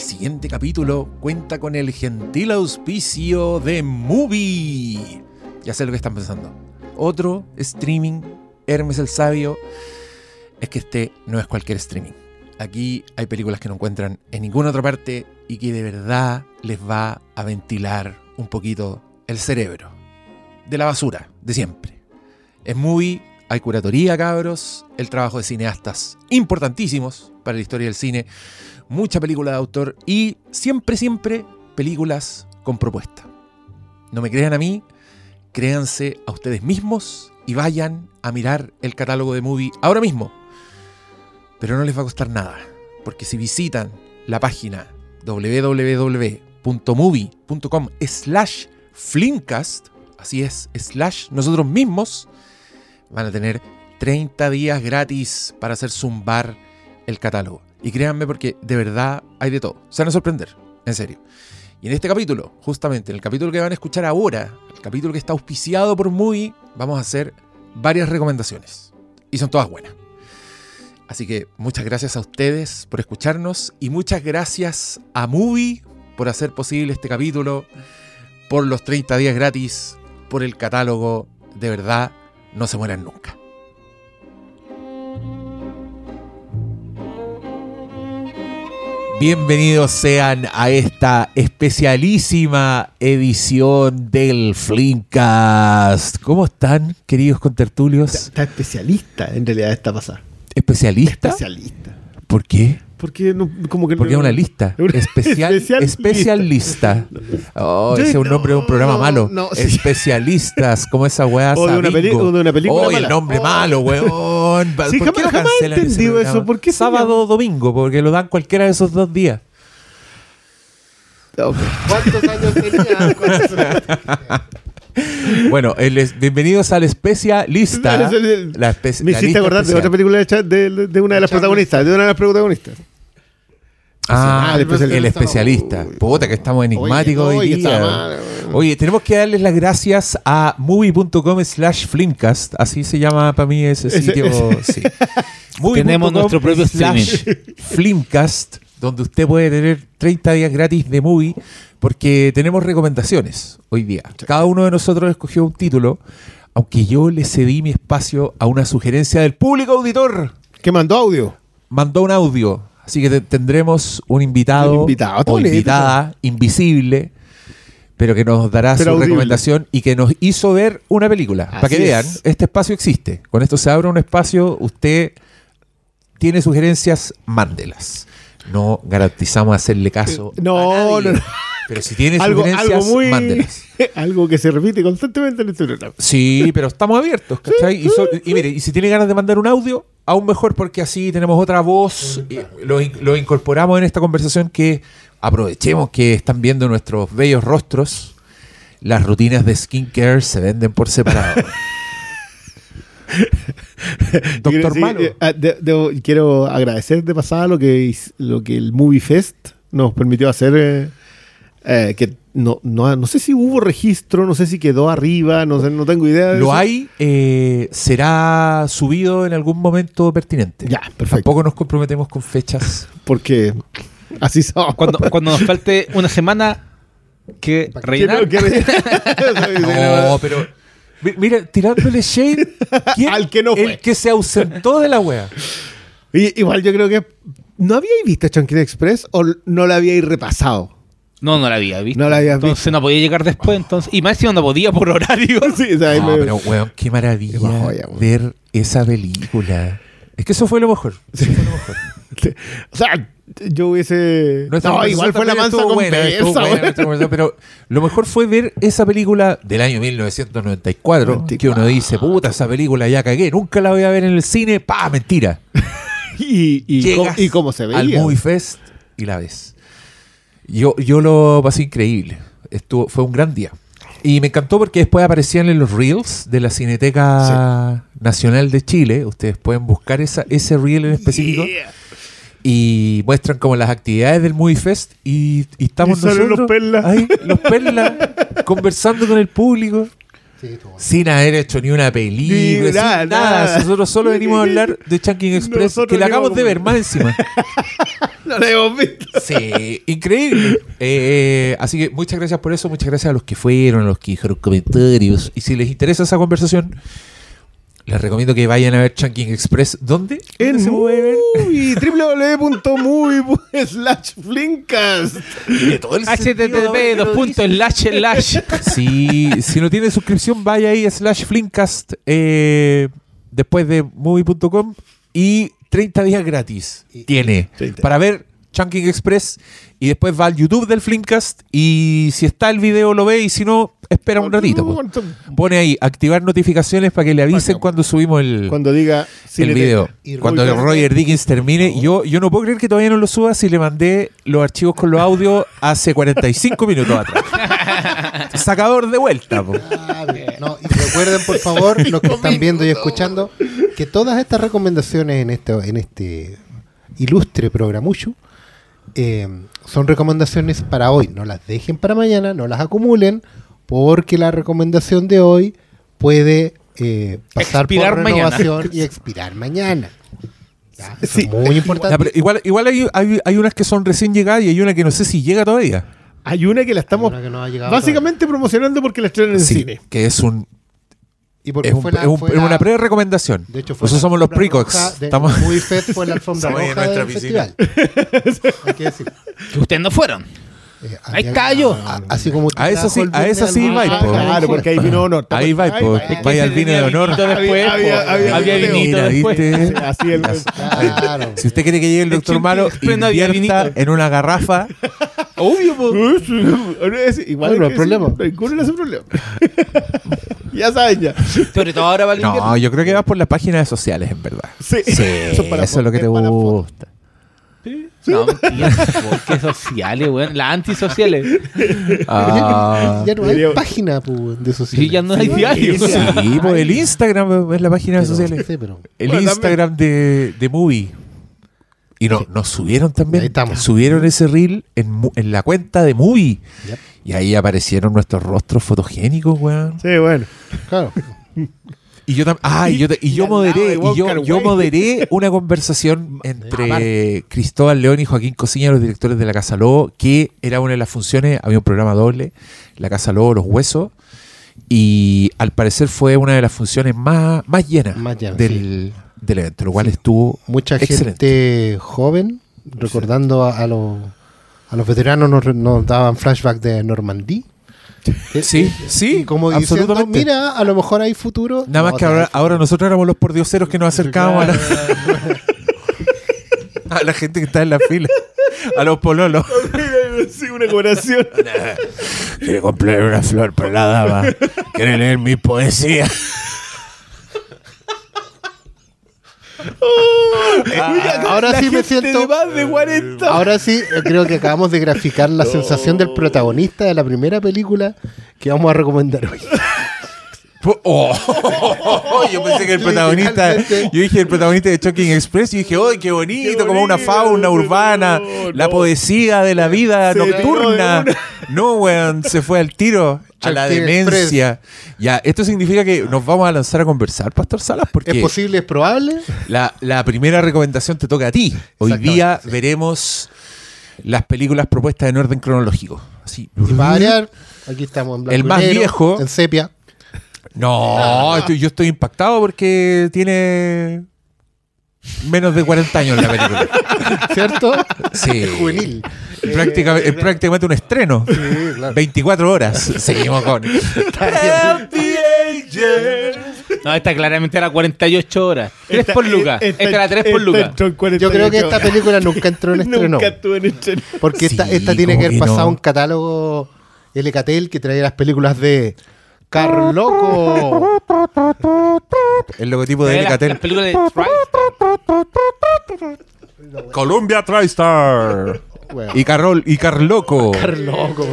siguiente capítulo cuenta con el gentil auspicio de Movie. Ya sé lo que están pensando. Otro streaming, Hermes el Sabio. Es que este no es cualquier streaming. Aquí hay películas que no encuentran en ninguna otra parte y que de verdad les va a ventilar un poquito el cerebro. De la basura, de siempre. Es Movie, hay curatoría, cabros, el trabajo de cineastas importantísimos para la historia del cine, mucha película de autor y siempre, siempre películas con propuesta. No me crean a mí, créanse a ustedes mismos y vayan a mirar el catálogo de Movie ahora mismo. Pero no les va a costar nada, porque si visitan la página www.movie.com slash flimcast, así es, slash nosotros mismos, van a tener 30 días gratis para hacer zumbar el catálogo. Y créanme porque de verdad hay de todo. Se van a sorprender, en serio. Y en este capítulo, justamente en el capítulo que van a escuchar ahora, el capítulo que está auspiciado por Movie, vamos a hacer varias recomendaciones. Y son todas buenas. Así que muchas gracias a ustedes por escucharnos y muchas gracias a Movie por hacer posible este capítulo, por los 30 días gratis, por el catálogo. De verdad, no se mueran nunca. Bienvenidos sean a esta especialísima edición del Flimcast. ¿Cómo están, queridos contertulios? Está especialista en realidad esta pasada. ¿Especialista? Especialista. ¿Por qué? Porque no, como que Porque es no- una lista. Una Especial, especialista. especialista. Oh, ese es un nombre de un programa no, malo. no, sí. Especialistas, como esa weá. O de una o de una película Oh, el mala. nombre Oh. malo, weón. ¿Por Sí, qué lo jamás he cancelan entendido eso. ¿Por qué Sábado o domingo, porque lo dan cualquiera de esos dos días. Ok. ¿Cuántos años tenía? ¿Cuántos años? Bueno, el es- bienvenidos al especialista. Claro, es el- el- La espe- Me la hiciste lista acordar de otra película de, de, de una de las protagonistas. De una de las protagonistas. Ah, el el especialista. especialista. Uy. Puta, que estamos enigmáticos hoy día. mal, Oye, tenemos que darles las gracias a movie.com slash flimcast. Así se llama para mí ese Ese- sitio. sí. Tenemos nuestro propio slash Flimcast, donde usted puede tener 30 días gratis de movie, porque tenemos recomendaciones hoy día. Cada uno de nosotros escogió un título, aunque yo le cedí mi espacio a una sugerencia del público auditor Que mandó audio. mandó un audio. Así que te- tendremos un invitado, Un invitado, o invitada invisible, pero que nos dará Pero su audible. recomendación y que nos hizo ver una película. Para que vean, es. este espacio existe. Con esto se abre un espacio, usted tiene sugerencias, mándelas. No garantizamos hacerle caso. Eh, No, a nadie, no, no. Pero si tiene Algo, sugerencias, algo muy. mándelas. algo que se repite constantemente en este programa. Sí, pero estamos abiertos, ¿cachai? Y, so- y mire, y si tiene ganas de mandar un audio, aún mejor porque así tenemos otra voz, y lo, in- lo incorporamos en esta conversación que aprovechemos que están viendo nuestros bellos rostros. Las rutinas de skincare se venden por separado. Doctor Sí, Malo. eh, ah, de- quiero agradecer de pasada lo que, lo que el Movie Fest nos permitió hacer. eh, eh, que no, no, no sé si hubo registro, no sé si quedó arriba, no, sé, no tengo idea. de Lo eso. hay, eh, será subido en algún momento pertinente. Ya, perfecto. Tampoco nos comprometemos con fechas. Porque así somos. Cuando, cuando nos falte una semana que rellenar. Que no- que- No, pero. mi- Mira, tirándole shade. ¿quién? Al que no fue. El que se ausentó de la wea. Y- igual yo creo que. ¿No habíais visto Chunkin Express o no la habíais repasado? No, no la había visto. No la habías entonces visto. no podía llegar después. entonces Y más si no podía por horario. Sí, o sea, ahí No, me- pero weón, qué maravilla Qué joya, weón. ver esa película. Es que eso fue lo mejor. Eso fue lo mejor. o sea, yo hubiese. Nuestra no, igual fue la mansa conversa, pero lo mejor fue ver esa película del año 1994, que uno dice, puta, esa película ya cagué, nunca la voy a ver en el cine, pa, mentira. Y, y, cómo, y cómo se veía. Al Movie Fest y la ves. Yo, yo lo pasé increíble. Estuvo, fue un gran día. Y me encantó porque después aparecían en los reels de la Cineteca Nacional de Chile. Ustedes pueden buscar esa, ese reel en específico. Yeah. Y muestran como las actividades del Movie Fest. Y, y estamos Y nosotros los perlas. ahí, los perlas, conversando con el público. Sin haber hecho ni una película, Ni sin nada, nada. nada. Nosotros solo venimos a hablar de Chunking Express, Nosotros que la acabamos de ver más encima. No lo hemos visto. Sí, increíble. Eh, así que muchas gracias por eso, muchas gracias a los que fueron, a los que dijeron comentarios. Y si les interesa esa conversación, les recomiendo que vayan a ver Chunking Express. ¿Dónde? En ¿Dónde se puede http dos puntos slash slash Si, si no tiene suscripción, vaya ahí slash Flinkcast eh, después de movie.com y 30 días gratis Y- tiene 30. para ver Chunking Express y después va al YouTube del Flinkcast y si está el video lo ve y si no, espera un ratito. po. Pone ahí activar notificaciones para que le avisen cuando subimos el, Cuando diga el video. Y Cuando Roger- Roger Dickens termine, yo, yo no puedo creer que todavía no lo suba si le mandé los archivos con los audios hace 45 minutos atrás. Sacador de vuelta. Ah. No, y recuerden, por favor, los que están viendo y escuchando, que todas estas recomendaciones en este, en este ilustre programucho eh, son recomendaciones para hoy. No las dejen para mañana, no las acumulen, porque la recomendación de hoy puede eh, pasar Expirar por mañana. renovación y expirar mañana. Ya, eso Sí. es muy importante. Ya, pero igual igual hay, hay, hay unas que son recién llegadas y hay una que no sé si llega todavía. Hay una que la estamos Una que no ha llegado básicamente promocionando porque la estrenan en Sí, cine. que es un Y porque es, un- fue la- es un- fue la- una pre-recomendación. De hecho, fue Nosotros la somos los precox. Estamos Movie Fest fue la alfombra Estamos en roja nuestra del piscina. festival. Hay que decir. que ustedes no fueron Eh, yo. a- Así como A esa sí- a esa sí va, po. claro, porque ahí vino honor. Ahí va, ahí Vaya al vino de honor. Después, había había vinito. vinito Mira, después. ¿viste? Así el, Claro. Si usted quiere que llegue el doctor Malo, no invierta en una garrafa. obvio po. Es igual Bueno, que el problema. Ninguno le hace problema. ya saben ya. sobre todo ahora va el No, yo creo que vas por las páginas sociales, en verdad. Sí. Eso es es lo que te es gusta. No po, qué sociales weón las antisociales Ah, ya no hay página pu, de social. sí ya no hay diario sí, sí, pues el Instagram es la página sociales. Sí, pero El Bueno, Instagram de, de Movie. Y no, nos subieron también. Ahí estamos. Subieron ese reel en, mu- en la cuenta de Movie. Yep. Y ahí aparecieron nuestros rostros fotogénicos, weón. Sí, bueno. claro. Y yo también. Ah, y yo, y yo moderé, de y yo, yo moderé una conversación entre Cristóbal León y Joaquín Cosiña, los directores de la Casa Lobo, que era una de las funciones, había un programa doble, la Casa Lobo, Los Huesos, y al parecer fue una de las funciones más, más llenas Más llenas, del, del evento, lo cual estuvo Mucha Excelente. gente joven recordando a, a los a los veteranos nos daban flashback de Normandía. Sí, sí, como diciendo, absolutamente. mira, a lo mejor hay futuro. Nada más No, que ahora, ahora nosotros éramos los pordioseros que nos acercábamos a la, a la gente que está en la fila, a los pololos. sí, una colaboración. Quiere comprar una flor para la dama. Quiere leer mi poesía. ahora La sí me gente siento- de más de 40. Ahora sí, eh, creo que acabamos de graficar la sensación del protagonista de la primera película que vamos a recomendar hoy. Oh, yo pensé que el protagonista. Yo dije el protagonista de Shocking Express. Y dije, ¡ay, qué bonito! Como una fauna urbana. no, la poesía de la vida Se nocturna. No, weón. Se fue al tiro. A la demencia. Ya, esto significa que nos vamos a lanzar a conversar, Pastor Salas, porque. ¿Es posible? ¿Es probable? La, la primera recomendación te toca a ti. Hoy día sí. veremos las películas propuestas en orden cronológico. Así. Y para variar, aquí estamos en blanco El más negro, viejo. En sepia. No, estoy- yo estoy impactado porque tiene menos de 40 años la película. ¿Cierto? Sí. Es juvenil. Prácticamente, es prácticamente un estreno. Sí, claro. 24 horas. Seguimos con. no esta claramente era 48 horas 3 por lucas esta era 3 por lucas Yo creo que esta película nunca entró en estreno. Nunca estuvo en estreno. Porque esta, Sí, esta tiene ¿cómo que haber que pasado no? un catálogo LKTL que traía las películas de Carloco. El logotipo de Las- las Alcatel. películas de TriStar. Columbia TriStar. Bueno, Y Carol y Carloco. Carloco.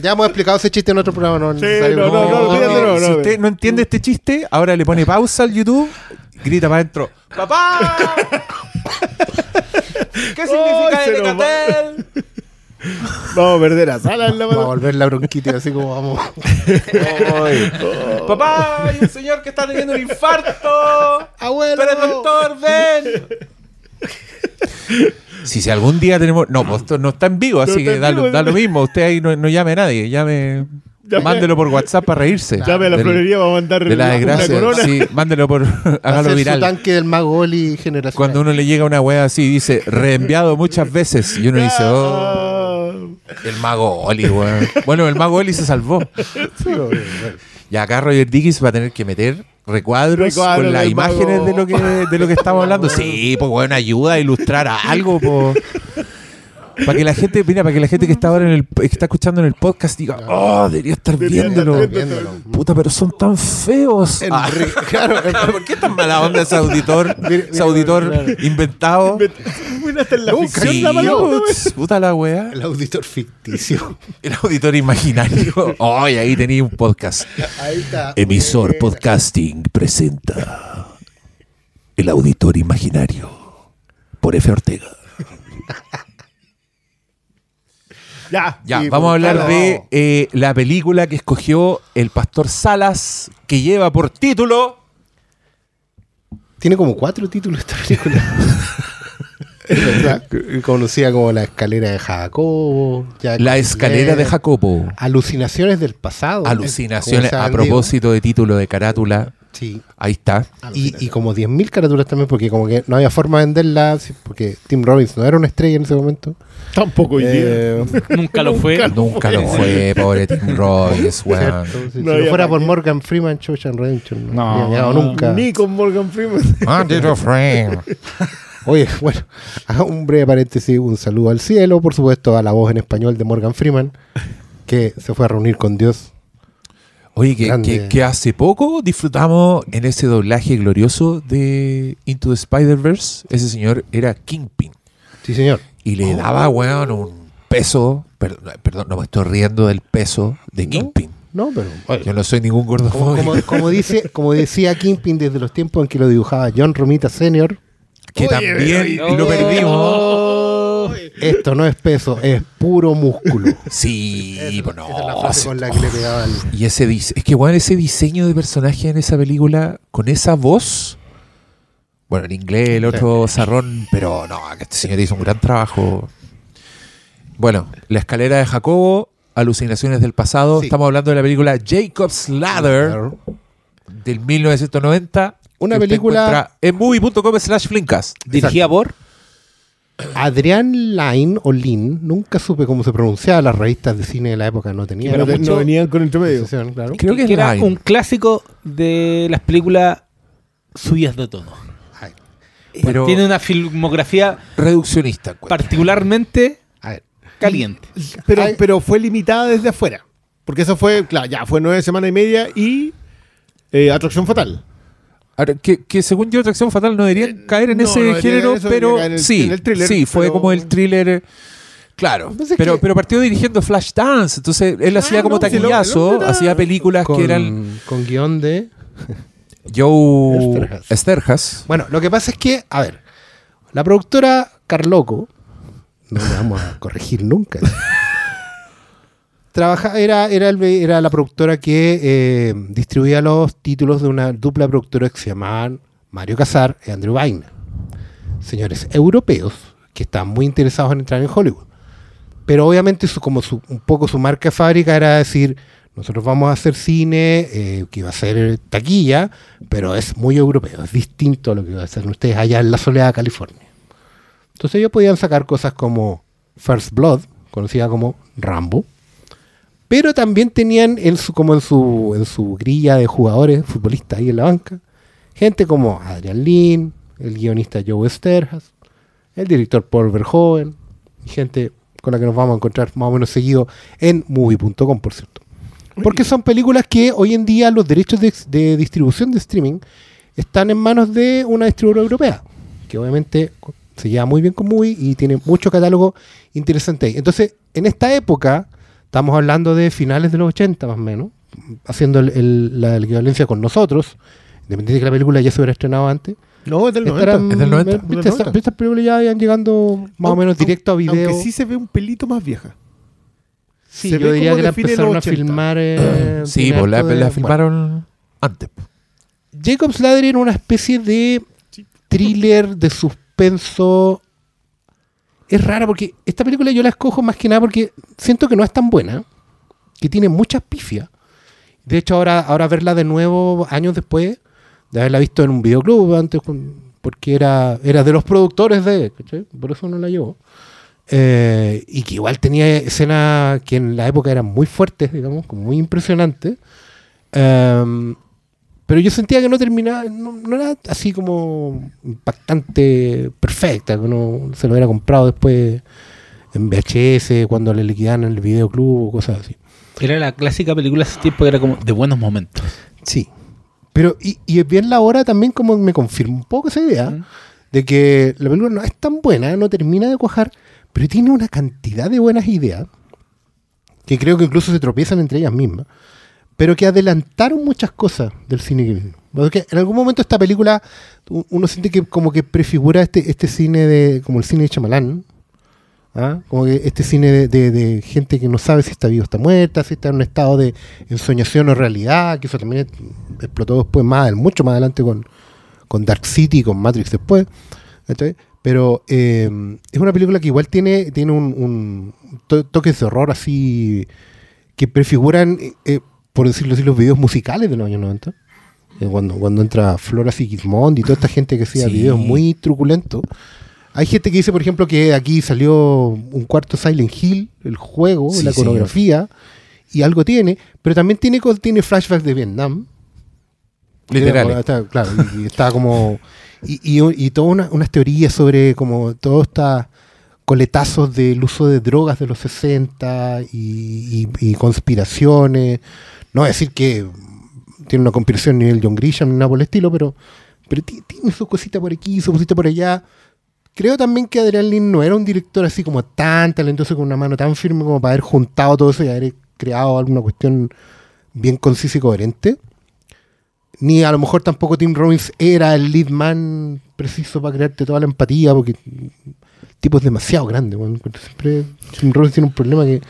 Ya hemos explicado ese chiste en otro programa. No, Sí, no, no, no, no, si no. usted no entiende este chiste, ahora le pone pausa al YouTube, grita para adentro. ¡Papá! ¿Qué significa Ay, Vamos a perder a Sala en la Vamos a mano. volver la bronquitis así como vamos. Papá, hay un señor que está teniendo un infarto. ¡Abuelo! Pero doctor, ven. Si, si algún día tenemos. No, pues esto no está en vivo, así que da, vivo, da no. lo mismo. Usted ahí no, no llame a nadie. Llame. Llame- Mándelo por WhatsApp para reírse. Llame a la Del- florería va a mandar De la una desgracia. corona. Sí, mándelo por. hágalo Hacer su viral. tanque del mago Oli generacional. Cuando uno le llega una wea así, dice reenviado muchas veces. Y uno dice, oh. El mago Oli, weón. Bueno, el mago Oli se salvó. Sí, bueno, bueno. Y acá Roger Dickens va a tener que meter recuadros con las imágenes mago. de lo que de lo que estamos hablando. Sí, pues bueno, ayuda a ilustrar a algo, pues. Para que la gente, mira, para que la gente que está ahora en el que está escuchando en el podcast diga, oh, debería estar Debería estar viéndolo. Puta, pero son tan feos. Ah, Claro, ¿Por qué tan mala onda ese auditor? Ese auditor claro. inventado. Bueno, hasta en la Nunca, ficción Sí, la palabra, güey. putz, puta la wea. el auditor ficticio. El auditor imaginario. Ay, ahí tenía un podcast. Ahí está. Emisor. Podcasting presenta El Auditor Imaginario por F. Ortega. Ya. Ya, Sí, vamos a hablar claro. de eh, la película que escogió el pastor Salas, que lleva por título Tiene como cuatro títulos esta película. Conocida como La escalera de Jacobo. Jack La escalera de Jacobo. Alucinaciones del pasado. Alucinaciones a propósito de título de carátula. Sí. Ahí está. Y, y como 10.000 carátulas también, porque como que no había forma de venderla, sí, porque Tim Robbins no era una estrella en ese momento. Tampoco hoy día. Eh, Nunca lo fue. Nunca lo fue, pobre Tim Robbins, weón. ¿cierto? Si, si No fuera por. Morgan Freeman, Shawshank Redemption no, No. había llegado nunca. Ni con Morgan Freeman. Maldito friend. Oye, bueno, un breve paréntesis, un saludo al cielo, por supuesto, a la voz en español de Morgan Freeman, que se fue a reunir con Dios. Oye, que, Grande. que- que hace poco disfrutamos en ese doblaje glorioso de Into the Spider-Verse. Ese señor era Kingpin. Sí, señor. Y le daba, weón, un peso. Perdón, perdón, no me estoy riendo del peso de Kingpin. No, pero... oye, Yo no soy ningún como, como- como dice, como decía Kingpin desde los tiempos en que lo dibujaba John Romita Sr., que también lo perdimos. Esto no es peso, es puro músculo. Sí, no. Esa es la frase sí, con la que le pegaba al... Y ese es que bueno, ese diseño de personaje en esa película, con esa voz, bueno, en inglés, el otro zarrón, pero no, que este señor hizo un gran trabajo. Bueno, La escalera de Jacobo, Alucinaciones del pasado, Sí. estamos hablando de la película Jacob's Ladder del 1990. Una película- en movie.com slash flinkcast. Dirigida por. Adrián Line o Lin, nunca supe cómo se pronunciaba, las revistas de cine de la época no tenían. mucho- no venían con entremedio. pronunciación, claro. Creo que era un clásico de las películas suyas de todo. Ay, Pero Tiene una filmografía reduccionista. encuentro. particularmente a ver, caliente. Pero, Ay. pero fue limitada desde afuera. Porque eso fue, claro, ya fue nueve semanas y media y eh, Atracción Fatal. Ahora, que, que según yo, Atracción Fatal no deberían caer en no, ese no género, eso, pero en el- sí, en el thriller, sí, fue pero- como el thriller. eh, Claro, Entonces, pero, ¿qué? pero partió dirigiendo Flashdance, entonces él hacía como no, si lo- taquillazo, era- hacía películas con, que eran con guion de... Joe. Esterhaz. Bueno, lo que pasa es que, a ver, la productora Carloco, no le vamos a corregir nunca, trabaja, era, era, la productora que eh, distribuía los títulos de una dupla productora que se llamaban Mario Casar y Andrew Vaina. Señores europeos que estaban muy interesados en entrar en Hollywood. Pero obviamente como un poco su marca fábrica era decir, nosotros vamos a hacer cine eh, que va a ser taquilla, pero es muy europeo, es distinto a lo que va a hacer ustedes allá en la soledad California. Entonces ellos podían sacar cosas como First Blood, conocida como Rambo, pero también tenían en su, como en su, en su grilla de jugadores, futbolistas ahí en la banca, gente como Adrian Lin, el guionista Joe Esterhaz, el director Paul Verhoeven, y gente con la que nos vamos a encontrar más o menos seguido en movie.com, por cierto. Porque son películas que hoy en día los derechos de, de distribución de streaming están en manos de una distribuidora europea, que obviamente se lleva muy bien con Movie y tiene mucho catálogo interesante ahí. Entonces, en esta época, estamos hablando de finales de los 80 más o menos, haciendo el- el- la equivalencia con nosotros, independientemente de que la película ya se hubiera estrenado antes. No, es del 90. estarán- Es del 90. ¿viste? Del Estas- 90. Estas películas ya iban llegando más o menos directo a video. Aunque sí se ve un pelito más vieja. Sí, se yo ve diría que la empezaron a los 80. filmar. eh, Sí, pues la, harto de- la bueno. filmaron antes. Jacob's Ladder era una especie de thriller de suspenso es rara porque esta película yo la escojo más que nada porque siento que no es tan buena, que tiene muchas pifias. De hecho, ahora, ahora verla de nuevo, años después, de haberla visto en un videoclub antes, porque era, era de los productores de, por eso no la llevo. Eh, y que igual tenía escenas que en la época eran muy fuertes, digamos, muy impresionantes. Em, pero yo sentía que no terminaba, no, era así como impactante, perfecta, que uno se lo hubiera comprado después en VHS, cuando le liquidaban en el videoclub o cosas así. Era la clásica película de ese tiempo que era como de buenos momentos. Sí. Pero, y, y bien la hora también como me confirma un poco esa idea de que la película no es tan buena, no termina de cuajar, pero tiene una cantidad de buenas ideas que creo que incluso se tropiezan entre ellas mismas, pero que adelantaron muchas cosas del cine que Porque en algún momento esta película uno siente que como que prefigura este, este cine de como el cine de Chamalán, ¿ah? como que este cine de, gente que no sabe si está vivo o está muerta, si está en un estado de ensoñación o realidad, que eso también explotó después más, mucho más adelante con, con Dark City y con Matrix después. Pero eh, es una película que igual tiene, tiene un, toques de horror así que prefiguran, eh, por decirlo así, los videos musicales de los años 90. Eh, cuando, cuando entra Flora Sigismond y toda esta gente que hacía videos muy truculentos. Hay gente que dice, por ejemplo, que aquí salió un cuarto Silent Hill, el juego, la coreografía, y algo tiene, pero también tiene, tiene flashbacks de Vietnam. Literal. claro, y, está como. Y, y, todas unas teorías sobre como todos estos coletazos del uso de drogas de los 60 y, conspiraciones. No voy decir que tiene una conspiración nivel John Grisham ni nada por el estilo, pero, pero tiene su cosita por aquí, su cosita por allá. Creo también que Adrián Lin no era un director así como tan talentoso con una mano tan firme como para haber juntado todo eso y haber creado alguna cuestión bien concisa y coherente. Ni a lo mejor tampoco Tim Robbins era el lead man preciso para crearte toda la empatía, porque el tipo es demasiado grande. siempre Tim Robbins tiene un problema que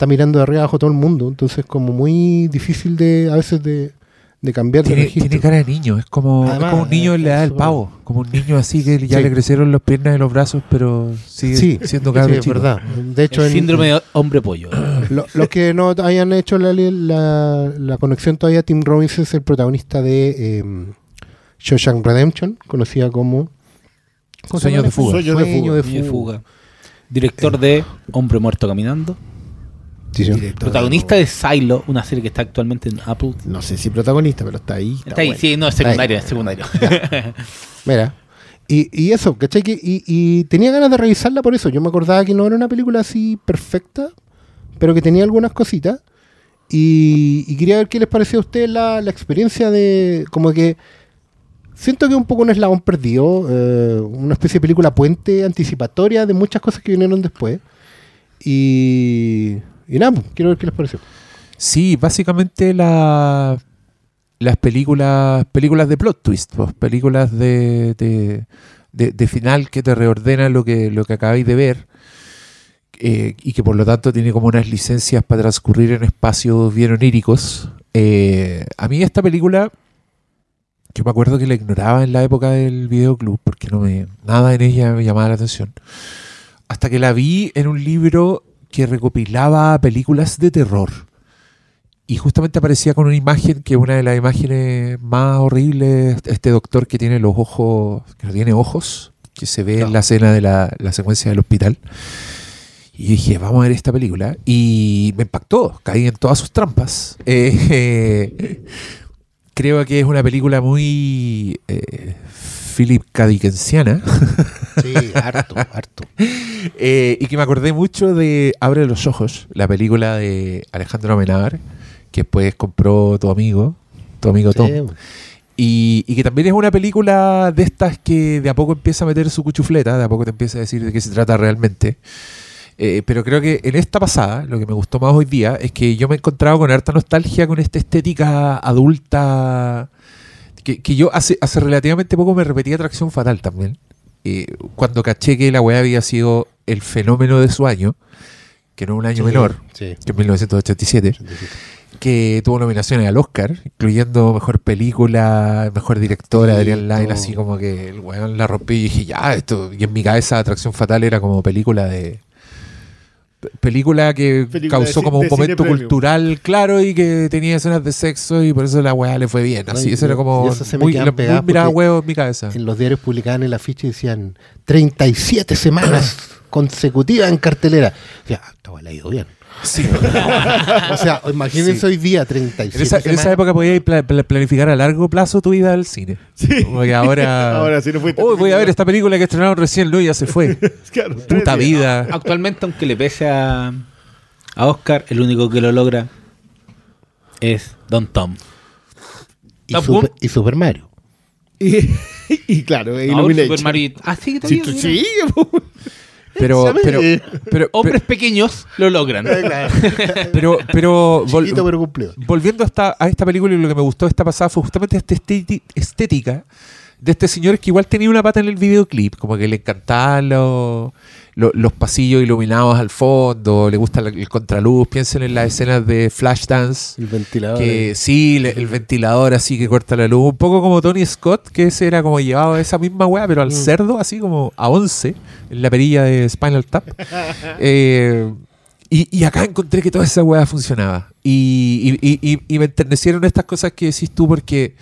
está mirando de arriba abajo todo el mundo, entonces como muy difícil de a veces de, de cambiar tiene, Tiene cara de niño, es como, como un niño en la edad del pavo, como un niño así que ya le crecieron las piernas y los brazos, pero sigue siendo cara sí, verdad. De hecho, el síndrome de hombre pollo. los que no hayan hecho la, la, conexión todavía, Tim Robbins es el protagonista de eh, Shawshank Redemption, conocida como Sueños de fuga. Sueño de fuga. Director de Hombre Muerto Caminando. Protagonista de Silo, una serie que está actualmente en Apple. No sé si protagonista, pero está ahí. Está, ahí, sí, no, es secundario, es secundario. Mira. Y, y, eso, ¿cachai? y, y, tenía ganas de revisarla por eso. Yo me acordaba que no era una película así perfecta, pero que tenía algunas cositas. Y, quería ver qué les parecía a ustedes la, la, experiencia de. Como que. Siento que un poco un eslabón perdido, eh, una especie de película puente anticipatoria de muchas cosas que vinieron después. Y y nada, pues, quiero ver qué les pareció. Sí, básicamente la, las películas películas de plot twist, pues, películas de, de, final que te reordenan lo que, lo que acabáis de ver eh, y que por lo tanto tiene como unas licencias para transcurrir en espacios bien oníricos. Eh, a mí esta película, yo me acuerdo que la ignoraba en la época del videoclub porque no me, nada en ella me llamaba la atención. Hasta que la vi en un libro que recopilaba películas de terror. Y justamente aparecía con una imagen que es una de las imágenes más horribles, este doctor que tiene los ojos, que no tiene ojos, que se ve en la escena de la, secuencia del hospital. Y dije, vamos a ver esta película. Y me impactó, caí en todas sus trampas. Eh, creo que es una película muy eh, Philip Cadiquenciana. Sí, harto, harto. Eh, y que me acordé mucho de Abre los Ojos, la película de Alejandro Amenábar, que después compró tu amigo, tu amigo Tom. Y, que también es una película de estas que de a poco empieza a meter su cuchufleta, de a poco te empieza a decir de qué se trata realmente. Eh, pero creo que en esta pasada, lo que me gustó más hoy día, es que yo me he encontrado con harta nostalgia con esta estética adulta que, yo hace, hace relativamente poco me repetía Atracción Fatal también. Eh, cuando caché que la weá había sido el fenómeno de su año, que no un año menor, que es 1987. que tuvo nominaciones al Oscar, incluyendo mejor película, mejor directora, Sí, Adrian Lyne, así como que el weón la rompí y dije, ya, esto. Y en mi cabeza, Atracción Fatal era como película de. Pe- Película que Película causó como un momento cultural claro y que tenía escenas de sexo y por eso la weá le fue bien. No, Así, y- eso era y como eso se me muy, la- mirada huevo en mi cabeza. En los diarios publicaban el afiche y decían 37 semanas consecutivas en cartelera. O sea, esta weá le ha ido bien. Sí. O sea, imagínense Sí. hoy día En 37 esa, en esa época podías pla- pla- planificar a largo plazo tu ida al cine. Sí. Como que ahora. Ahora sí no fuiste. Oh, voy a ver esta película que estrenaron recién, no, ya se fue. Claro, Puta vida. Actualmente, aunque le pese a, a Oscar, el único que lo logra es Don Tom. y, Super, Gun. y Super Mario. Y, y claro, No. Super Mario. Ah, sí, que Sí. Pero, pero, pero, Hombres pequeños lo logran. pero, pero, vol- Chiquito pero cumplido. volviendo a esta, a esta película y lo que me gustó esta pasada fue justamente esta estética de este señor que igual tenía una pata en el videoclip, como que le encantaban los, los, los pasillos iluminados al fondo, le gusta el contraluz, piensen en las escenas de Flashdance. El ventilador. Que sí, le- el ventilador así que corta la luz. Un poco como Tony Scott, que ese era como llevado esa misma weá, pero al cerdo, así como a 11, en la perilla de Spinal Tap. Eh, y, y acá encontré que toda esa weá funcionaba. Y- y me enternecieron estas cosas que decís tú porque...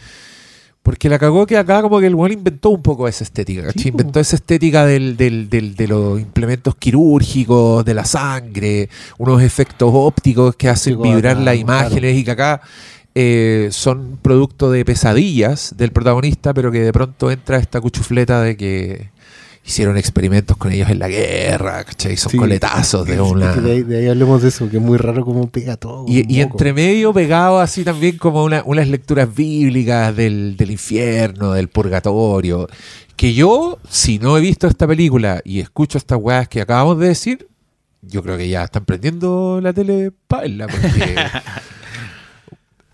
Porque la cagó que acá como que el weón inventó un poco esa estética, ¿cachai? inventó esa estética del, del- del- de los implementos quirúrgicos, de la sangre, unos efectos ópticos que hacen vibrar acá, las claro. imágenes y que acá eh, son producto de pesadillas del protagonista, pero que de pronto entra esta cuchufleta de que hicieron experimentos con ellos en la guerra, ¿cachai? Son Sí. coletazos de una... de, ahí, de ahí hablemos de eso, que es muy raro cómo pega todo. Y, entre medio pegado así también como una- unas lecturas bíblicas del, del infierno, del purgatorio. Que yo, si no he visto esta película y escucho estas weas que acabamos de decir, yo creo que ya están prendiendo la tele paila, porque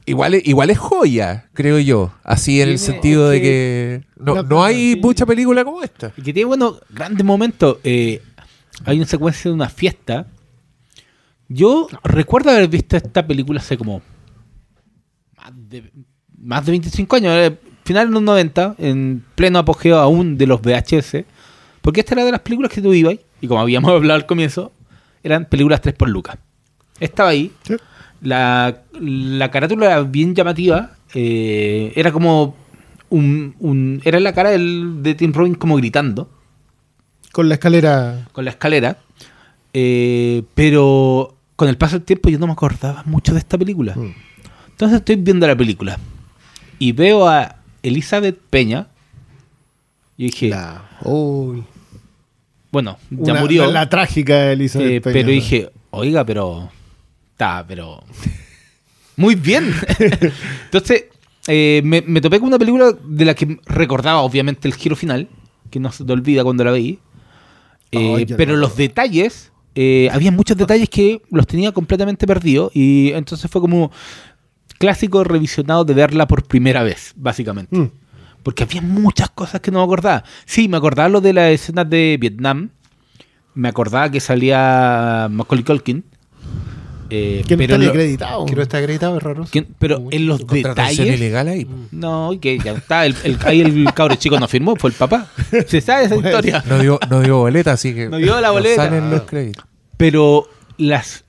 igual, es- igual es joya, creo yo. Así en el sentido de que no, no hay mucha película como esta. Y que tiene, bueno, grandes momentos. Eh, hay una secuencia de una fiesta. Yo recuerdo haber visto esta película hace como más de, más de 25 años, eh, final de los 90, en pleno apogeo aún de los VHS. Porque esta era de las películas que tú ibas, y como habíamos hablado al comienzo, eran películas 3 por lucas. Estaba ahí. Sí. La, la carátula era bien llamativa. eh, era como un, un- Era la cara del- de Tim Robbins como gritando Con la escalera. con la escalera. eh, pero con el paso del tiempo yo no me acordaba mucho de esta película. Mm. Entonces estoy viendo la película y veo a Elizabeth Peña. Y dije, La, uy, bueno, ya una- murió. La, la trágica Elizabeth eh, Peña, pero dije, oiga, pero. Está, pero. Muy bien. Entonces, eh, me, me topé con una película de la que recordaba, obviamente, el giro final, que no se te olvida cuando la veí. Eh, pero no. los detalles, eh, había muchos detalles que los tenía completamente perdidos. Y entonces fue como clásico revisionado de verla por primera vez, básicamente. Mm. Porque había muchas cosas que no me acordaba. Sí, me acordaba lo de las escenas de Vietnam. Me acordaba que salía Macaulay Culkin. Eh, Que no pero, está acreditado. Que no está acreditado, es raro. pero en los Contratación detalles. ilegal ahí. No, y que ya está. El, el- ahí el cabro chico no firmó, fue el papá. Se sabe esa historia. No dio, no dio boleta, así que No dio la boleta. salen los créditos. Pero las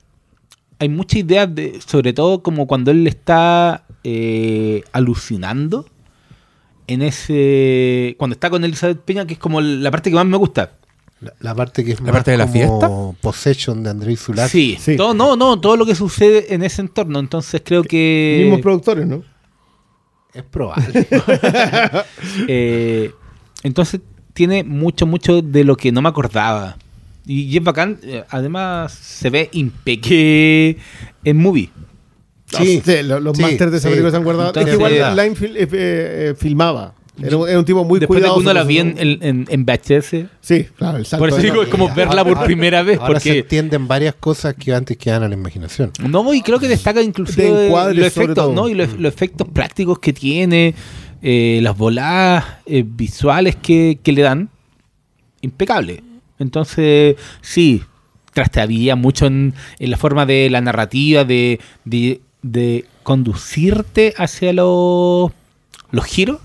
hay muchas ideas de, sobre todo como cuando él está eh, alucinando en ese cuando está con Elizabeth Peña, que es como la parte que más me gusta. La, la parte que es ¿La más parte de la como fiesta? Possession de Andrei Zulak. Sí, Sí. Todo, no, no, todo lo que sucede en ese entorno. Entonces creo que Mismos productores, ¿no? Es probable. Eh, entonces tiene mucho, mucho de lo que no me acordaba. Y, y es bacán. eh, Además, se ve impeque en movie. Sí, lo- los Sí, másters de esa sí. película se han guardado. Entonces, es que igual eh, Line fil- eh, eh, filmaba. Era un, era un tipo muy Después de que cuidadoso. uno la vi en, en, en- VHS. Sí, claro, el salto. Por eso digo, es como verla por primera vez. Ahora se Porque entienden varias cosas que antes quedan a la imaginación. No, y creo que destaca inclusive De los efectos. ¿no? Y los, los efectos prácticos que tiene, eh, las voladas eh, visuales que, que le dan, impecable. Entonces, sí, trastabilla mucho en, en la forma de la narrativa, de, de, de conducirte hacia los, los giros.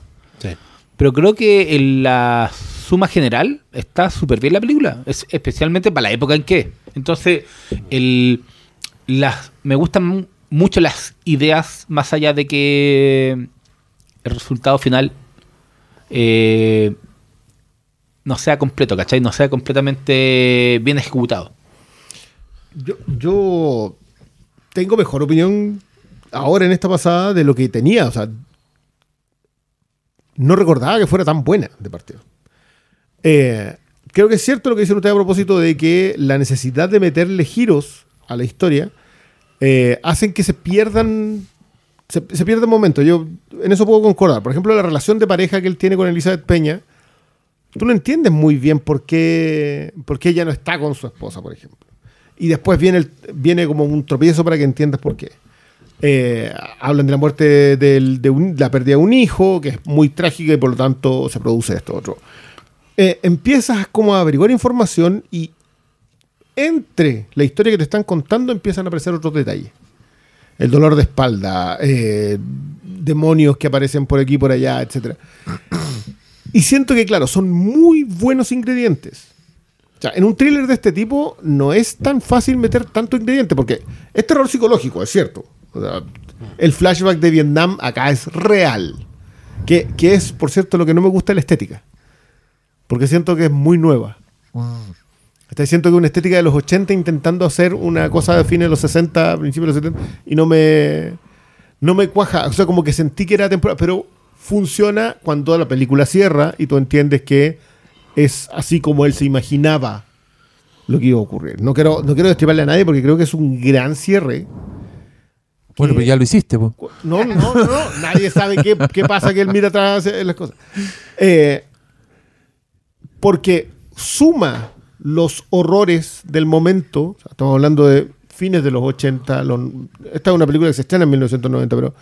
Pero creo que en la suma general está súper bien la película. Es, especialmente para la época en que. Entonces, el, las, me gustan mu- mucho las ideas más allá de que el resultado final eh, no sea completo, ¿cachai? No sea completamente bien ejecutado. Yo, yo tengo mejor opinión ahora en esta pasada de lo que tenía. O sea, no recordaba que fuera tan buena de partido. Eh, creo que es cierto lo que dicen ustedes a propósito de que la necesidad de meterle giros a la historia eh, hacen que se pierdan. Se, se pierda momento. Yo en eso puedo concordar. Por ejemplo, la relación de pareja que él tiene con Elizabeth Peña. Tú no entiendes muy bien por qué, por qué ella no está con su esposa, por ejemplo. Y después viene, el- viene como un tropiezo para que entiendas por qué. Eh, hablan de la muerte de la pérdida de un hijo, que es muy trágica y por lo tanto se produce esto otro. Eh, empiezas como a averiguar información y entre la historia que te están contando empiezan a aparecer otros detalles. El dolor de espalda, eh, demonios que aparecen por aquí por allá, etc. Y siento que, claro, son muy buenos ingredientes. O en un thriller de este tipo no es tan fácil meter tanto ingrediente, porque es terror psicológico, es cierto. El flashback de Vietnam acá es real. Que, que es, por cierto, lo que no me gusta la estética. Porque siento que es muy nueva. Está siento que una estética de los 80 intentando hacer una cosa de fines de los 60, principios de los 70, y no me, no me cuaja. O sea, como que sentí que era temporada, pero funciona cuando la película cierra y tú entiendes que es así como él se imaginaba lo que iba a ocurrir. No quiero, no quiero destriparle a nadie porque creo que es un gran cierre. Bueno, pero ya lo hiciste, po. No, no, no, no. Nadie sabe qué, qué pasa que él mira atrás en las cosas. Eh, porque suma los horrores del momento. o sea, estamos hablando de fines de los 80. los- esta es una película que se estrena en 1990, pero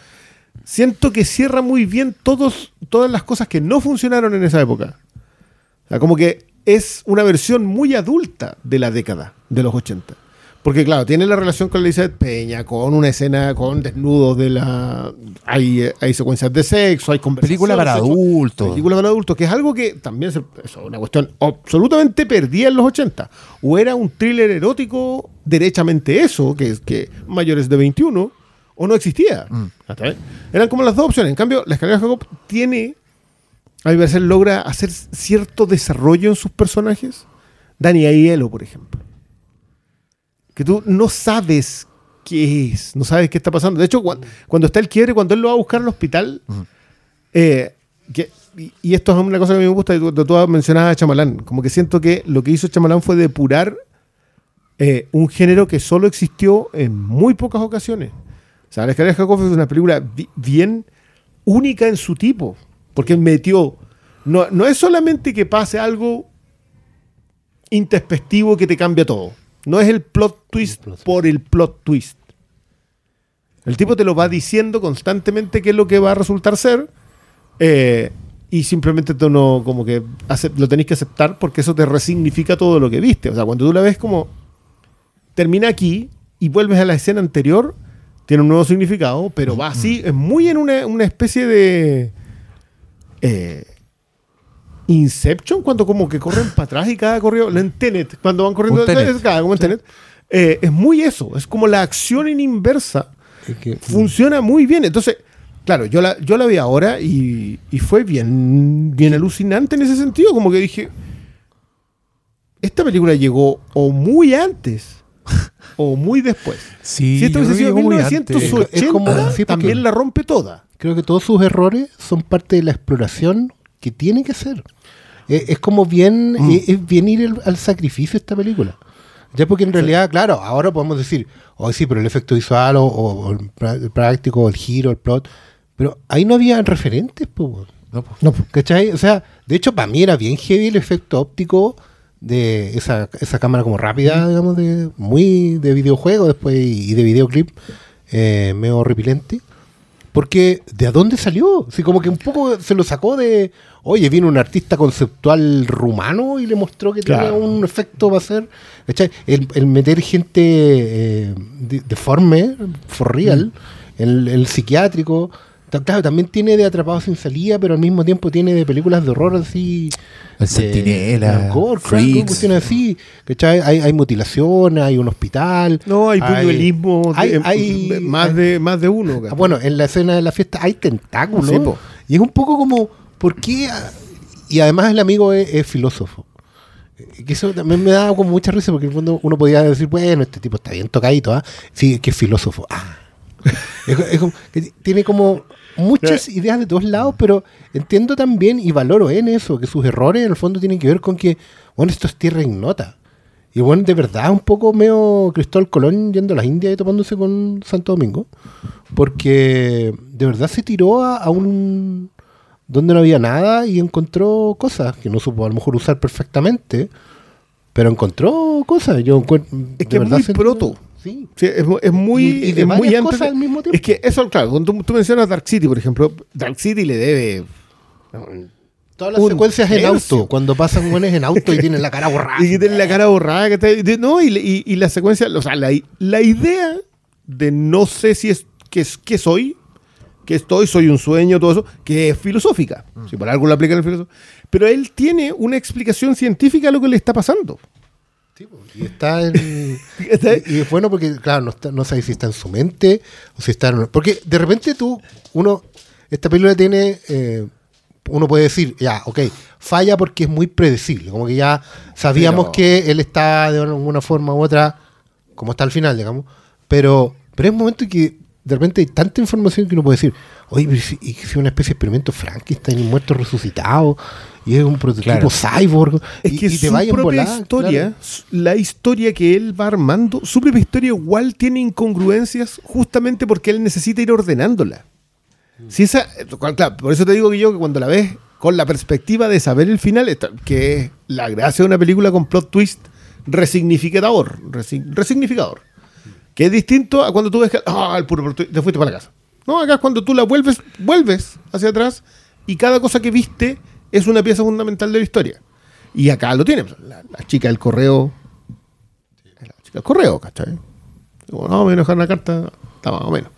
siento que cierra muy bien todos, todas las cosas que no funcionaron en esa época. O sea, como que es una versión muy adulta de la década de los 80. Porque claro, tiene la relación con Elizabeth Peña, con una escena con desnudos de la... Hay, hay secuencias de sexo, hay conversaciones. Película para adultos. Película para adultos, que es algo que también se- es una cuestión absolutamente perdida en los 80. O era un thriller erótico derechamente eso, que es que mayores de 21, o no existía. ¿Está bien? Eran como las dos opciones. En cambio, la escalera de Jacob tiene, a mi parecer, logra hacer cierto desarrollo en sus personajes. Dani Aiello, por ejemplo. Que tú no sabes qué es, no sabes qué está pasando. De hecho, cuan- cuando, está el quiebre, cuando él lo va a buscar al hospital, eh, que- y, y esto es una cosa que a mí me gusta, tú, tú mencionabas a Chamalán, como que siento que lo que hizo Chamalán fue depurar eh, un género que solo existió en muy pocas ocasiones. O sea, La escalera de Jacob es una película bi- bien única en su tipo, porque metió, no, no es solamente que pase algo introspectivo que te cambia todo, no es el plot twist por el plot twist. El tipo te lo va diciendo constantemente qué es lo que va a resultar ser. eh, y simplemente tú no, como que lo tenés que aceptar porque eso te resignifica todo lo que viste. O sea, cuando tú la ves como termina aquí y vuelves a la escena anterior, tiene un nuevo significado, pero va así, es muy en una, una especie de eh, Inception, cuando como que corren para atrás y cada corrido, en Tenet, cuando van corriendo, es cada como en Tenet. Eh, es muy eso, es como la acción en inversa Es que- funciona muy bien. Entonces, claro, yo la, yo la vi ahora y, y fue bien, bien alucinante en ese sentido. Como que dije, esta película llegó o muy antes o muy después. Sí, si esto hubiese sido que llegó muy antes. 1980, Es como- sí, porque- también la rompe toda. creo que todos sus errores son parte de la exploración que tiene que ser. Es como bien, Mm. es bien ir al, al sacrificio esta película. Ya porque en realidad, claro, ahora podemos decir, oh sí, pero el efecto visual o, el, el práctico, el giro, el plot, pero ahí no había referentes, pues. No, pues, ¿Cachai? O sea, de hecho, para mí era bien heavy el efecto óptico de esa, esa cámara como rápida, digamos, de muy de videojuego después y de videoclip, eh, medio repilente. Porque, ¿de dónde salió? Así como que un poco se lo sacó de, oye, vino un artista conceptual rumano y le mostró que Claro. tenía un efecto para hacer. El, el meter gente eh, de- deforme, for real, el, el psiquiátrico. Claro, también tiene de Atrapados sin salida, pero al mismo tiempo tiene de películas de horror así. El gore, Freaks. cuestiones así. ¿cachai? Hay, hay mutilaciones, hay un hospital. No, hay puñuelismo hay- de- hay- más, hay- de, más de uno. Ah, bueno, en la escena de la fiesta hay tentáculos. Sí, y es un poco como, ¿por qué? Y además el amigo es, es filósofo. Eh, Que eso también me da como mucha risa porque en el fondo uno podía decir, bueno, este tipo está bien tocadito, ¿ah? Sí, es que es filósofo. Ah. es, co- es como, que tiene como muchas ideas de todos lados, pero entiendo también y valoro en eso, que sus errores en el fondo tienen que ver con que, bueno, esto es tierra ignota. Y bueno, de verdad, un poco medio Cristóbal Colón yendo a las Indias y topándose con Santo Domingo. Porque de verdad se tiró a, a un. donde no había nada y encontró cosas que no supo a lo mejor usar perfectamente. Pero encontró cosas. Yo. Es que es muy proto. Sí. Sí, es, es muy, Y- y de es muy antes cosas al mismo tiempo. Es que eso, claro, cuando tú, tú mencionas Dark City, por ejemplo, Dark City le debe. Todas las secuencias en tercio. auto. Cuando pasan buenos en auto y tienen la cara borrada. Y que tiene la cara borrada. Que está- de- no, y, y- y la secuencia, o sea, la, la idea de no sé si es que, es que soy, que estoy, soy un sueño, todo eso, que es filosófica. Si por algo lo aplican el filósofo. Pero él tiene una explicación científica a lo que le está pasando. Y está en. Y, es bueno porque, claro, no, está- no sabes si está en su mente o si está en. Porque de repente tú, uno. Esta película tiene. eh, uno puede decir, ya, ok, falla porque es muy predecible. Como que ya sabíamos Pero- que él está de alguna forma u otra, como está al final, digamos. Pero, pero es un momento en que de repente hay tanta información que uno puede decir, oye, pero si, y si una especie de experimento Frankenstein y muerto resucitado, y es un prototipo Claro. cyborg, Es y, que y te su propia historia, claro. la historia que él va armando, su propia historia igual tiene incongruencias justamente porque él necesita ir ordenándola. Si esa, claro, por eso te digo que yo que cuando la ves con la perspectiva de saber el final, que es la gracia de una película con plot twist resignificador, resi- resignificador, que es distinto a cuando tú ves que ah, el puro plot twist, te fuiste para la casa. No, acá es cuando tú la vuelves, vuelves hacia atrás y cada cosa que viste es una pieza fundamental de la historia. Y acá lo tiene. La, la chica del correo. La chica del correo, ¿cachai? Digo, no, me dejar una carta. Está más o menos.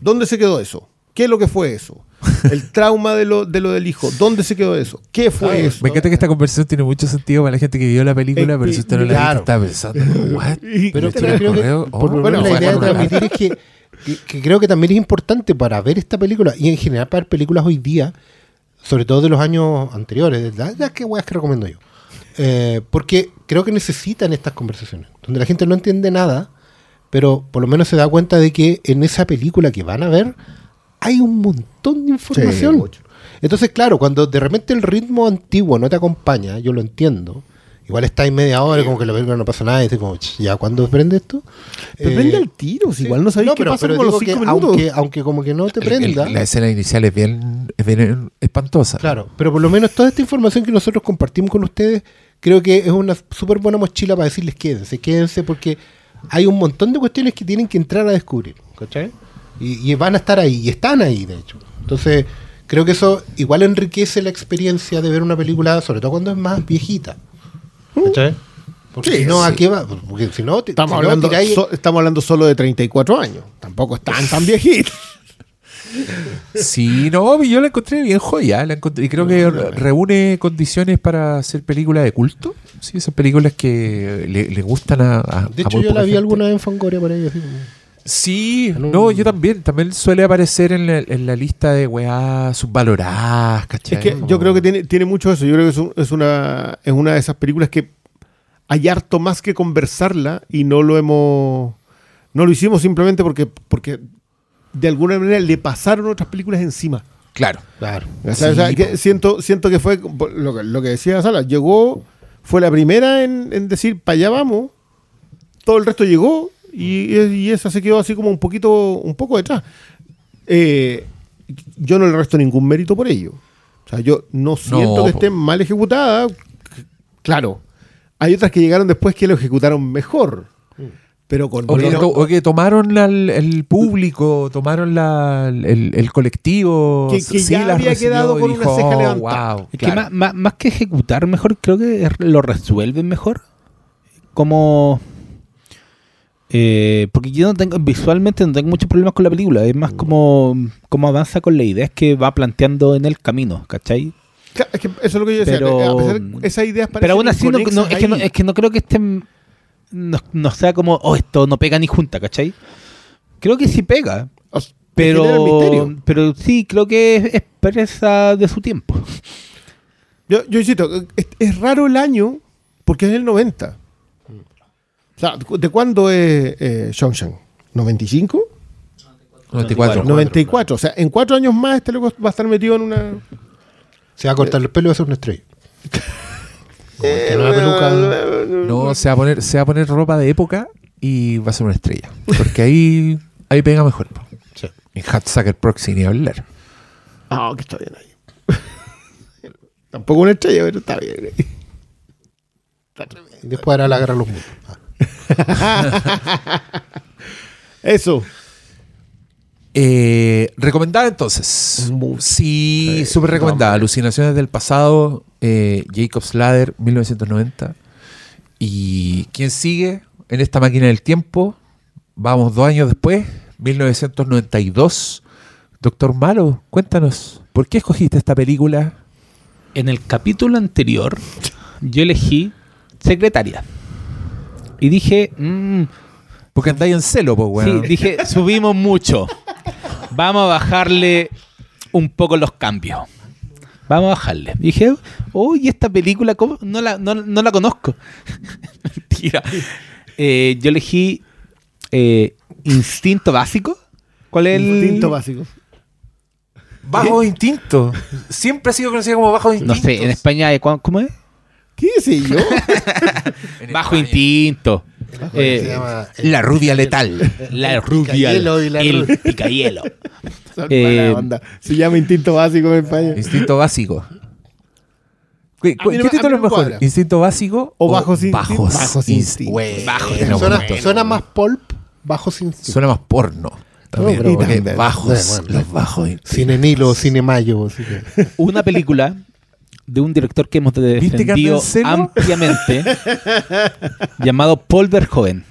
¿Dónde se quedó eso? ¿Qué es lo que fue eso? El trauma de lo, de lo del hijo. ¿Dónde se quedó eso? ¿Qué fue eso? Me encanta que esta conversación tiene mucho sentido para la gente que vio la película, Eh, pero si usted no la vio, está pensando, ¿what? Pero ¿Le pero tiró el creo que, correo? por Oh, bueno, menos la idea de transmitir es que, que- que creo que también es importante para ver esta película y en general para ver películas hoy día, sobre todo de los años anteriores, ¿verdad? ya que weas que recomiendo yo. Eh, porque creo que necesitan estas conversaciones, donde la gente no entiende nada, pero por lo menos se da cuenta de que en esa película que van a ver hay un montón de información. Entonces, claro, cuando de repente el ritmo antiguo no te acompaña, yo lo entiendo. Igual está ahí media hora como que la película no pasa nada y dices como, "Ch, ¿ya cuándo prende esto? Pero Eh, prende al tiro, si igual no sabéis no, qué pero, pasa pero como los cinco que minutos. aunque, aunque como que no te El- el- prenda. la escena inicial es bien, es bien espantosa. Claro, pero por lo menos toda esta información que nosotros compartimos con ustedes, creo que es una súper buena mochila para decirles quédense, quédense porque hay un montón de cuestiones que tienen que entrar a descubrir, ¿cachai? Y, y van a estar ahí, y están ahí, de hecho. Entonces, creo que eso igual enriquece la experiencia de ver una película, sobre todo cuando es más viejita. ¿Cachai? Porque Sí, si no, sí. ¿a qué va? Porque si no, Estamos, si hablando, tiráis- so- estamos hablando solo de 34 años. Tampoco están tan viejitos. Sí, no, yo la encontré bien joya. La encontré, y creo que re- reúne condiciones para hacer películas de culto. Sí, son películas que le, le gustan a, a- De a hecho, muy yo la vi gente. alguna vez en Fangoria por ahí. Así como- Sí, no, yo también. También suele aparecer en la, en la lista de weá subvaloradas, ¿cachai? Es que yo creo que tiene, tiene mucho eso. Yo creo que es, un- es una, es una de esas películas que hay harto más que conversarla y no lo hemos. No lo hicimos simplemente porque, porque de alguna manera le pasaron otras películas encima. Claro. Claro. O sea, o sea, Sí, que po. siento, siento que fue lo que, lo que decía Sala. Llegó, fue la primera en, en decir, para allá vamos. Todo el resto llegó y, y esa se quedó así como un poquito, un poco detrás. Eh, yo no le resto ningún mérito por ello. O sea, yo no siento No, que estén mal ejecutadas. Claro, hay otras que llegaron después que lo ejecutaron mejor. Pero con O que, to- o que tomaron la- el, público, tomaron la, el, el colectivo. Que- que sí ya las había quedado con una ceja "Oh, levantada". wow". Es que más- más que ejecutar mejor, creo que lo resuelven mejor. Como. Eh, porque yo no tengo, visualmente no tengo muchos problemas con la película. Es más como, como avanza con la idea que va planteando en el camino, ¿cachai? Claro, es que eso es lo que yo decía. Pero- a pesar de esas ideas Pero aún así, no, no- es, que no, es que no creo que estén. No, no sea como, oh, esto no pega ni junta, ¿cachai? Creo que sí pega. O sea, Pero, pero sí, creo que es, es presa de su tiempo. Yo, yo insisto, es, es raro el año porque es el 90. O sea, ¿de cuándo es eh, Shawshank? ¿95? 94. 94. O sea, en cuatro años más este loco va a estar metido en una... Se va a cortar el pelo y va a ser una estrella. Eh, una peluca. No, se va, a poner, se va a poner ropa de época y va a ser una estrella. Porque ahí, ahí pega mejor. Sí. En Hatsucker Proxy ni hablar. Ah, que está bien ahí. Tampoco una estrella, pero está bien. ahí. Está tremendo. Y después hará la guerra a los mundos. Ah, Eso. Eh, recomendada entonces. Sí, súper recomendada. Alucinaciones del pasado, eh, Jacob's Ladder, 1990. ¿Y quién sigue en esta máquina del tiempo? Vamos dos años después, 1992. Doctor Malo, cuéntanos, ¿por qué escogiste esta película? En el capítulo anterior, yo elegí secretaria. Y dije, mm, Porque andáis en celo, pues, weón. sí, dije, subimos mucho. Vamos a bajarle un poco los cambios. Vamos a bajarle. Dije, uy, esta película, ¿cómo? No, la, no, no la conozco. Mentira. Eh, yo elegí eh, Instinto Básico. ¿Cuál es el Instinto básico. Bajo instinto. Siempre ha sido conocido como bajo instinto. No sé, en España, eh, ¿cu- ¿cómo es? ¿Qué sé yo? Bajo Instinto. Eh, se llama La rubia letal. La rubia. Picahielo y la el rubia. Son Eh, mala onda. Se llama instinto básico en España. Instinto básico. ¿Qué, no qué título es mejor? cuadra. ¿Instinto básico O bajos instinto? bajos, Bajos instinto. Bueno, Bajos. suena, bueno. suena más pulp, bajo sin Suena más porno. También, bajos, Bueno, bueno. los bajos. Cine Nilo, Cine Mayo. Una película de un director que hemos ¿Viste que anda defendido ampliamente llamado Paul Verhoeven.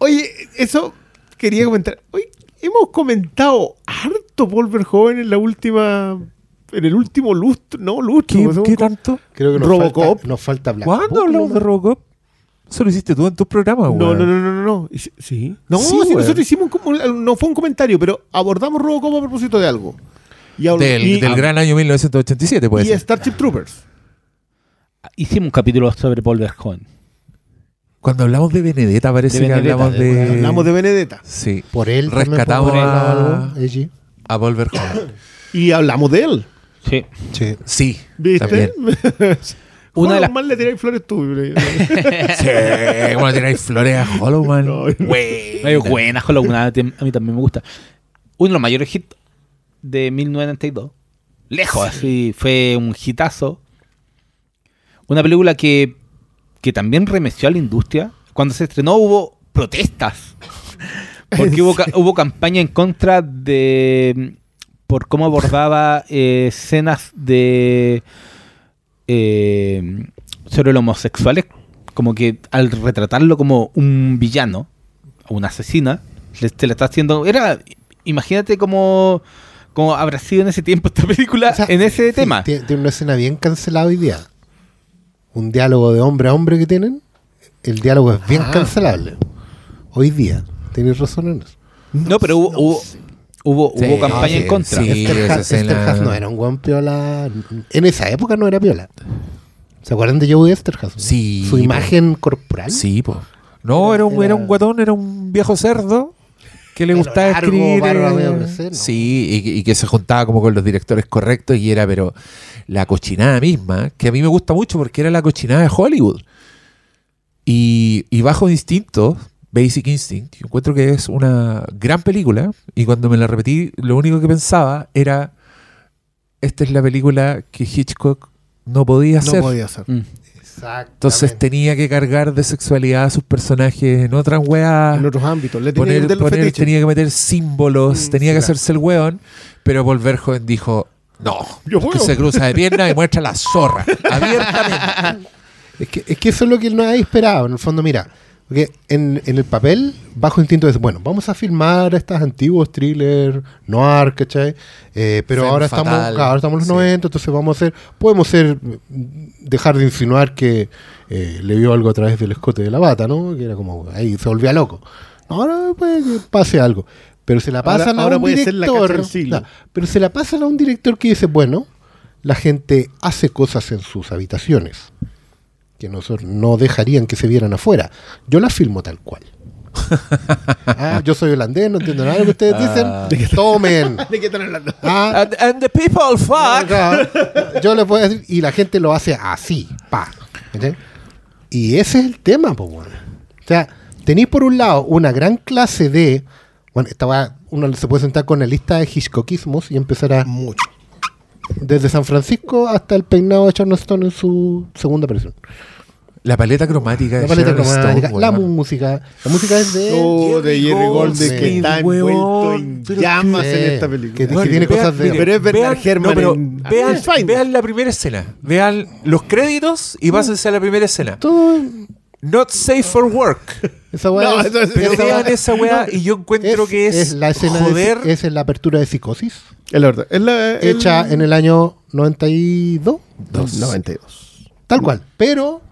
Oye, eso quería comentar. Oye, hemos comentado harto Paul Verhoeven en la última. En el último lustro. No, lustro. ¿Qué, tanto? Creo que nos Robocop. falta, nos falta Black ¿Cuándo Book, hablamos ¿no? de Robocop? Eso lo hiciste tú en tus programas, No, weón. no, no, no, no, no. ¿Sí? No, Sí, nosotros hicimos un como- no fue un comentario, pero abordamos Robocop a propósito de algo. Y, Del, y- del gran año 1987, puede y ser. Starship Troopers. Hicimos un capítulo sobre Paul Verhoeven. Cuando hablamos de Benedetta, parece De que Benedetta, hablamos de- de. Hablamos de Benedetta. Sí. Por él también Rescatamos podemos hablar a- algo, Eiji. A Paul Verhoeven. Y hablamos de él. Sí. Sí. Sí. ¿Viste? También. Una de las- mal le tiráis flores tú. Sí. Bueno, tiráis flores a Hollow Man. No, Güey. Ay, buena, Hollow Knight, a mí también me gusta. Uno de los mayores hits de 1992. Lejos, así, fue un hitazo. Una película que, que también remeció a la industria. Cuando se estrenó hubo protestas. Porque hubo, hubo campaña en contra de... por cómo abordaba eh, escenas de... eh, sobre los homosexuales. Como que al retratarlo como un villano, o una asesina, se le está haciendo... Era... Imagínate cómo, cómo habrá sido en ese tiempo esta película O sea, en ese sí, tema. Tiene, una escena bien cancelada hoy día. Un diálogo de hombre a hombre que tienen. El diálogo es bien Ah. cancelable. Hoy día. Tienes razón en eso. No, pero hubo, hubo, hubo, Sí, hubo campaña sí, en contra. sí. Esther Haas- Esther escena- Haas no era un buen piola. En esa época no era piola. ¿Se acuerdan de Joe Esterhaz? Sí, Su po. imagen corporal. Sí, po. No, era un, Era- era un guatón, era un viejo cerdo que le gustaba largo, escribir. barba eh, crecer, ¿no? Sí, y, que- y que se juntaba como con los directores correctos y era, pero la cochinada misma, que a mí me gusta mucho porque era la cochinada de Hollywood. Y, y Bajo Instinto, Basic Instinct, yo encuentro que es una gran película y cuando me la repetí, lo único que pensaba era, esta es la película que Hitchcock no podía No hacer. podía ser. Mm. Entonces tenía que cargar de sexualidad a sus personajes en otras weas. En otros ámbitos. Le tenía que Poner, tenía que meter símbolos, Mm, tenía que hacerse el weón. Pero Paul Verhoeven dijo: No, Yo que se cruza de pierna y muestra la zorra abiertamente. Es que, es que eso es lo que él no había esperado. En el fondo, mira, Porque en, en el papel, bajo instinto es, bueno, vamos a filmar estos antiguos thrillers, noir, ¿cachai? Eh, pero Femme ahora estamos, fatal. ahora estamos en los Sí. 90, entonces vamos a hacer, podemos ser, dejar de insinuar que eh, le vio algo a través del escote de la bata, ¿no? Que era como, ahí se volvía loco. Ahora puede que pase algo. Pero se la pasan ahora a un puede ser la claro, pero se la pasan a un director que dice, bueno, la gente hace cosas en sus habitaciones que nosotros no dejarían que se vieran afuera. Yo las filmo tal cual. Ah, yo soy holandés, no entiendo nada de lo que ustedes dicen. Tomen. ¿De qué están hablando? Ah, And, and the people fuck. yo les puedo decir, y la gente lo hace así, pa. Y ese es el tema, pues, bueno. O sea, tenéis por un lado una gran clase de. Bueno, estaba, uno se puede sentar con la lista de Hitchcockismos y empezar a. Mucho. Desde San Francisco hasta el peinado de Charleston Stone en su segunda aparición. La paleta cromática La de paleta Sharon cromática, Stone, la weón. música. La música es de. Oh, de Jerry Goldsmith que está envuelto en llamas que- en esta película. que Bueno, tiene vean- cosas de- mire, Pero es Bernard vean- Herrmann no, pero en- vean, vean la primera escena. Vean los créditos y pásense a la primera escena. Todo. Not safe for work. Esa weá No, es- es- Pero esa vean weá- esa weá y yo encuentro que es, la escena joder. de, es la apertura de Psicosis, Es verdad. Es la, el- hecha en el año 92, Dos. 92. tal cual. Pero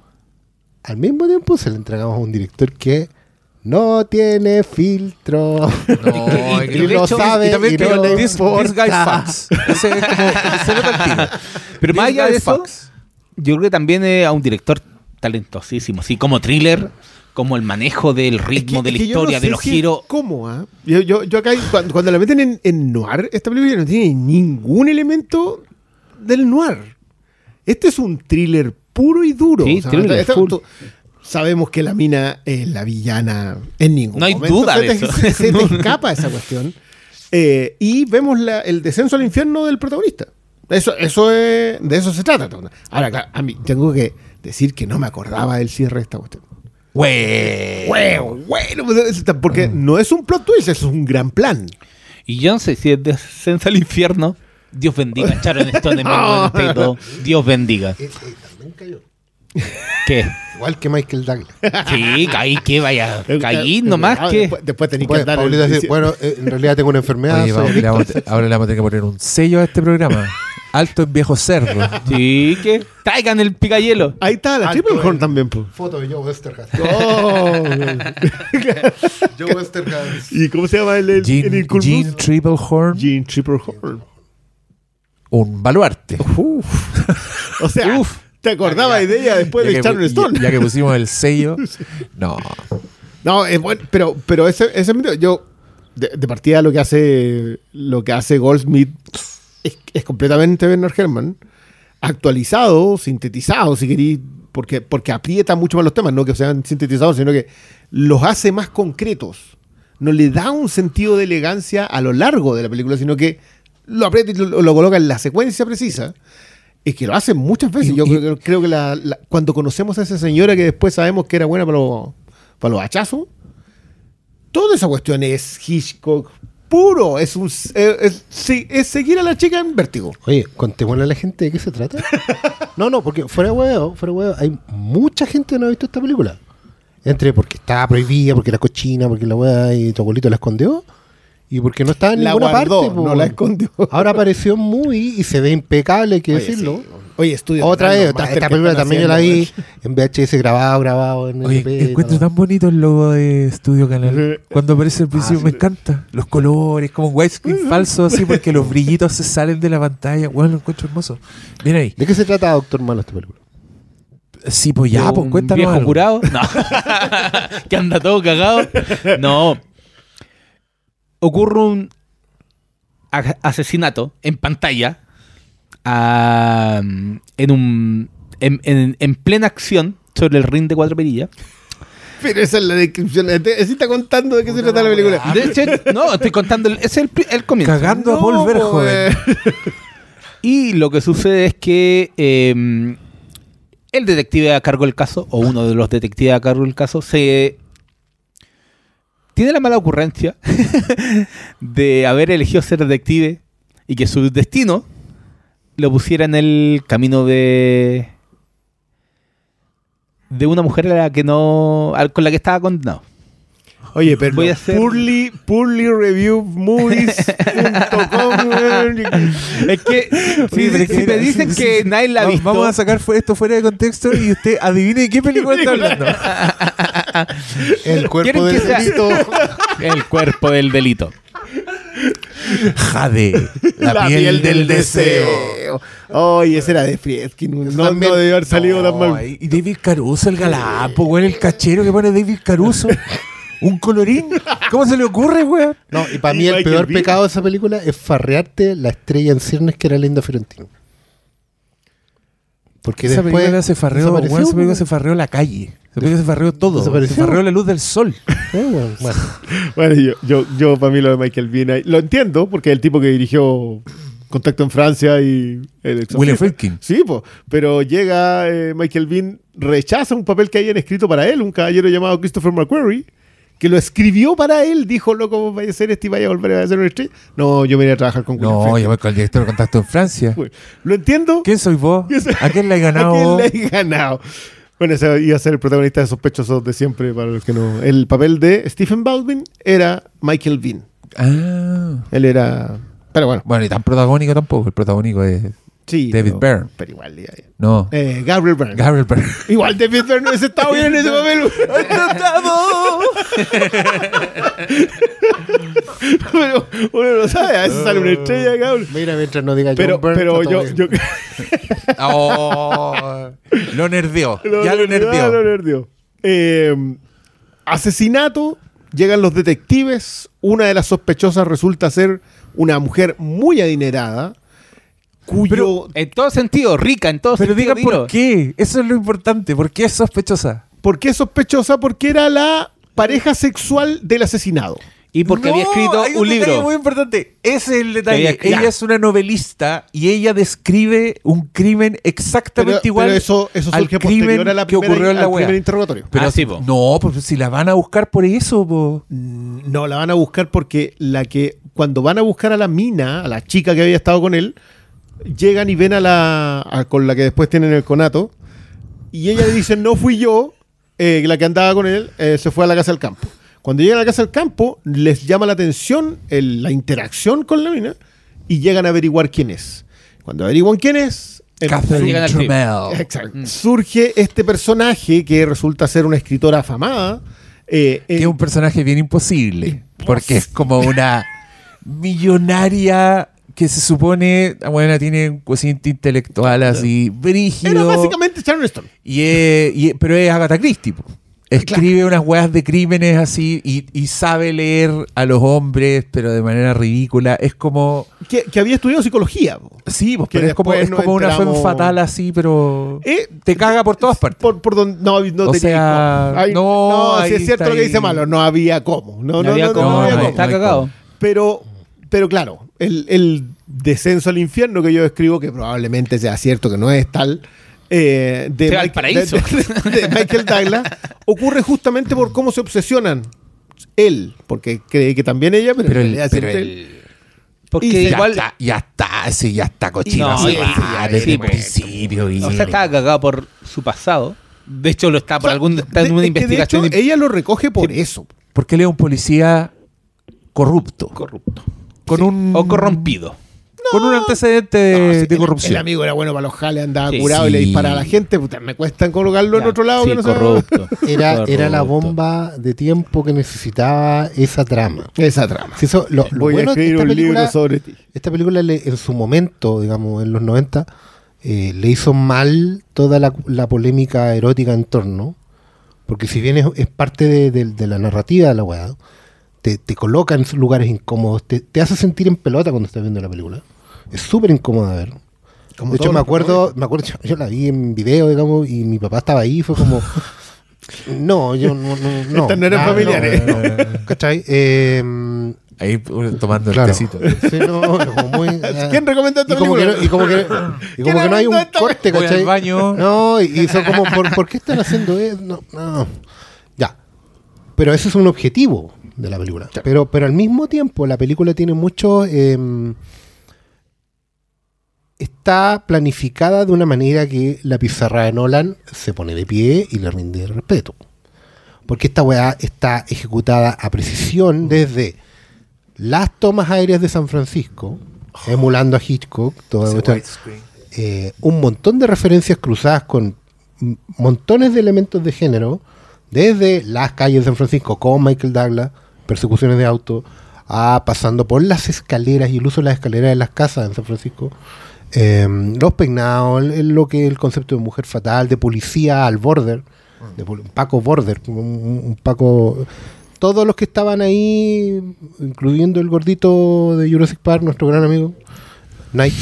al mismo tiempo se le entregamos a un director que no tiene filtro. No, Y que- lo hecho, sabe y también y que no le this, this guy fucks. Ese es como, se el. Pero más allá guy de eso, fucks. yo creo que también es a un director talentosísimo, así como thriller, como el manejo del ritmo, de la es que yo no historia, de los si giros. ¿Cómo? ah? Yo, yo, yo acá, cuando, cuando la meten en, en noir, esta película no tiene ningún elemento del noir. Este es un thriller puro y duro. Sí, thriller, full. tú- sabemos que la mina es la villana en ningún No hay momento. duda se de te, eso. Se, se te escapa esa cuestión. Eh, y vemos la- el descenso al infierno del protagonista. Eso, eso es, de eso se trata. Ahora, claro, a mí tengo que decir que no me acordaba del cierre de esta cuestión. Güey. Bueno, bueno, pues, es- porque no es un plot twist, es un gran plan. Y yo no sé si es descenso al infierno. Dios bendiga, Sharon Stone del pedo. Dios bendiga. Eh, eh, también cayó. ¿Qué? Igual que Michael Douglas. Sí, caí, que vaya. Caí Eh, nomás ah, que. Después, después tenés que andar dice, bueno, en realidad tengo una enfermedad. Oye, soy vamos, le adicto. vamos- ahora le vamos a tener que poner un sello a este programa. Alto en viejo cerdo. Sí, que. Traigan el picayelo. Ahí está la Alto, Triple Horn también. po. Foto de Joe Westergaard. Oh, Joe Westergaard. ¿Y cómo se llama el, el, Jean, el Incursus? Jean Triple Horn. Jean Triple Horn. Un baluarte. O sea, te acordabas de ella después Ya de Sharon ya- Stone. ya que pusimos el sello. No. No, es bueno, pero, pero ese, ese mito, yo de, de partida lo que hace lo que hace Goldsmith es, es completamente Bernard Herrmann actualizado, sintetizado, si queréis, porque, porque aprieta mucho más los temas, no que sean sintetizados, sino que los hace más concretos. No le da un sentido de elegancia a lo largo de la película, sino que lo aprieta y lo, lo coloca en la secuencia precisa. Es que lo hace muchas veces. Y- Yo y- creo, creo que la- la- cuando conocemos a esa señora que después sabemos que era buena para los, para los hachazos, toda esa cuestión es Hitchcock puro. Es, un, es, es- es seguir a la chica en vértigo. Oye, contémosle a la gente de qué se trata. No, no, porque fuera de huevo, fuera de huevo, hay mucha gente que no ha visto esta película. Entre porque estaba prohibida, porque era cochina, porque la weá y tu abuelito la escondió. Y porque no estaba en La ninguna guardó, parte. po. no la escondió. Ahora apareció muy y se ve impecable, hay que Oye, decirlo. sí. Oye, estudio. Otra vez, esta, película también yo la vi en VHS grabado, grabado en Oye, LP, encuentro todo. tan bonito el logo de Estudio Canal. Cuando aparece al principio sí. me encanta. Los colores, como un widescreen falso así porque los brillitos se salen de la pantalla. Bueno, lo encuentro hermoso. Mira ahí. ¿De qué se trata, Doctor Malo, esta película? Sí, pues ya, pues cuéntanos viejo algo. curado. No. que anda todo cagado. No. Ocurre un asesinato en pantalla. en un. En, en- en plena acción sobre el ring de cuatro perillas. Pero esa es la descripción. Este- Así está contando de qué se trata la película. De hecho, no, estoy contando. el- es el, comienzo. Cagando a No, Verhoeven. eh. Y lo que sucede es que eh, el detective a cargo del caso, o uno de los detectives a cargo del caso, se tiene la mala ocurrencia de haber elegido ser detective y que su destino lo pusiera en el camino de de una mujer a la que no, con la que estaba condenado. Oye, pero Voy a hacer- Review weón. Es que si, si que- me dicen que nadie la ha Vamos- visto, Vamos a sacar esto fuera de contexto y usted adivine de qué película está hablando. El cuerpo ¿Quieren del sea- delito. el cuerpo del delito. Jade, la, piel, del, deseo. Oye, ese era de Friedkin. No, no debió haber salido tan mal. y David Caruso, el galapo, güey, el cachero que pone David Caruso. Un colorín. ¿Cómo se le ocurre, güey? No, y para Y mí el Michael peor pecado de esa película es farrearte la estrella en ciernes que era Linda Fiorentino. Porque Esa después película se farreó, güey, esa película se farreó la calle. Se farreó todo. Se farreó la luz del sol. Bueno, yo, yo, yo para mí lo de Michael Bean, ahí- lo entiendo, porque es el tipo que dirigió Contacto en Francia y El. William Friedkin. Sí, pues, pero llega eh, Michael Bean, rechaza un papel que habían escrito para él, un caballero llamado Christopher McQuarrie, que lo escribió para él, dijo, loco, vaya a ser este y vaya a volver a ser una estrella. No, yo me iba a trabajar con William No, Friedkin. yo voy con el director de contacto en Francia. Bueno, Lo entiendo. ¿Quién soy vos? ¿A quién le he ganado ¿A quién le he ganado? Bueno, ese iba a ser el protagonista de Sospechosos de siempre, para los que no. El papel de Stephen Baldwin era Michael Bean. Ah. Él era. Pero bueno, Bueno, y tan protagónico tampoco. El protagónico es sí. David pero, Byrne. Pero igual, ya, ya. No. Eh, Gabriel Byrne. Gabriel Byrne. igual David Byrne ese estaba bien en ese papel. pero uno no sabe, a veces sale una estrella, Gabriel. Mira, mientras no diga John Pero, Byrne, pero yo, yo, Oh, lo nerdeó. ya lo nerdeó. lo nerdeó. Eh, asesinato, llegan los detectives, una de las sospechosas resulta ser una mujer muy adinerada, cuyo... Pero- En todo sentido, rica, en todo Pero sentido. digan por dilo. qué. Eso es lo importante. ¿Por qué es sospechosa? ¿Por qué es sospechosa? Porque era la pareja sexual del asesinado. Y porque No, había escrito hay un, detalle libro. muy importante. Ese es el detalle. había Ella es una novelista y ella describe un crimen exactamente Pero, igual pero eso, eso al crimen a la que primera- ocurrió en la primer interrogatorio. Pero Ah, po. no, pues si la van a buscar por eso, po. Mm, No, la van a buscar porque la que cuando van a buscar a la mina, a la chica que había estado con él, llegan y ven a la a- con la que después tienen el conato y ella le dice no fui yo, eh, la que andaba con él eh, se fue a la casa del campo. Cuando llegan a la casa del campo les llama la atención el- la interacción con la mina y llegan a averiguar quién es. Cuando averiguan quién es, Catherine. Exacto. surge este personaje que resulta ser una escritora afamada. eh, Que es un personaje bien imposible. Porque es como una millonaria que se supone, bueno, tiene un cociente intelectual así, era brígido. básicamente Sharon Stone. Y es- y es- pero es Agatha Christie. po. Escribe unas weas de crímenes así y, y sabe leer a los hombres, pero de manera ridícula. Es como. que, que había estudiado psicología. po. Sí, pues, pero es como, es como una fe enteramos- fatal así, pero. Eh, te caga por todas partes. Por, por donde, no, no O tenía sea, cómo. Ay, no, no, sí es cierto lo que dice. Malo, no había cómo. No, No, no, había no había no, cómo. está cagado. cómo. Pero, pero claro, el, el descenso al infierno que yo describo, que probablemente sea cierto que no es tal, eh, de, Michael, paraíso. de- de- de Michael Douglas, ocurre justamente por cómo se obsesionan él, porque cree que también ella, pero, Pero en el- pero él. Porque Y se- Ya igual. está, ya está, sí, ya está cochino. No, sí, ya, desde sí, el pues. principio. y- O sea, estaba cagado por su pasado. De hecho, lo está por O sea, algún. Está en de- una de investigación hecho, ella lo recoge por eso. Porque él es un policía corrupto. corrupto. Con un. O corrompido. Con un antecedente de, No, sí, de el- El, corrupción. amigo era bueno para los jales, andaba Sí. curado y le disparaba a la gente. Puta, me cuesta colocarlo en otro lado sí, que no corrupto. Era, era la bomba de tiempo que necesitaba esa trama. esa trama. Si eso, lo, lo Voy bueno a escribir esta un película, libro sobre ti. esta película le- en su momento, digamos, en los 90, eh, le hizo mal toda la, la polémica erótica en torno. Porque si bien es, es parte de, de- de la narrativa de la weá, te, te coloca en lugares incómodos, te, te hace sentir en pelota cuando estás viendo la película. Es súper incómoda de ver. Como de hecho, me acuerdo, me acuerdo, yo, yo la vi en video, digamos, y mi papá estaba ahí, fue como, no, yo no, no, no. Estas no eran ah, familiares. no, no. ¿Cachai? Eh, Ahí uh, tomando Claro. el tecito. Sí, no, como muy, ah. ¿Quién recomendó esta y como, que película? no, y como que, y como que no hay un corte, Voy al ¿cachai? baño. No, y, y son como, ¿por, por qué están haciendo eso? No, no. Ya. Pero ese es un objetivo de la película. Pero, pero al mismo tiempo, la película tiene muchos. em, está planificada de una manera que la pizarra de Nolan se pone de pie y le rinde respeto. Porque esta weá está ejecutada a precisión desde las tomas aéreas de San Francisco, emulando a Hitchcock, widescreen. eh, un montón de referencias cruzadas con montones de elementos de género, desde las calles de San Francisco con Michael Douglas, persecuciones de auto, a pasando por las escaleras y las escaleras de las casas en San Francisco, eh, los peinados, lo que es el concepto de mujer fatal, de policía al border, un Paco border, un, Paco... Todos los que estaban ahí, incluyendo el gordito de Jurassic Park, nuestro gran amigo, Knight,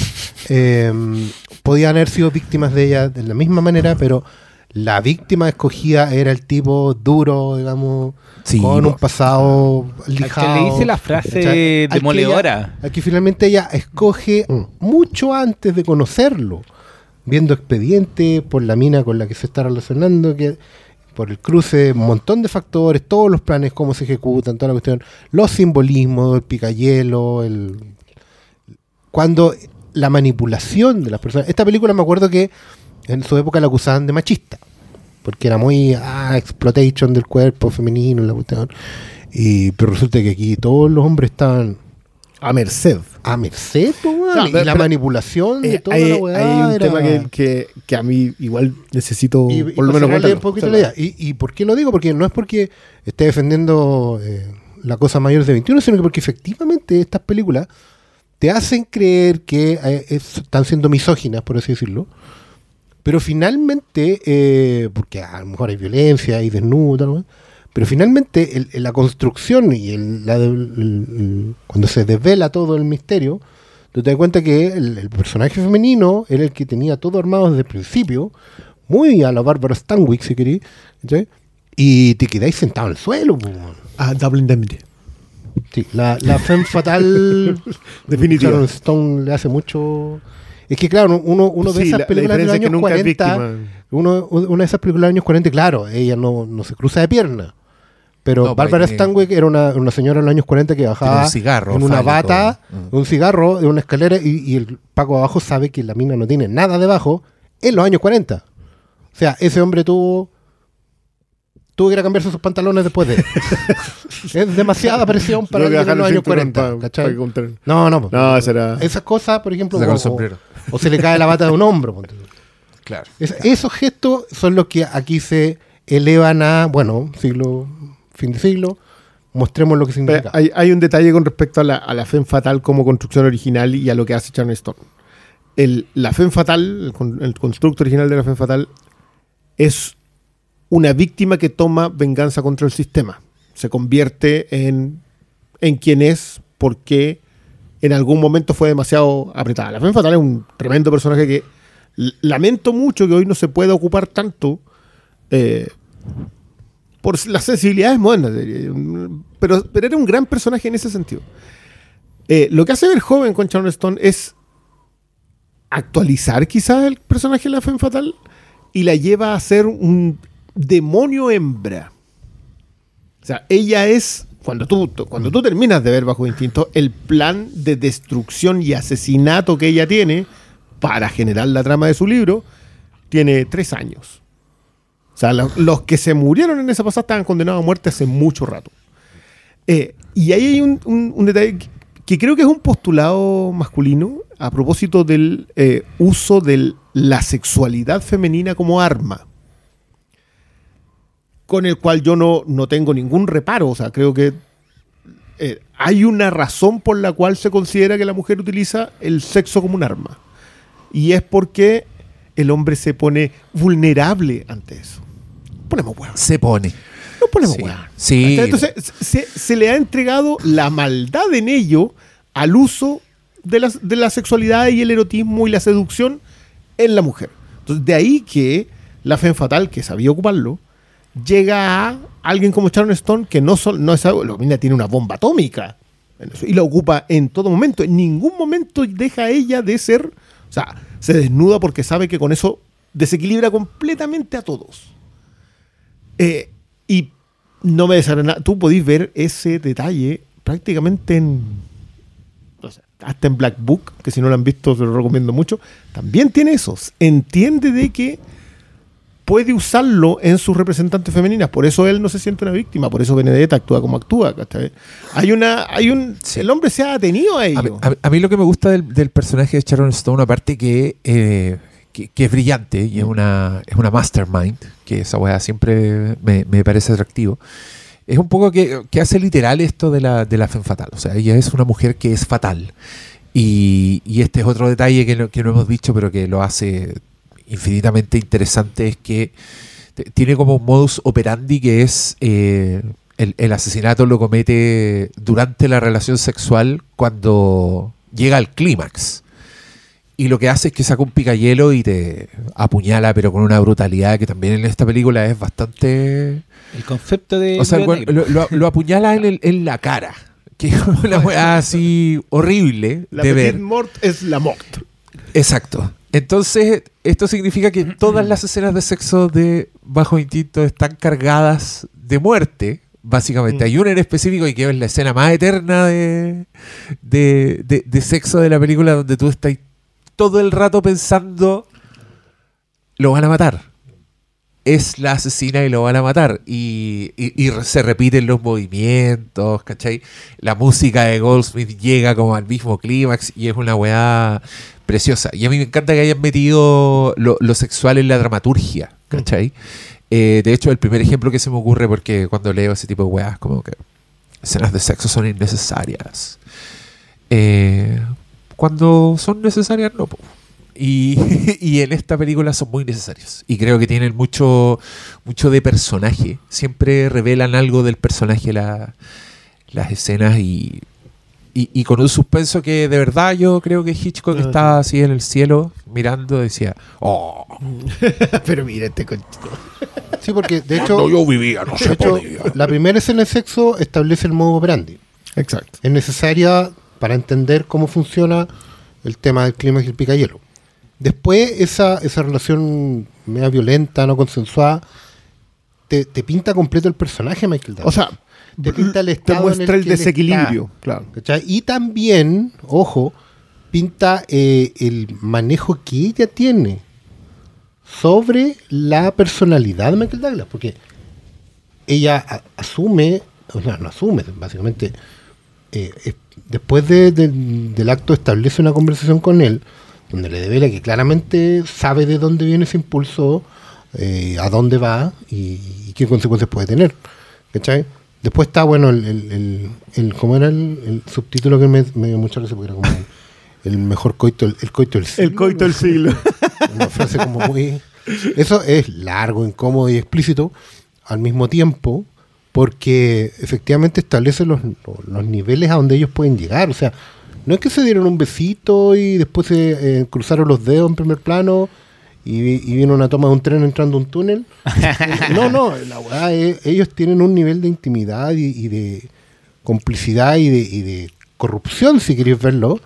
eh, podían haber sido víctimas de ella de la misma manera, pero la víctima escogida era el tipo duro, digamos, Sí, con un pasado Al lijado. que le dice la frase. Al que demoledora. al que finalmente ella escoge mucho antes de conocerlo, viendo expediente por la mina con la que se está relacionando, que por el cruce, un montón de factores, todos los planes, cómo se ejecutan, toda la cuestión, los simbolismos, el picayelo, el cuando la manipulación de las personas. Esta película me acuerdo que en su época la acusaban de machista, porque era muy ah, exploitation del cuerpo femenino, la cuestión. Y, pero resulta que aquí todos los hombres estaban A merced. a merced, weón, No, y la pero- manipulación de Eh, toda hay, la weá. hay un era- tema que, que, que a mí igual necesito y, y por lo menos contarlo. un poquito la idea. ¿Y, ¿Y por qué lo digo? Porque no es porque esté defendiendo eh, la cosa mayor de 21, sino que porque efectivamente estas películas te hacen creer que eh, es- están siendo misóginas, por así decirlo. Pero finalmente, eh, porque a lo mejor hay violencia, hay desnudo, pero finalmente el- la construcción y el- la de- el- cuando se desvela todo el misterio, tú te das cuenta que el, personaje femenino era el que tenía todo armado desde el principio, muy a la Bárbara Stanwyck, si queréis, ¿cachai? y te quedáis sentado en el suelo. weón. Ah, Double Indemnity. Sí, la, la femme fatal Definitiva. Sharon Stone le hace mucho. Es que claro, uno, Sí, esas la- la películas de los diferencia es que años nunca es 40. víctima. Uno, una de esas películas de los años 40, claro, ella no, no se cruza de pierna. Pero No, Barbara porque- Stanwyck era una, una señora en los años 40 que bajaba un cigarro en una bata, Mm. un cigarro, de una escalera, y, y el Paco abajo sabe que la mina no tiene nada debajo en los años 40. O sea, ese hombre tuvo. Tuvo que ir a cambiarse sus pantalones después de. es demasiada presión para alguien en los años cinturón 40. pa- ¿cachai? pa encontrar- No, no. pues, No, esa era- Esas cosas, por ejemplo, o, sombrero. O se le cae la bata de un hombro. ponte tú. Claro. Es- esos gestos son los que aquí se elevan a, bueno, siglo, fin de siglo. Mostremos lo que significa. hay, hay un detalle con respecto a la, a la Femme Fatal como construcción original y a lo que hace Sharon Stone. El, la Femme Fatal, el constructo original de la Femme Fatal, es una víctima que toma venganza contra el sistema. Se convierte en, en quien es porque en algún momento fue demasiado apretada. La Femme Fatal es un tremendo personaje que lamento mucho que hoy no se pueda ocupar tanto eh, por las sensibilidades modernas. pero era un gran personaje en ese sentido. Eh, lo que hace ver joven con Sharon Stone es actualizar quizás el personaje de la Femme Fatal y la lleva a ser un demonio hembra. O sea, ella es, cuando tú, cuando tú terminas de ver Bajo Instinto, el plan de destrucción y asesinato que ella tiene para generar la trama de su libro, tiene tres años. O sea, lo- los que se murieron en esa pasada estaban condenados a muerte hace mucho rato. Eh, y ahí hay un, detalle que, que creo que es un postulado masculino a propósito del eh, uso de la sexualidad femenina como arma. Con el cual yo no, no tengo ningún reparo. O sea, creo que eh, hay una razón por la cual se considera que la mujer utiliza el sexo como un arma. Y es porque el hombre se pone vulnerable ante eso. Ponemos huevos. Se pone. Nos ponemos Sí. Sí. Entonces se, se le ha entregado la maldad en ello al uso de la, de la sexualidad y el erotismo y la seducción en la mujer. Entonces, de ahí que la Femme Fatal, que sabía ocuparlo, llega a alguien como Sharon Stone, que no, sol- no es algo, la mina tiene una bomba atómica y la ocupa en todo momento. En ningún momento deja ella de ser, o sea, se desnuda porque sabe que con eso desequilibra completamente a todos. Eh, y no me desagrada. Tú podéis ver ese detalle prácticamente en. o sea, hasta en Black Book, que si no lo han visto se lo recomiendo mucho, también tiene esos. Entiende de que puede usarlo en sus representantes femeninas, por eso él no se siente una víctima, por eso Benedetta actúa como actúa. Hay una, hay un, el hombre se ha atenido a A mí, ello. a- a mí lo que me gusta del, del personaje de Sharon Stone, aparte que, eh, que, que es brillante y es una, es una mastermind, que esa weá siempre me, me parece atractivo, es un poco que, que hace literal esto de la, de la femme fatal. O sea, ella es una mujer que es fatal. Y, y este es otro detalle que no, que no hemos dicho, pero que lo hace infinitamente interesante, es que tiene como un modus operandi que es eh, el, el asesinato lo comete durante la relación sexual cuando llega al clímax. Y lo que hace es que saca un picayelo y te apuñala, pero con una brutalidad que también en esta película es bastante... El concepto de. O sea, lo, lo- lo apuñala en, el- en la cara. Que es una weá así horrible La de ver. mort es la mort. Exacto. Entonces, esto significa que todas las escenas de sexo de Bajo Instinto están cargadas de muerte. Básicamente, Mm. hay una en específico y que es la escena más eterna de, de, de- de sexo de la película donde tú estás todo el rato pensando lo van a matar. Es la asesina y lo van a matar. Y, y- y se repiten los movimientos, ¿cachai? La música de Goldsmith llega como al mismo clímax y es una weá preciosa. Y a mí me encanta que hayan metido lo, lo sexual en la dramaturgia, ¿cachai? Eh, de hecho, el primer ejemplo que se me ocurre, porque cuando leo ese tipo de weas, como que escenas de sexo son innecesarias. Eh, cuando son necesarias, no. po. Y, y en esta película son muy necesarias. Y creo que tienen mucho, mucho de personaje. Siempre revelan algo del personaje la- las escenas y, y, y con un suspenso que de verdad yo creo que Hitchcock Ah, estaba así en el cielo mirando decía, oh, Pero mira este conchito. Sí, porque de hecho, no yo vivía, no se hecho, podía. la primera escena de sexo establece el modo operandi. Exacto. Es necesaria para entender cómo funciona el tema del clima y el picayelo. Después, esa, esa relación media violenta, no consensuada, te, te pinta completo el personaje, Michael Douglas. O sea, Te pinta el te estado en muestra el desequilibrio, claro. ¿Cachai? Y también, ojo, pinta eh, el manejo que ella tiene sobre la personalidad de Michael Douglas, porque ella asume, o sea, no asume, básicamente, eh, es- después de- de- del acto establece una conversación con él, donde le devela que claramente sabe de dónde viene ese impulso, eh, a dónde va y, y qué consecuencias puede tener. ¿Cachai? Después está, bueno, el, el, el- el- ¿cómo era el, subtítulo que me, me dio mucha risa? Porque era como el, mejor coito, el, el coito del siglo. El coito del siglo. Una frase como muy... Eso es largo, incómodo y explícito al mismo tiempo porque efectivamente establece los, los niveles a donde ellos pueden llegar. O sea, no es que se dieron un besito y después se eh, cruzaron los dedos en primer plano y, y vino una toma de un tren entrando a un túnel. no, no, la es- ellos tienen un nivel de intimidad y, y de complicidad y de, y de corrupción, si queréis verlo,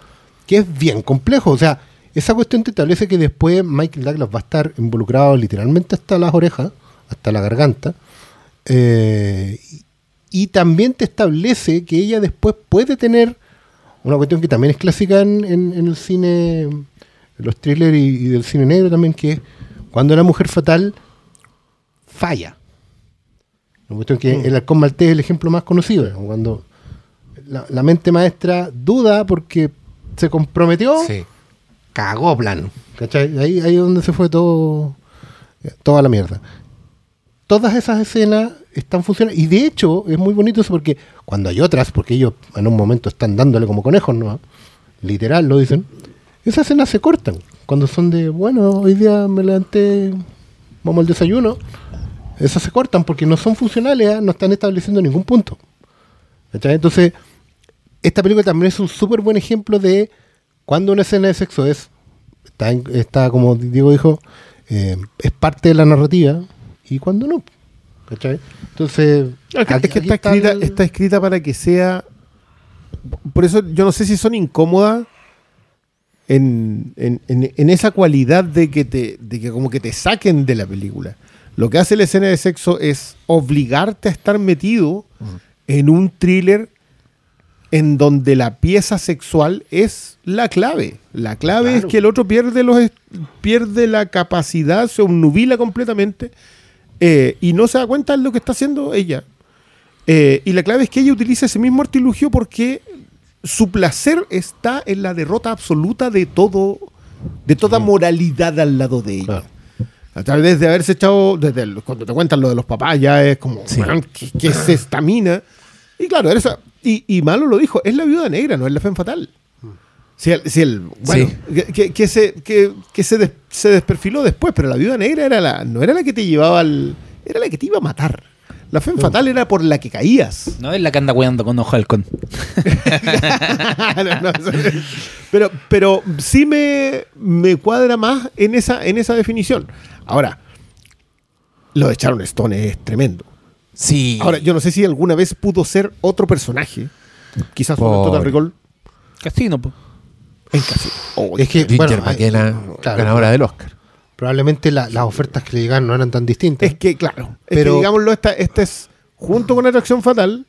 que es bien complejo. O sea, esa cuestión te establece que después Michael Douglas va a estar involucrado literalmente hasta las orejas, hasta la garganta. eh, y también te establece que ella después puede tener una cuestión que también es clásica en, en- en el cine, en los thrillers y, y del cine negro también, que es cuando la mujer fatal falla. Una cuestión que el halcón maltés es el ejemplo más conocido, ¿no? cuando la, la mente maestra duda porque se comprometió, Sí. cagó plano. ¿cachai? Ahí, ahí es donde se fue todo, toda la mierda. Todas esas escenas están funcionando. Y de hecho, es muy bonito eso porque cuando hay otras, porque ellos en un momento están dándole como conejos, ¿no? Literal lo dicen. Esas escenas se cortan. Cuando son de, bueno, hoy día me levanté, vamos al desayuno. Esas se cortan porque no son funcionales, ¿ah? no están estableciendo ningún punto. Entonces, esta película también es un súper buen ejemplo de cuando una escena de sexo es, está como Diego dijo, eh, es parte de la narrativa y cuando no. ¿Cachai? Entonces, Es que, es está, escrita, el- está escrita para que sea. Por eso yo no sé si son incómodas en, en- en- en esa cualidad de que, te, de que como que te saquen de la película. Lo que hace la escena de sexo es obligarte a estar metido en un thriller en donde la pieza sexual es la clave. La clave es que el otro pierde, los, pierde la capacidad, se obnubila completamente eh, y no se da cuenta de lo que está haciendo ella. Eh, y la clave es que ella utiliza ese mismo artilugio porque su placer está en la derrota absoluta de todo, de toda moralidad al lado de ella. Claro. A través de haberse echado, desde el- cuando te cuentan lo de los papás, ya es como, Sí. weón, ¿qué, qué es esta mina? Y claro, esa- y, y Malo lo dijo, es la viuda negra, no es la fe fatal. Si el, bueno, Sí. que, que- se, que, que se, des- se desperfiló después, pero la viuda negra era la, no era la que te llevaba al. Era la que te iba a matar. La fe fatal era por la que caías. No es la que anda weando con ojo halcón. No, pero, pero sí me, me cuadra más en esa, en esa definición. Ahora, lo de Sharon Stone es tremendo. Sí. Ahora, yo no sé si alguna vez pudo ser otro personaje. Quizás por Total Recall Casino, po. En casi. Oh, Es que, bueno, McKenna, claro, ganadora del Oscar. probablemente la- las ofertas que le llegaron no eran tan distintas. Es que, claro, es Pero- que digámoslo, esta, este es, junto con Atracción Fatal,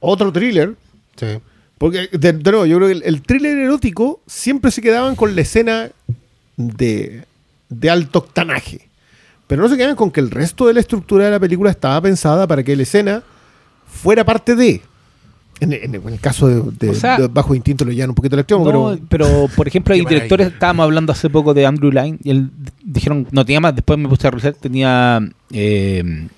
otro thriller. Sí. Porque, de, de nuevo, yo creo que el, el thriller erótico siempre se quedaban con la escena de, de alto octanaje. Pero no se quedaban con que el resto de la estructura de la película estaba pensada para que la escena fuera parte de. En, en- en el caso de, de- O sea- de Bajo Instinto lo llevan un poquito al extremo, No, pero. pero por ejemplo hay directores, estábamos hablando hace poco de Andrew Lyne y él dijeron, no tenía más, después me puse a revisar, tenía eh,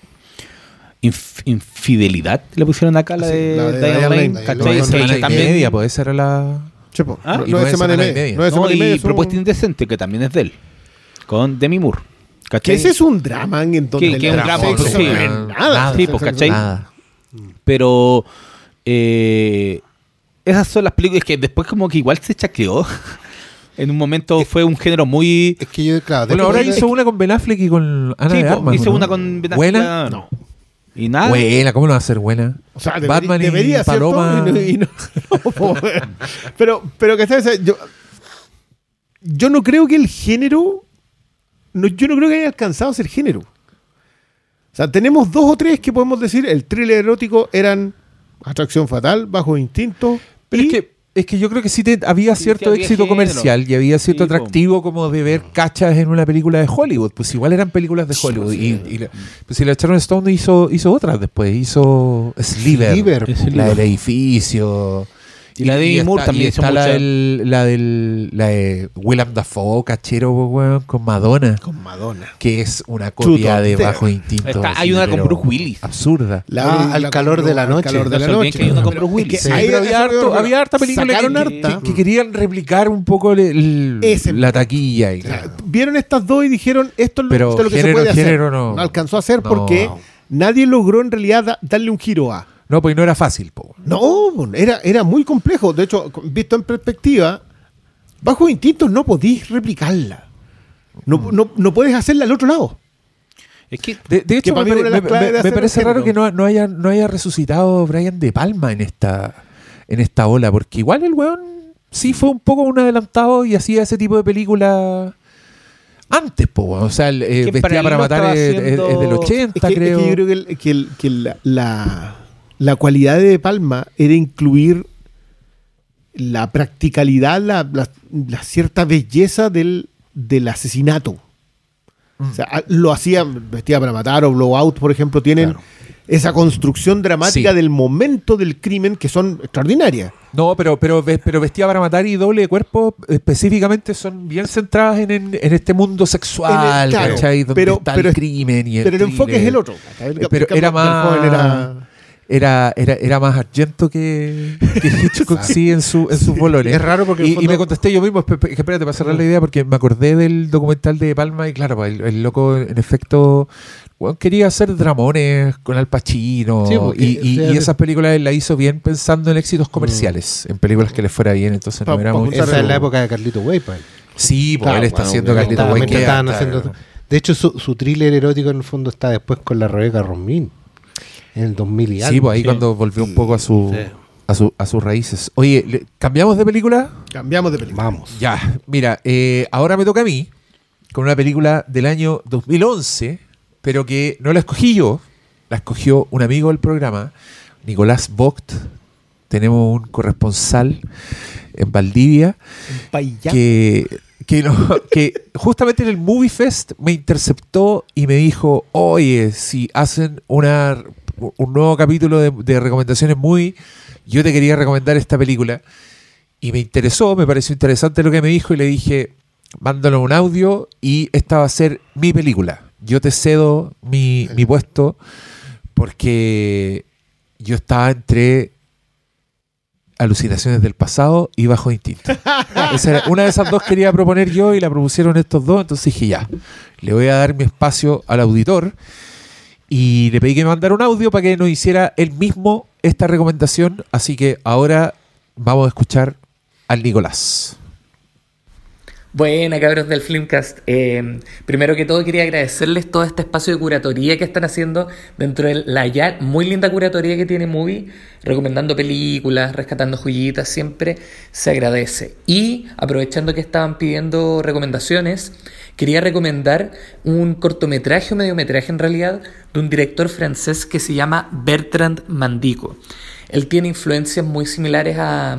inf- infidelidad, le pusieron acá la Sí, de, la de Diane Lane, Lane, ¿cachai? Sí, semanas y también- media, puede ser la. Chepo, Ah, no- y nueve nueve semanas y y media. No, y media y son- Propuesta Indecente, que también es de él, con Demi Moore. Que ¿cachai? ese es un drama en donde Que- que es un drama, sí. no es nada. Sí, pues, ¿cachai? Pero eh, esas son las películas que después como que igual se chacleó. en un momento fue un género muy... Es que yo, claro, Bueno, ahora hizo una con Ben Affleck y con Ana Sí, de Armas. hizo ¿no? una con Ben Affleck, ¿Buena? No. Y nada. Buena, ¿cómo no va a ser buena? O sea, debería, Batman y debería. Paloma. Y no- y no- no, po. pero, pero que sabes, yo, yo no creo que el género, no, yo no creo que haya alcanzado a ser género. O sea, tenemos dos o tres que podemos decir, el thriller erótico eran Atracción Fatal, Bajo Instinto. Pero y- es que, es que yo creo que sí te- había Sí, cierto había éxito género. comercial y había cierto Sí, atractivo como de ver cachas en una película de Hollywood. Pues igual eran películas de Hollywood. Y, y la- pues si la Sharon Stone hizo, hizo otras después. Hizo Sliver, Sliver, la el- del edificio. Y la de Demi Moore está- también y está la, mucha- del, la del la de Willem Dafoe, cachero, weón, con Madonna. con Madonna. Que es una copia de. Bajo Instinto. Está- hay una con Bruce Willis. Absurda. Ah, al calor de la al noche. calor de No la noche. que hay una con Bruce es que Willis. Sí, había, harto- había harta película que, harta. que- que querían replicar un poco el- el- Ese- la taquilla. Y, Vieron estas dos y dijeron, esto es lo, Pero esto es lo que género- se puede hacer. género no. alcanzó a hacer No. porque nadie logró en realidad da- darle un giro a. No, pues no era fácil. po. No, era, era muy complejo. De hecho, visto en perspectiva, bajo instintos no podís replicarla. No, no, no puedes hacerla al otro lado. Es que De, de hecho, me, pare- parece el raro que no, no haya, no haya resucitado Brian De Palma en esta, en esta ola, porque igual el weón sí fue un poco un adelantado y hacía ese tipo de película antes, po, o sea, el, eh, Vestida para matar es, es- es del haciendo- 80, Es que, es creo. que yo creo que, el- que el- que la, la- la cualidad de De Palma era incluir la practicalidad, la, la- la cierta belleza del, del asesinato. Mm. O sea, a- lo hacían Vestida para matar o Blowout, por ejemplo, tienen Claro. esa construcción dramática Sí. del momento del crimen que son extraordinarias. No, pero, pero, pero Vestida para matar y Doble de Cuerpo específicamente son bien centradas en, en- en este mundo sexual, el- claro, ¿cachai? Donde pero- está pero el crimen y el Pero el enfoque es el otro. Eh, pero El era más- Joven era- Era, era, era más Argento que, que Hitchcock sí en, su, en sus bolores. Es raro porque Y, el y fondo- me contesté yo mismo, esp- esp- espérate, para cerrar la idea, porque me acordé del documental de Palma y claro, pues, el, el loco en efecto weón, quería hacer dramones con Al Pacino Sí, porque, y, y- y esas películas él la hizo bien pensando en éxitos comerciales, en películas que le fuera bien, entonces Pa- no era mucho... Esa es la época de Carlito Way, pues. Sí, pues Claro, él está bueno, haciendo. Carlito Way. De hecho, su, su thriller erótico en el fondo está después con la Rebeca Romín. En el 2000 y algo. Sí, pues ahí Sí. cuando volvió un poco a su... Sí. A, su, a sus raíces. Oye, ¿le- ¿cambiamos de película? Cambiamos de película. Vamos. Ya, mira, eh, ahora me toca a mí con una película del año 2011, pero que no la escogí yo, la escogió un amigo del programa, Nicolás Vogt, tenemos un corresponsal en Valdivia que, que, no- que justamente en el Movie Fest me interceptó y me dijo, oye, si hacen una, un nuevo capítulo de, de recomendaciones muy, yo te quería recomendar esta película. Y me interesó, me pareció interesante lo que me dijo y le dije, mándalo un audio y esta va a ser mi película. Yo te cedo mi, mi puesto porque yo estaba entre alucinaciones del pasado y bajo instinto. Esa una de esas dos quería proponer yo y la propusieron estos dos, entonces dije ya, le voy a dar mi espacio al auditor y le pedí que me mandara un audio para que nos hiciera él mismo esta recomendación, así que ahora vamos a escuchar al Nicolás. Buena, cabros del Filmcast. Eh, primero que todo quería agradecerles todo este espacio de curatoría que están haciendo dentro de la ya muy linda curatoría que tiene Movie, recomendando películas, rescatando joyitas, siempre se agradece. Y aprovechando que estaban pidiendo recomendaciones, quería recomendar un cortometraje o mediometraje en realidad de un director francés que se llama Bertrand Mandico. Él tiene influencias muy similares a,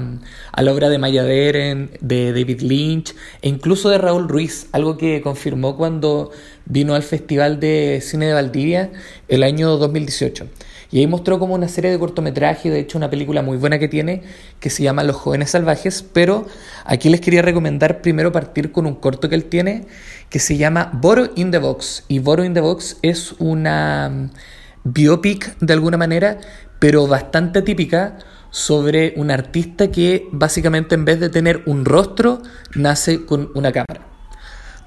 a la obra de Maya Deren, de David Lynch e incluso de Raúl Ruiz, algo que confirmó cuando vino al Festival de Cine de Valdivia el año 2018. Y ahí mostró como una serie de cortometrajes, de hecho una película muy buena que tiene, que se llama Los jóvenes salvajes, pero aquí les quería recomendar primero partir con un corto que él tiene, que se llama Boro in the Box. Y Boro in the Box es una mm, biopic de alguna manera, pero bastante típica sobre un artista que básicamente en vez de tener un rostro, nace con una cámara.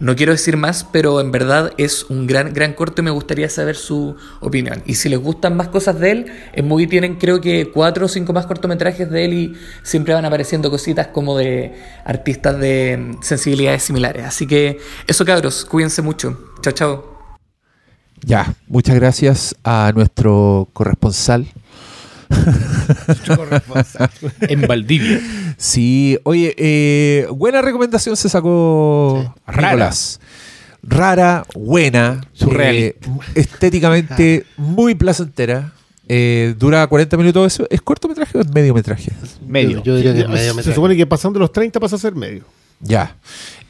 No quiero decir más, pero en verdad es un gran, gran corto y me gustaría saber su opinión. Y si les gustan más cosas de él, en Movie tienen creo que cuatro o cinco más cortometrajes de él y siempre van apareciendo cositas como de artistas de sensibilidades similares. Así que eso cabros, cuídense mucho. Chao, chao. Ya, muchas gracias a nuestro corresponsal. En Valdivia. Sí, oye, eh, buena recomendación se sacó Rara. Nicolás. Rara, buena, Surrealista. eh, estéticamente muy placentera. Eh, dura 40 minutos. ¿Eso ¿Es cortometraje o es mediometraje? Medio. Yo, yo diría que es Se medio metraje. supone que pasando los 30 pasa a ser medio. Ya.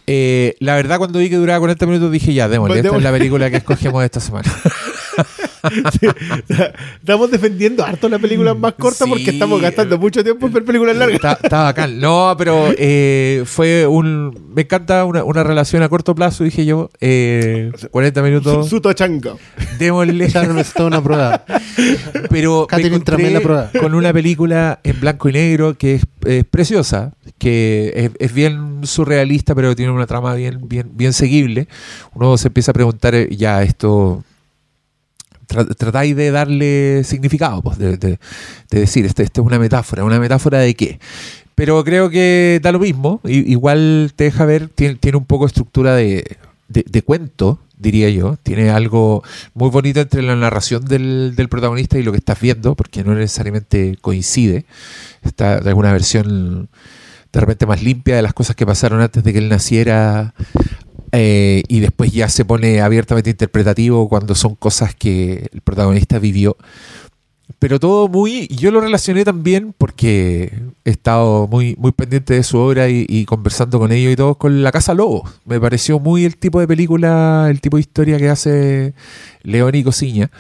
Eh, la verdad, cuando vi que duraba 40 minutos, dije ya, démosle. Pues Esta es la película que escogemos esta semana. Estamos defendiendo harto las películas más cortas porque estamos gastando mucho tiempo en ver películas largas. Está, está bacán. No, pero eh, fue un. Me encanta una, una relación a corto plazo, dije yo. Eh, 40 minutos. Su tochanca. Démosle. Stone aprobada. Pero me Catherine aprobada. con una película en blanco y negro que es, es preciosa, que es, es bien surrealista, pero tiene una trama bien, bien, bien seguible. Uno se empieza a preguntar, eh, ya, esto. Tra- tratáis de darle significado, pues, de, de- de decir, esto, esto es una metáfora. ¿Una metáfora de qué? Pero creo que da lo mismo. igual te deja ver, tiene, tiene un poco estructura de, de- cuento, diría yo. Tiene algo muy bonito entre la narración del, del protagonista y lo que estás viendo, porque no necesariamente coincide. Está alguna versión de repente más limpia de las cosas que pasaron antes de que él naciera. Eh, y después ya se pone abiertamente interpretativo cuando son cosas que el protagonista vivió. Pero todo muy. Yo lo relacioné también porque he estado muy, muy pendiente de su obra y, y conversando con ellos y todos con La Casa Lobo. Me pareció muy el tipo de película, el tipo de historia que hace León y Cosiña.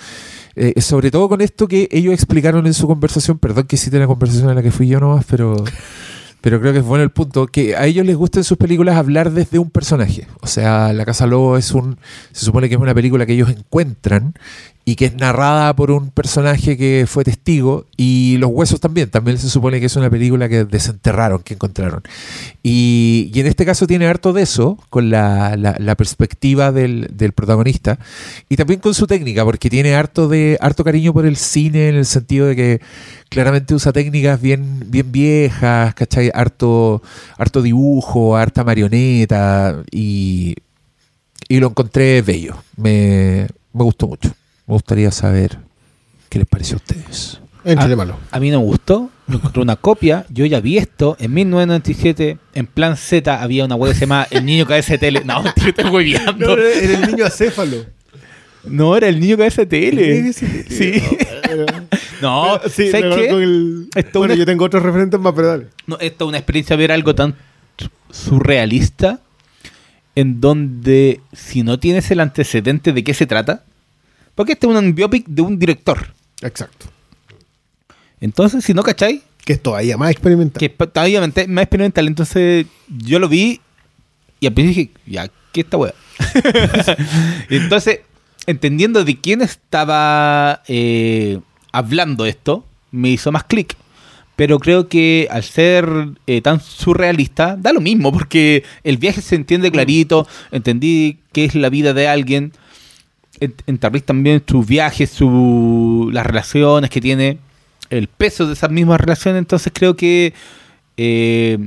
Eh, sobre todo con esto que ellos explicaron en su conversación. Perdón que cite la conversación en la que fui yo nomás, pero. Pero creo que es bueno el punto, que a ellos les gusta en sus películas hablar desde un personaje. O sea, La Casa Lobo es un, se supone que es una película que ellos encuentran y que es narrada por un personaje que fue testigo y Los Huesos también, también se supone que es una película que desenterraron, que encontraron. Y, en este caso tiene harto de eso, con la, perspectiva del, del protagonista y también con su técnica, porque tiene harto, de, harto cariño por el cine en el sentido de que claramente usa técnicas bien, bien viejas, ¿cachai? Harto, harto dibujo, harta marioneta y, y lo encontré bello. Me, me gustó mucho. Me gustaría saber qué les pareció a ustedes. Entre malo. A mí no me gustó. Yo encontré una copia. Yo ya vi esto. En 1997, en plan Z, había una web que se llama El Niño Cabeza de Tele. No, te estoy hueveando. No, era el niño acéfalo. No, era el niño cabeza de tele. Sí. No, Sí, ¿sabes qué? el- Esto Bueno, una- yo tengo otros referentes más, pero dale. No, esto es una experiencia ver algo tan surrealista en donde si no tienes el antecedente de qué se trata, porque este es un biopic de un director. Exacto. Entonces, si no cacháis, Que es todavía más experimental. que es todavía más experimental, entonces yo lo vi y al principio dije, ya, ¿qué esta wea? entonces, entendiendo de quién estaba eh, hablando esto, me hizo más clic. Pero creo que al ser eh, tan surrealista, da lo mismo, porque el viaje se entiende clarito, entendí qué es la vida de alguien, ent- entendí también sus viajes, su, las relaciones que tiene, el peso de esas mismas relaciones, entonces creo que eh,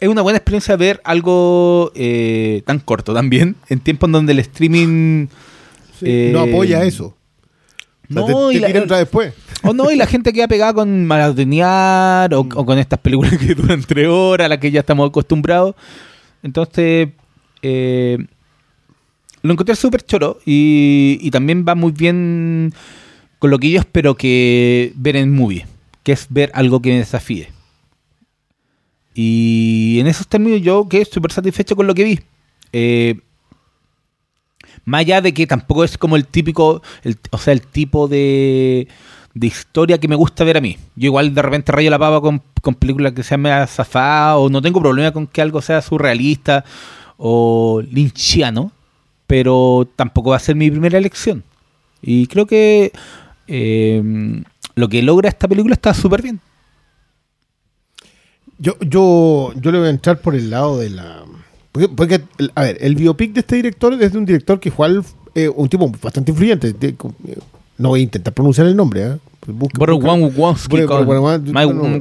es una buena experiencia ver algo eh, tan corto también, en tiempos donde el streaming... Sí, eh, no apoya eso. O sea, No, te, y la- otra después. O no, y la gente queda pegada con maratonear o, o con estas películas que duran tres horas, a las que ya estamos acostumbrados. Entonces, eh, lo encontré súper choro y, y también va muy bien con lo que yo espero que ver en movie, que es ver algo que me desafíe. Y en esos términos yo quedé súper satisfecho con lo que vi. Eh, más allá de que tampoco es como el típico, o sea, el tipo de, de historia que me gusta ver a mí. Yo igual de repente rayo la pava con, con películas que sean medio zafadas o no tengo problema con que algo sea surrealista o lynchiano, pero tampoco va a ser mi primera elección. Y creo que eh, lo que logra esta película está súper bien. Yo, yo, yo le voy a entrar por el lado de la. Porque, a ver, el biopic de este director es de un director que igual eh, un tipo bastante influyente. eh, no voy a intentar pronunciar el nombre, ¿eh? Pues busca-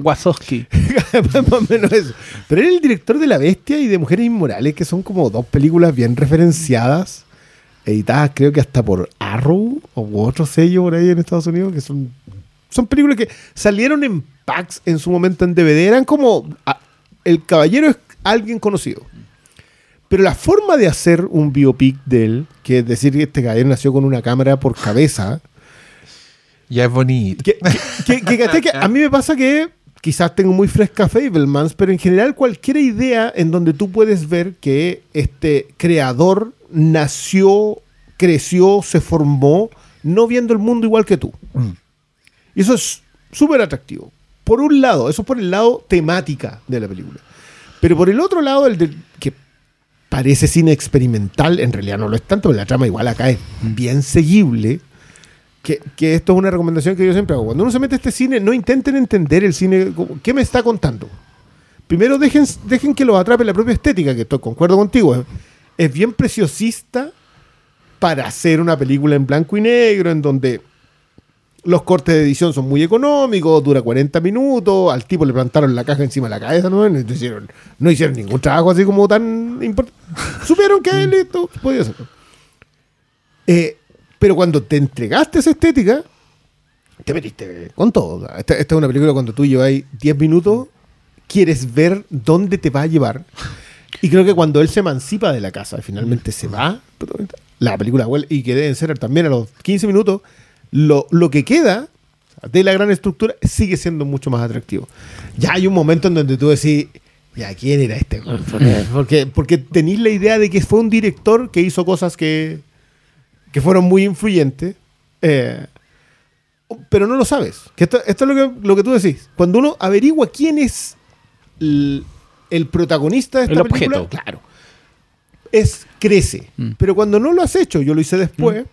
Wazowski. Más o menos eso. Pero era el director de La Bestia y de Mujeres Inmorales, que son como dos películas bien referenciadas, editadas creo que hasta por Arrow o otro sello por ahí en Estados Unidos, que son, son películas que salieron en packs en su momento en DVD. Eran como... el caballero es alguien conocido. Pero la forma de hacer un biopic de él, que es decir que este caballero nació con una cámara por cabeza, Ya es bonito. que, que- que- a mí me pasa que quizás tengo muy fresca Fablemans, pero en general cualquier idea en donde tú puedes ver que este creador nació, creció, se formó, no viendo el mundo igual que tú. Mm. Y eso es súper atractivo. Por un lado, eso por el lado temática de la película. Pero por el otro lado, el de, que parece cine experimental, en realidad no lo es tanto, pero la trama igual acá es bien seguible. Que, que esto es una recomendación que yo siempre hago. Cuando uno se mete a este cine, no intenten entender el cine. ¿Qué me está contando? Primero dejen, dejen que lo atrape la propia estética, que estoy concuerdo contigo. Es, es bien preciosista para hacer una película en blanco y negro, en donde los cortes de edición son muy económicos, dura 40 minutos, al tipo le plantaron la caja encima de la cabeza, ¿no? No hicieron, no hicieron ningún trabajo así como tan importante. Supieron que listo, podía hacerlo. Eh, pero cuando te entregaste esa estética, te metiste con todo. Esta, esta es una película cuando tú llevas 10 minutos, quieres ver dónde te va a llevar. Y creo que cuando él se emancipa de la casa y finalmente se va, la película vuelve, y que deben ser también a los 15 minutos, lo, lo que queda de la gran estructura sigue siendo mucho más atractivo. Ya hay un momento en donde tú decís, ya, ¿quién era este? porque, porque tenéis la idea de que fue un director que hizo cosas que, que fueron muy influyentes, eh, pero no lo sabes. Que esto, esto es lo que, lo que tú decís. Cuando uno averigua quién es el, el protagonista de esta El película, objeto. claro, es crece. Mm. Pero cuando no lo has hecho, yo lo hice después,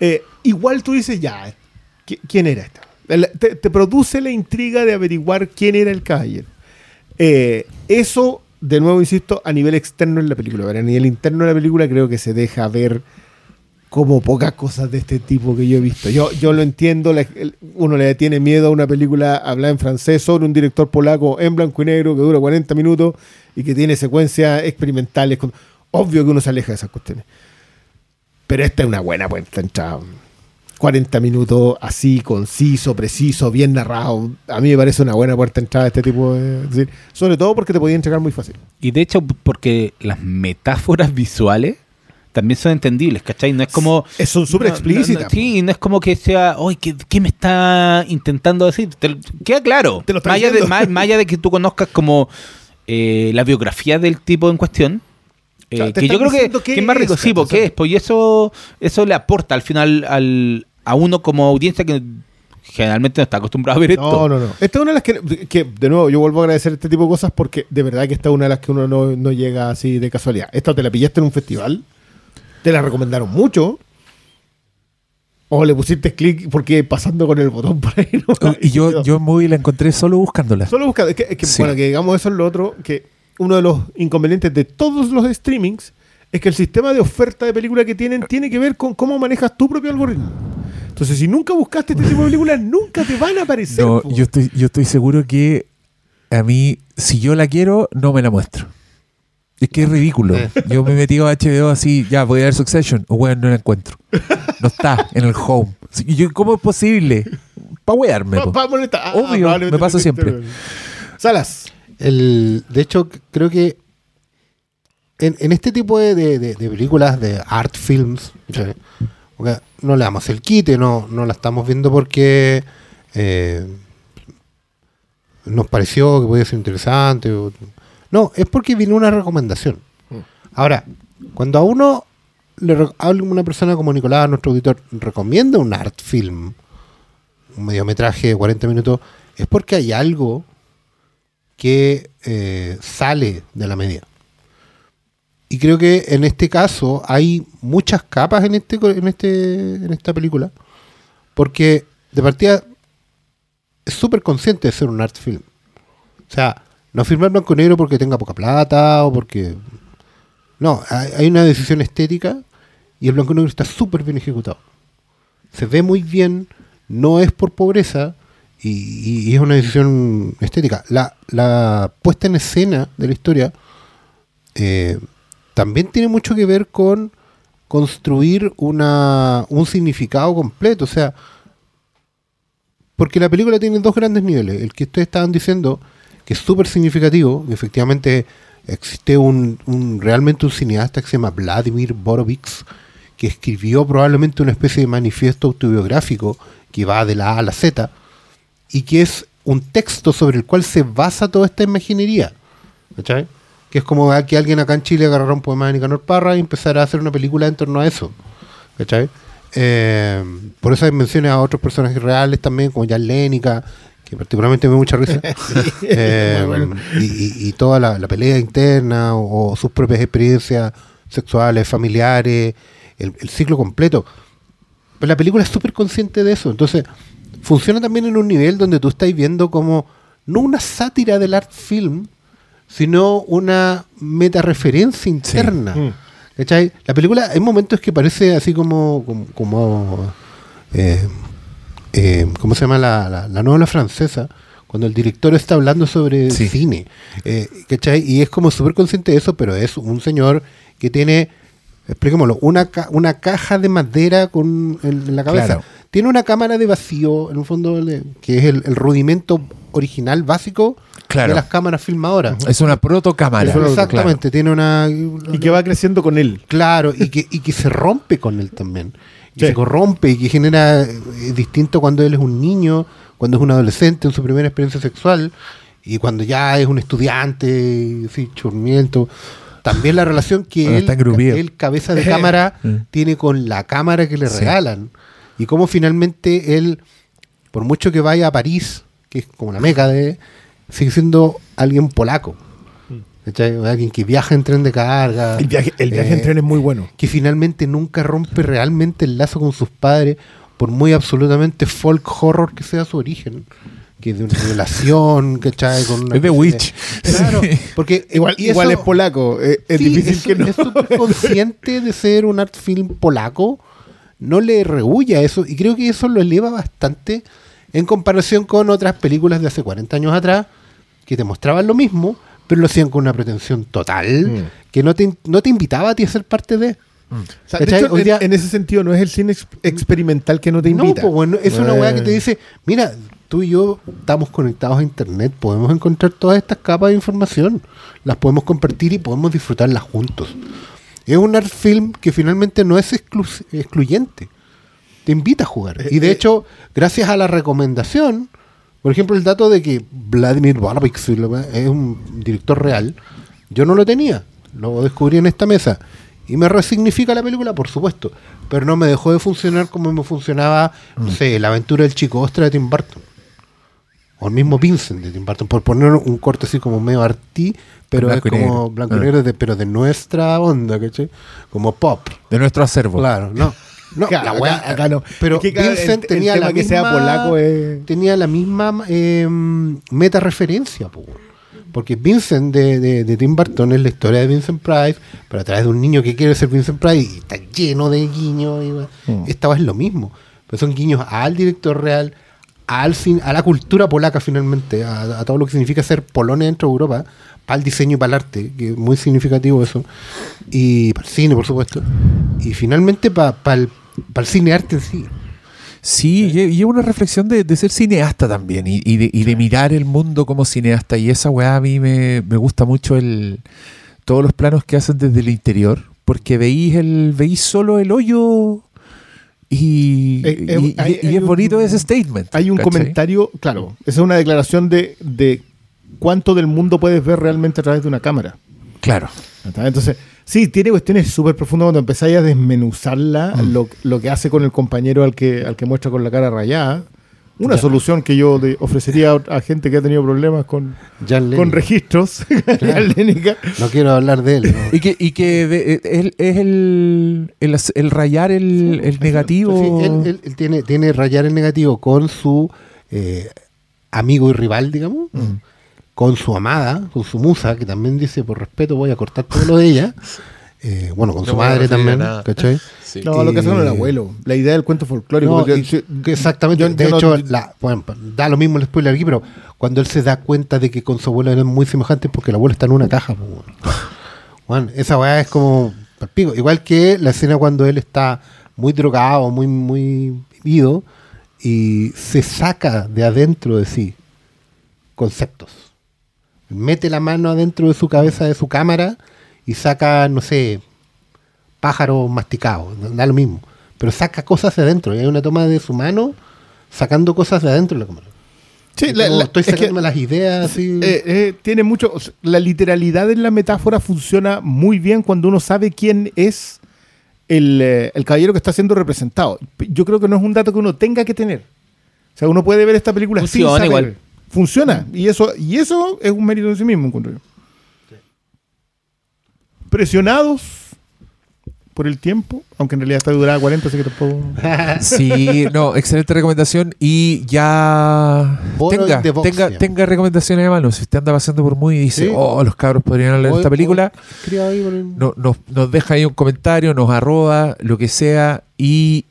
eh, igual tú dices, ya, ¿qui- ¿quién era esta? Te, te produce la intriga de averiguar quién era el caballero. Eh, eso, de nuevo, insisto, a nivel externo en la película. Pero a nivel interno de la película creo que se deja ver como pocas cosas de este tipo que yo he visto. Yo, yo lo entiendo, uno le tiene miedo a una película hablada en francés sobre un director polaco en blanco y negro que dura 40 minutos y que tiene secuencias experimentales. obvio que uno se aleja de esas cuestiones. Pero esta es una buena puerta entrada. 40 minutos así, conciso, preciso, bien narrado. A mí me parece una buena puerta de entrada este tipo de... decir, sobre todo porque te podía entregar muy fácil. Y de hecho, porque las metáforas visuales también son entendibles, ¿cachai? No es como... Es- son súper no, explícitas, no, no, sí, no es como que sea, oye, ¿qué, qué me está intentando decir? Te queda claro. Te lo más, allá de, más, más allá de que tú conozcas como eh, la biografía del tipo en cuestión. eh, que yo creo que, es más rico, sí, porque es, pues, y eso, eso le aporta al final al, a uno como audiencia que generalmente no está acostumbrado a ver esto. No, no, no. Esta es una de las que, que, de nuevo, yo vuelvo a agradecer este tipo de cosas porque de verdad que esta es una de las que uno no, no llega así de casualidad. Esta te la pillaste en un festival, te la recomendaron mucho, o le pusiste clic porque pasando con el botón por ahí. ¿no? Y yo, yo en movie la encontré solo buscándola. Solo busca, es que, es que, Sí. bueno, que digamos eso es lo otro, que uno de los inconvenientes de todos los streamings es que el sistema de oferta de película que tienen tiene que ver con cómo manejas tu propio algoritmo. Entonces, si nunca buscaste este tipo de películas, nunca te van a aparecer. No, yo estoy, yo estoy seguro que a mí, si yo la quiero, no me la muestro. Es que es ridículo. Yo me metí a HBO así, ya voy a ver Succession. O bueno, no la encuentro. No está en el home. Y yo, ¿Cómo es posible? Para wearme. Pa- po. pa- molestar. Ah, Obvio, me pasa siempre. Salas. El, de hecho, creo que en, en este tipo de, de- de- de películas, de art films, no le damos el quite, no, no la estamos viendo porque eh, nos pareció que podía ser interesante. o- no, es porque vino una recomendación. Ahora, cuando a uno, le, a una persona como Nicolás, nuestro auditor, recomienda un art film, un mediometraje de 40 minutos, es porque hay algo que eh, sale de la media. Y creo que en este caso hay muchas capas en este en este en esta película porque de partida es súper consciente de ser un art film. O sea, no firmar blanco y negro porque tenga poca plata o porque no, hay, una decisión estética y el blanco y negro está súper bien ejecutado. Se ve muy bien, no es por pobreza y, y- y es una decisión estética. La, la puesta en escena de la historia eh, también tiene mucho que ver con construir una, un significado completo. O sea, porque la película tiene dos grandes niveles. El que ustedes estaban diciendo, que es súper significativo, efectivamente existe un, realmente un cineasta que se llama Vladimir Borovix, que escribió probablemente una especie de manifiesto autobiográfico que va de la A a la Z, y que es un texto sobre el cual se basa toda esta imaginería. ¿Cachai? Que es como que alguien acá en Chile agarrara un poema de Nicanor Parra y empezara a hacer una película en torno a eso. ¿Cachai? Eh, por eso hay menciones a otros personajes reales también, como Jan Lénica, que particularmente me mucha risa. Eh, bueno. y, toda la, la pelea interna o, o sus propias experiencias sexuales, familiares, el, el ciclo completo. Pero la película es súper consciente de eso. Entonces, funciona también en un nivel donde tú estás viendo como no una sátira del art film, sino una meta-referencia interna. Mm. ¿Cachai? La película, hay momentos que parece así como. como, como, eh, eh, ¿Cómo se llama la, la, la novela francesa? Cuando el director está hablando sobre Sí. cine. Eh, ¿Cachai? Y es como súper consciente de eso, pero es un señor que tiene. Expliquémoslo, una, ca- una caja de madera con en, en la cabeza. Claro. Tiene una cámara de vacío, en el fondo, que es el, el rudimento original básico Claro. de las cámaras filmadoras. Es una protocámara. Claro. exactamente, tiene una. Y que va creciendo con él. Claro, y que, y que se rompe con él también. Y Sí. se corrompe y que genera eh, distinto cuando él es un niño, cuando es un adolescente en su primera experiencia sexual y cuando ya es un estudiante, sí, churmiento. También la relación que Cuando él, él, cabeza de cámara, Mm. tiene con la cámara que le Sí. regalan. Y cómo finalmente él, por mucho que vaya a París, que es como la meca de, sigue siendo alguien polaco. Alguien que viaja en tren de carga. El viaje, el viaje eh, en tren es muy bueno. que finalmente nunca rompe realmente el lazo con sus padres, por muy absolutamente folk horror que sea su origen. Que es de una relación, ¿cachai? Con una Es de Witch. Claro, porque Igual, igual es polaco. eh, Es, sí, difícil eso- que no. Es súper consciente de ser un art film polaco. No le rehuye a eso. Y creo que eso lo eleva bastante en comparación con otras películas de hace 40 años atrás que te mostraban lo mismo, pero lo hacían con una pretensión total Mm. que no te, no te invitaba a ti a ser parte de. O sea, de ¿Cachai? hecho, Hoy en, día- en ese sentido, no es el cine ex- experimental que no te No, invita. pues bueno, es una weá que te Eh, dice, mira, tú y yo estamos conectados a internet, podemos encontrar todas estas capas de información, las podemos compartir y podemos disfrutarlas juntos. Es un art film que finalmente no es exclu- excluyente. Te invita a jugar. Y de eh, hecho, gracias a la recomendación, por ejemplo, el dato de que Vladimir Barbix es un director real, yo no lo tenía. Lo descubrí en esta mesa. Y me resignifica la película, por supuesto. Pero no me dejó de funcionar como me funcionaba, no sé, la aventura del chico ostra de Tim Burton. O el mismo Vincent de Tim Burton, por poner un corte así como medio artí, pero Blanco es como blanco y negro, de- pero de nuestra onda, ¿cachai? Como pop. De nuestro acervo. Claro, no. No, la acá- weá- acá no. Pero Es que, Vincent el- tenía la que misma, sea polaco es- tenía la misma eh, meta referencia, po, porque Vincent de, de- de Tim Burton es la historia de Vincent Price, pero a través de un niño que quiere ser Vincent Price y está lleno de guiños. y. Mm. Esta vez es lo mismo, pero son guiños al director real, al a la cultura polaca finalmente, a, a todo lo que significa ser Polonia dentro de Europa, para el diseño y para el arte, que es muy significativo eso, y para el cine, por supuesto, y finalmente para el, para el cine arte en sí. Sí, lle- lleva una reflexión de, de ser cineasta también y, y de, y de mirar el mundo como cineasta. Y esa weá a mí me, me gusta mucho el todos los planos que hacen desde el interior, porque veís el veís solo el hoyo y, Eh, eh, y- y- hay- y hay es un- bonito ese statement. Hay un ¿cachai? comentario, claro, esa es una declaración de, de cuánto del mundo puedes ver realmente a través de una cámara. Claro. Entonces, sí, tiene cuestiones súper profundas cuando empezáis a desmenuzarla, Mm. lo, lo que hace con el compañero al que, al que muestra con la cara rayada. Una solución que yo de- ofrecería a, a gente que ha tenido problemas con, con registros. No quiero hablar de él. ¿no? Y que, y que de- eh, él- es el, el, el rayar el, el negativo. Sí, él, él- él tiene, tiene rayar el negativo con su eh, amigo y rival, digamos, Mm. Con su amada, con su musa, que también dice, por respeto voy a cortar todo lo de ella. Eh, bueno, con No su madre también, nada. ¿cachai? Sí. No, lo que hace con el Eh, abuelo. La idea del cuento folclórico. No, y- exactamente. yo- de yo no- hecho, la- bueno, da lo mismo el spoiler aquí, pero cuando él se da cuenta de que con su abuelo eran muy semejantes porque el abuelo está en una caja. pues, bueno. Bueno, esa weá es como palpico. Igual que la escena cuando él está muy drogado, muy, muy vivido y se saca de adentro de sí conceptos. Mete la mano adentro de su cabeza, de su cámara y saca, no sé, pájaros masticados, da lo mismo. Pero saca cosas de adentro. Y hay una toma de su mano sacando cosas de adentro de la cámara. Sí, la- estoy es que- sacándome las ideas así. Eh, eh, tiene mucho. o sea, la literalidad en la metáfora funciona muy bien cuando uno sabe quién es el, eh, el caballero que está siendo representado. Yo creo que no es un dato que uno tenga que tener. O sea, uno puede ver esta película sin Funciona saber. igual. Funciona. Y eso, y eso es un mérito en sí mismo, encuentro yo. Presionados por el tiempo, aunque en realidad está durada 40, así que tampoco. Sí, no, excelente recomendación. Y ya. Bono tenga, de Vox, tenga, ya. tenga recomendaciones de mano. Si usted anda pasando por muy y dice, Sí. oh, los cabros podrían hablar de Hoy- esta película, escriba ahí no- nos, nos deja ahí un comentario, nos arroba, lo que sea. Y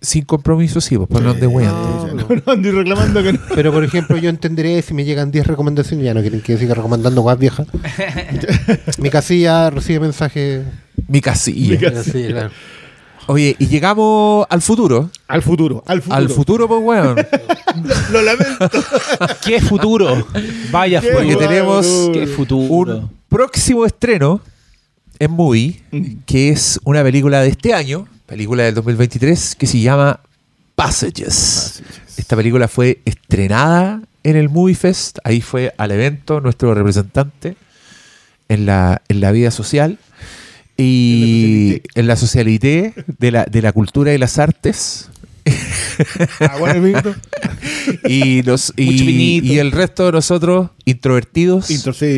sin compromiso, sí, pues, no weando. no, No, no, ando reclamando que no. Pero por ejemplo, yo entenderé si me llegan 10 recomendaciones, ya no quieren que yo siga recomendando guas viejas. Mi casilla recibe mensaje. Mi casilla. Mi casilla. Sí, claro. Oye, y llegamos al futuro. Al futuro, al futuro. Al futuro, pues, weón. Lo lamento. ¿Qué futuro? Vaya futuro. Porque tenemos ¿Qué futuro? un próximo estreno en Movie, que es una película de este año, película del 2023, que se llama Passages. Esta película fue estrenada en el Movie Fest, ahí fue al evento nuestro representante en la, en la vida social y en la socialité de la, de la cultura y las artes. Ah. Y, los, y, y el resto de nosotros, introvertidos,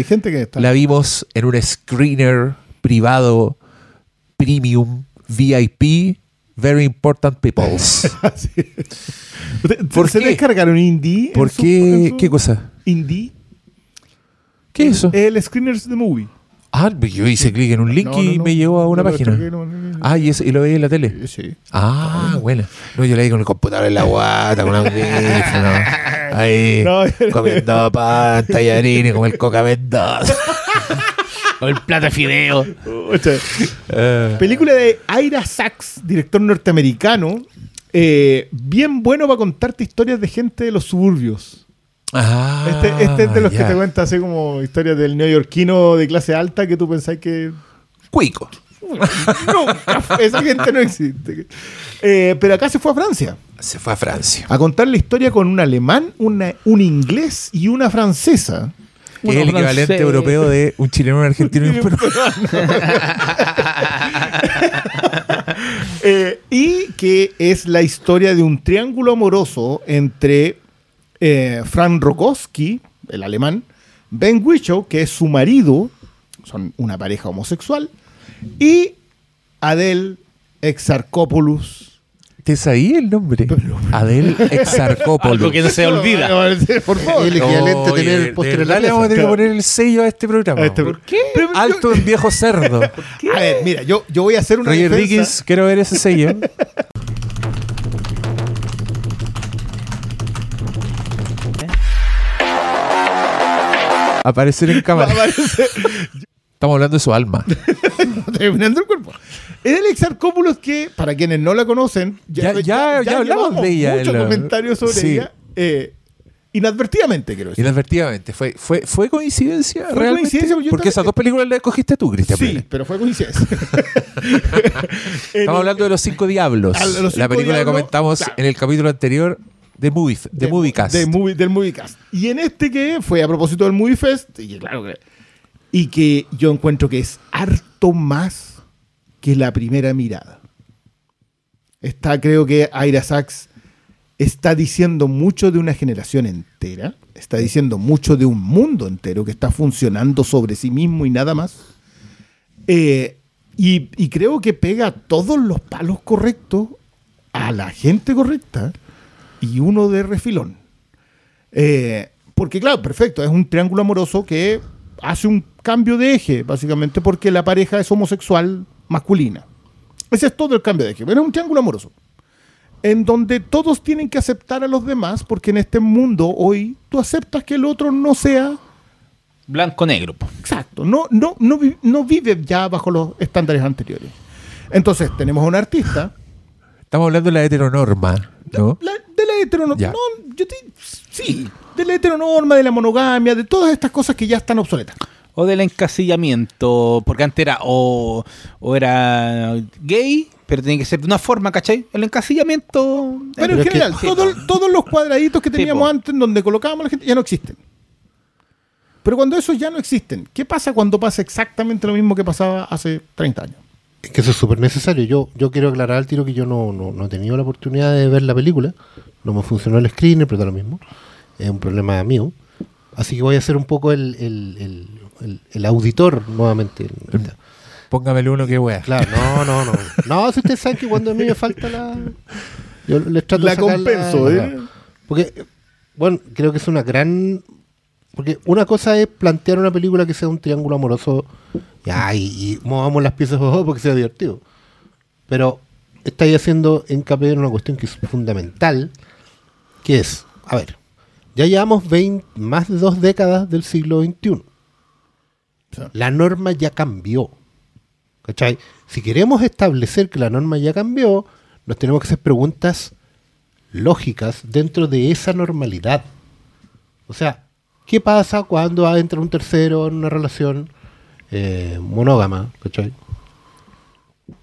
gente que está. la vimos en un screener privado, premium, VIP, very important peoples. Sí. ¿Usted- ¿Por ¿Se qué? descargaron Indie? ¿Por qué? su- ¿Qué cosa? Indie. ¿Qué es eso? El Screeners de Movie. Ah, yo hice clic en un link No, y no, me llevó a una página. Ah, y, eso, y lo veía en la tele. Sí. Ah, buena. No, yo la vi con el computador en la guata, con audífono. Ahí, comiendo pan, tallarines, como el coca Mendoza. O el plato de fideo. Ocha. Eh, Película de Ira Sachs, director norteamericano. eh, bien bueno para contarte historias de gente de los suburbios. ah, Este, este es de los que te cuenta así como historias del neoyorquino de clase alta que tú pensás que Cuico. Nunca. fue- Esa gente no existe. Eh, pero acá se fue a Francia. Se fue a Francia. A contar la historia con un alemán, una- un inglés y una francesa. Que es el equivalente europeo de un chileno, un argentino y un peruano. Eh, y que es la historia de un triángulo amoroso entre eh, Fran Rokowski, el alemán, Ben Whishaw, que es su marido, son una pareja homosexual, y Adele Exarchopoulos. ¿Te sabía el nombre? Adel Exarcópolis. Algo que no se olvida. Por favor. El equivalente a tener el de en la verdad le vamos a tener que poner el sello a este programa. A este- ¿Por qué? Alto en viejo cerdo. A ver, mira, yo, yo voy a hacer una Roger defensa. Dickens, quiero ver ese sello. Aparecer en Va a cámara. aparecer- Estamos hablando de su alma. terminando el cuerpo. Es el Exarchopoulos que, para quienes no la conocen, Ya- ya- ya hablamos llevamos de ella Muchos comentarios sobre Sí. ella. eh, inadvertidamente, quiero decir. Inadvertidamente. ¿Fue, fue, fue coincidencia Fue realmente? coincidencia, porque esas dos películas las escogiste tú, Cristian. Sí, Pérez. pero fue coincidencia. Estamos hablando de Los Cinco Diablos. A los la película que comentamos claro. en el capítulo anterior de, movie, de, Moviecast. de movie- del Moviecast. Y en este que fue a propósito del Movie Fest, y claro que, y que yo encuentro que es harto más que la primera mirada. Está, creo que Aira Sachs está diciendo mucho de una generación entera, está diciendo mucho de un mundo entero que está funcionando sobre sí mismo y nada más. Eh, y, y creo que pega todos los palos correctos a la gente correcta y uno de refilón. Eh, porque claro, perfecto, es un triángulo amoroso que hace un cambio de eje, básicamente porque la pareja es homosexual masculina. Ese es todo el cambio de eje, es un triángulo amoroso. En donde todos tienen que aceptar a los demás, porque en este mundo hoy tú aceptas que el otro no sea Blanco-negro. Exacto, no, no, no, no vive ya bajo los estándares anteriores. Entonces, tenemos a un artista, Estamos hablando de la heteronorma, ¿no? la- de la heteronorma, no, yo te- sí, de la heteronorma, de la monogamia, de todas estas cosas que ya están obsoletas. O del encasillamiento, porque antes era o, o era gay, pero tenía que ser de una forma, ¿cachai? El encasillamiento... Pero, en que- general, todo- todos los cuadraditos que teníamos po. antes, en donde colocábamos a la gente, ya no existen. Pero cuando esos ya no existen, ¿qué pasa cuando pasa exactamente lo mismo que pasaba hace 30 años? Es que eso es súper necesario. Yo, yo quiero aclarar al tiro que yo no, no, no he tenido la oportunidad de ver la película. No me funcionó el screener, pero da lo mismo. Es un problema mío. Así que voy a ser un poco el, el, el, el- el auditor nuevamente. Póngamele uno que wea. Claro, no, no, no. No, si ustedes saben que cuando a mí me falta la... Yo les trato La de sacar compenso, ¿eh? Porque, bueno, creo que es una gran... Porque una cosa es plantear una película que sea un triángulo amoroso ya, y, y movamos las piezas oh, porque sea divertido. Pero estáis haciendo hincapié en una cuestión que es fundamental, que es, a ver, ya llevamos 20 más de dos décadas del siglo XXI. La norma ya cambió. ¿Cachai? Si queremos establecer que la norma ya cambió, nos tenemos que hacer preguntas lógicas dentro de esa normalidad. O sea, ¿qué pasa cuando entra un tercero en una relación eh, monógama? ¿Cachai?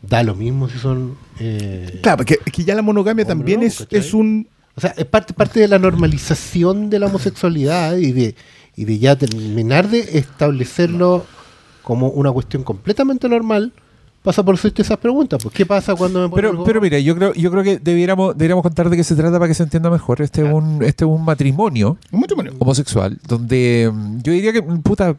Da lo mismo si son... eh, Claro, es que ya la monogamia también no, es, es un... O sea, es parte, parte de la normalización de la homosexualidad y de, y de ya terminar de establecerlo como una cuestión completamente normal, pasa por hacerte esas preguntas. Pues, ¿Qué pasa cuando me Pero, algo- pero mira, yo creo, yo creo que debiéramos, debiéramos contar de qué se trata para que se entienda mejor. Este es un, este es un matrimonio un matrimonio. homosexual, donde mm, yo diría que, mm, puta,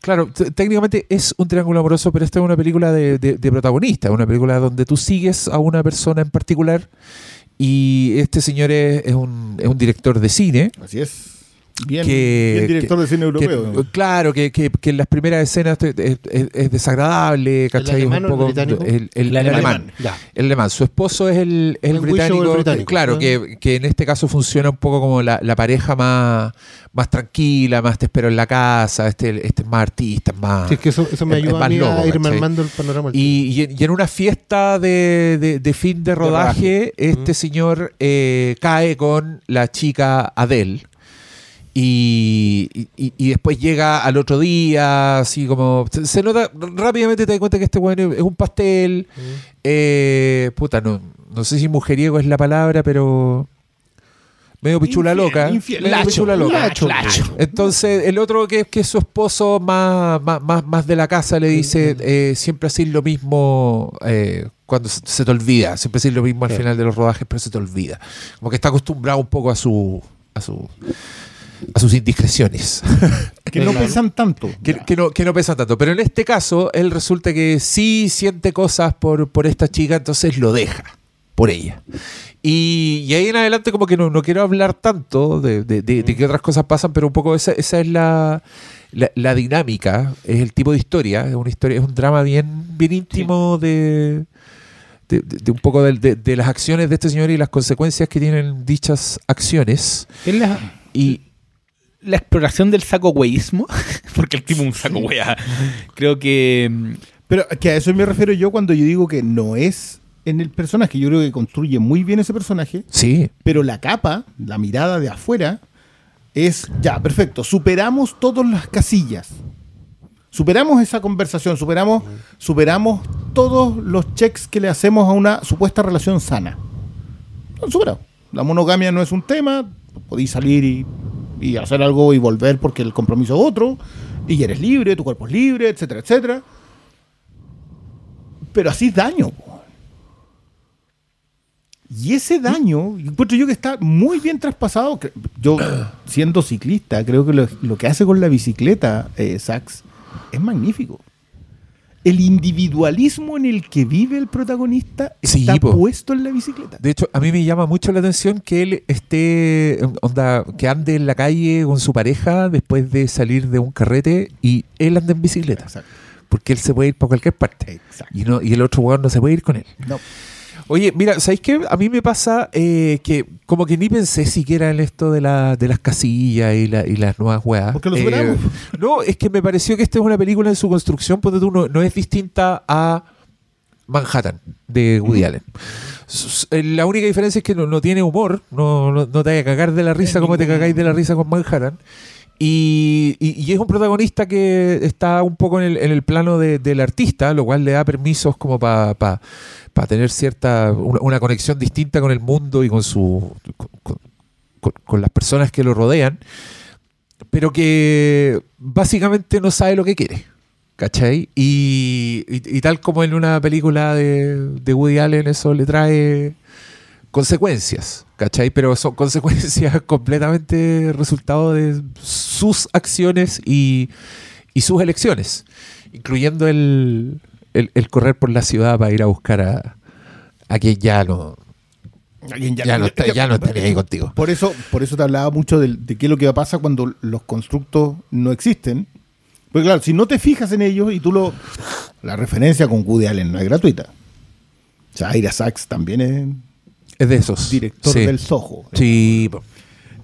claro, técnicamente es un triángulo amoroso, pero esta es una película de, de, de protagonista, una película donde tú sigues a una persona en particular y este señor es, es un, es un director de cine. Así es. Bien, Que- bien director que- de cine europeo. que- claro, que, que, que en las primeras escenas es, es- es desagradable, ¿cachai? Es alemán o el británico? el, el- El el alemán. alemán. Ya. El alemán. Su esposo es el, es el El el británico. británico. Claro, Ah. que, que en este caso funciona un poco como la, la pareja más, más tranquila, más te espero en la casa, este, este es más artista, es más... Sí, es que eso, eso me es- es ayuda a mí loco, a irme ¿cachai? armando el panorama. Y, y en, y en una fiesta de, de- de fin de rodaje, este Mm. señor eh, cae con la chica Adele. Y, y- y después llega al otro día, así como. Se, se nota, rápidamente te das cuenta que este weón es un pastel. Eh, puta, no, no sé si mujeriego es la palabra, pero. Medio pichula Infiel, loca. infiel, medio lacho, pichula loca. lacho, lacho. Entonces, el otro que, que es su esposo más, más, más, más de la casa le dice: eh, siempre así lo mismo eh, cuando se, se te olvida. Siempre así lo mismo al Sí. final de los rodajes, pero se te olvida. Como que está acostumbrado un poco a su. a su a sus indiscreciones. Que no pesan tanto. que, que no, que no pesan tanto. Pero en este caso, él resulta que sí siente cosas por, por esta chica, entonces lo deja por ella. Y, y ahí en adelante como que no, no quiero hablar tanto de, de, de- de qué otras cosas pasan, pero un poco esa, esa es la, la, la dinámica, es el tipo de historia, es una historia, es un drama bien, bien íntimo de, de, de- de un poco de, de- de las acciones de este señor y las consecuencias que tienen dichas acciones. Es la, Y la exploración del saco güeyismo, porque el tipo es un saco wea. Creo que mm, Pero que a eso me refiero yo cuando yo digo que no es en el personaje. Yo creo que construye muy bien ese personaje, sí, pero la capa, la mirada de afuera, es ya, perfecto. Superamos todas las casillas. Superamos esa conversación, superamos, superamos todos los checks que le hacemos a una supuesta relación sana. Superado. La monogamia no es un tema, podéis salir y, y hacer algo y volver porque el compromiso es otro, y eres libre, tu cuerpo es libre, etcétera, etcétera. Pero así daño. Y ese daño, encuentro yo que está muy bien traspasado. Yo, siendo ciclista, creo que lo, lo que hace con la bicicleta, eh, Sax, es magnífico. El individualismo en el que vive el protagonista está puesto en la bicicleta. De hecho, a mí me llama mucho la atención que él esté, onda, que ande en la calle con su pareja después de salir de un carrete y él anda en bicicleta. Exacto. Porque él se puede ir para cualquier parte. Exacto. Y, no, y el otro jugador no se puede ir con él. No. Oye, mira, ¿sabéis qué? A mí me pasa eh, que como que ni pensé siquiera en esto de, la, de las casillas y, la- y las nuevas weas. Porque lo Eh, superamos. no, es que me pareció que esta es una película en su construcción, porque tú no, no es distinta a Manhattan de Woody Allen. Eh, La única diferencia es que no, no tiene humor, no, no, no te vaya a cagar de la risa como te cagáis de la risa con Manhattan. Y, es un protagonista que está un poco en el, plano de- del artista, lo cual le da permisos como para tener cierta, una, conexión distinta con el mundo y con su con, las personas que lo rodean, pero que básicamente no sabe lo que quiere. ¿Cachai? Y, tal como en una película de Woody Allen, eso le trae consecuencias, ¿cachai? Pero son consecuencias completamente resultado de sus acciones y, y sus elecciones, incluyendo el, el- el correr por la ciudad para ir a buscar a, a quien ya no, Alguien ya, no está, ya no ni ahí contigo. Por eso, por eso te hablaba mucho de, qué es lo que pasa cuando los constructos no existen. Porque claro, si no te fijas en ellos y tú lo... La referencia con Woody Allen no es gratuita. O sea, Ira Sachs también es Es de esos. director Sí. del Soho. Sí.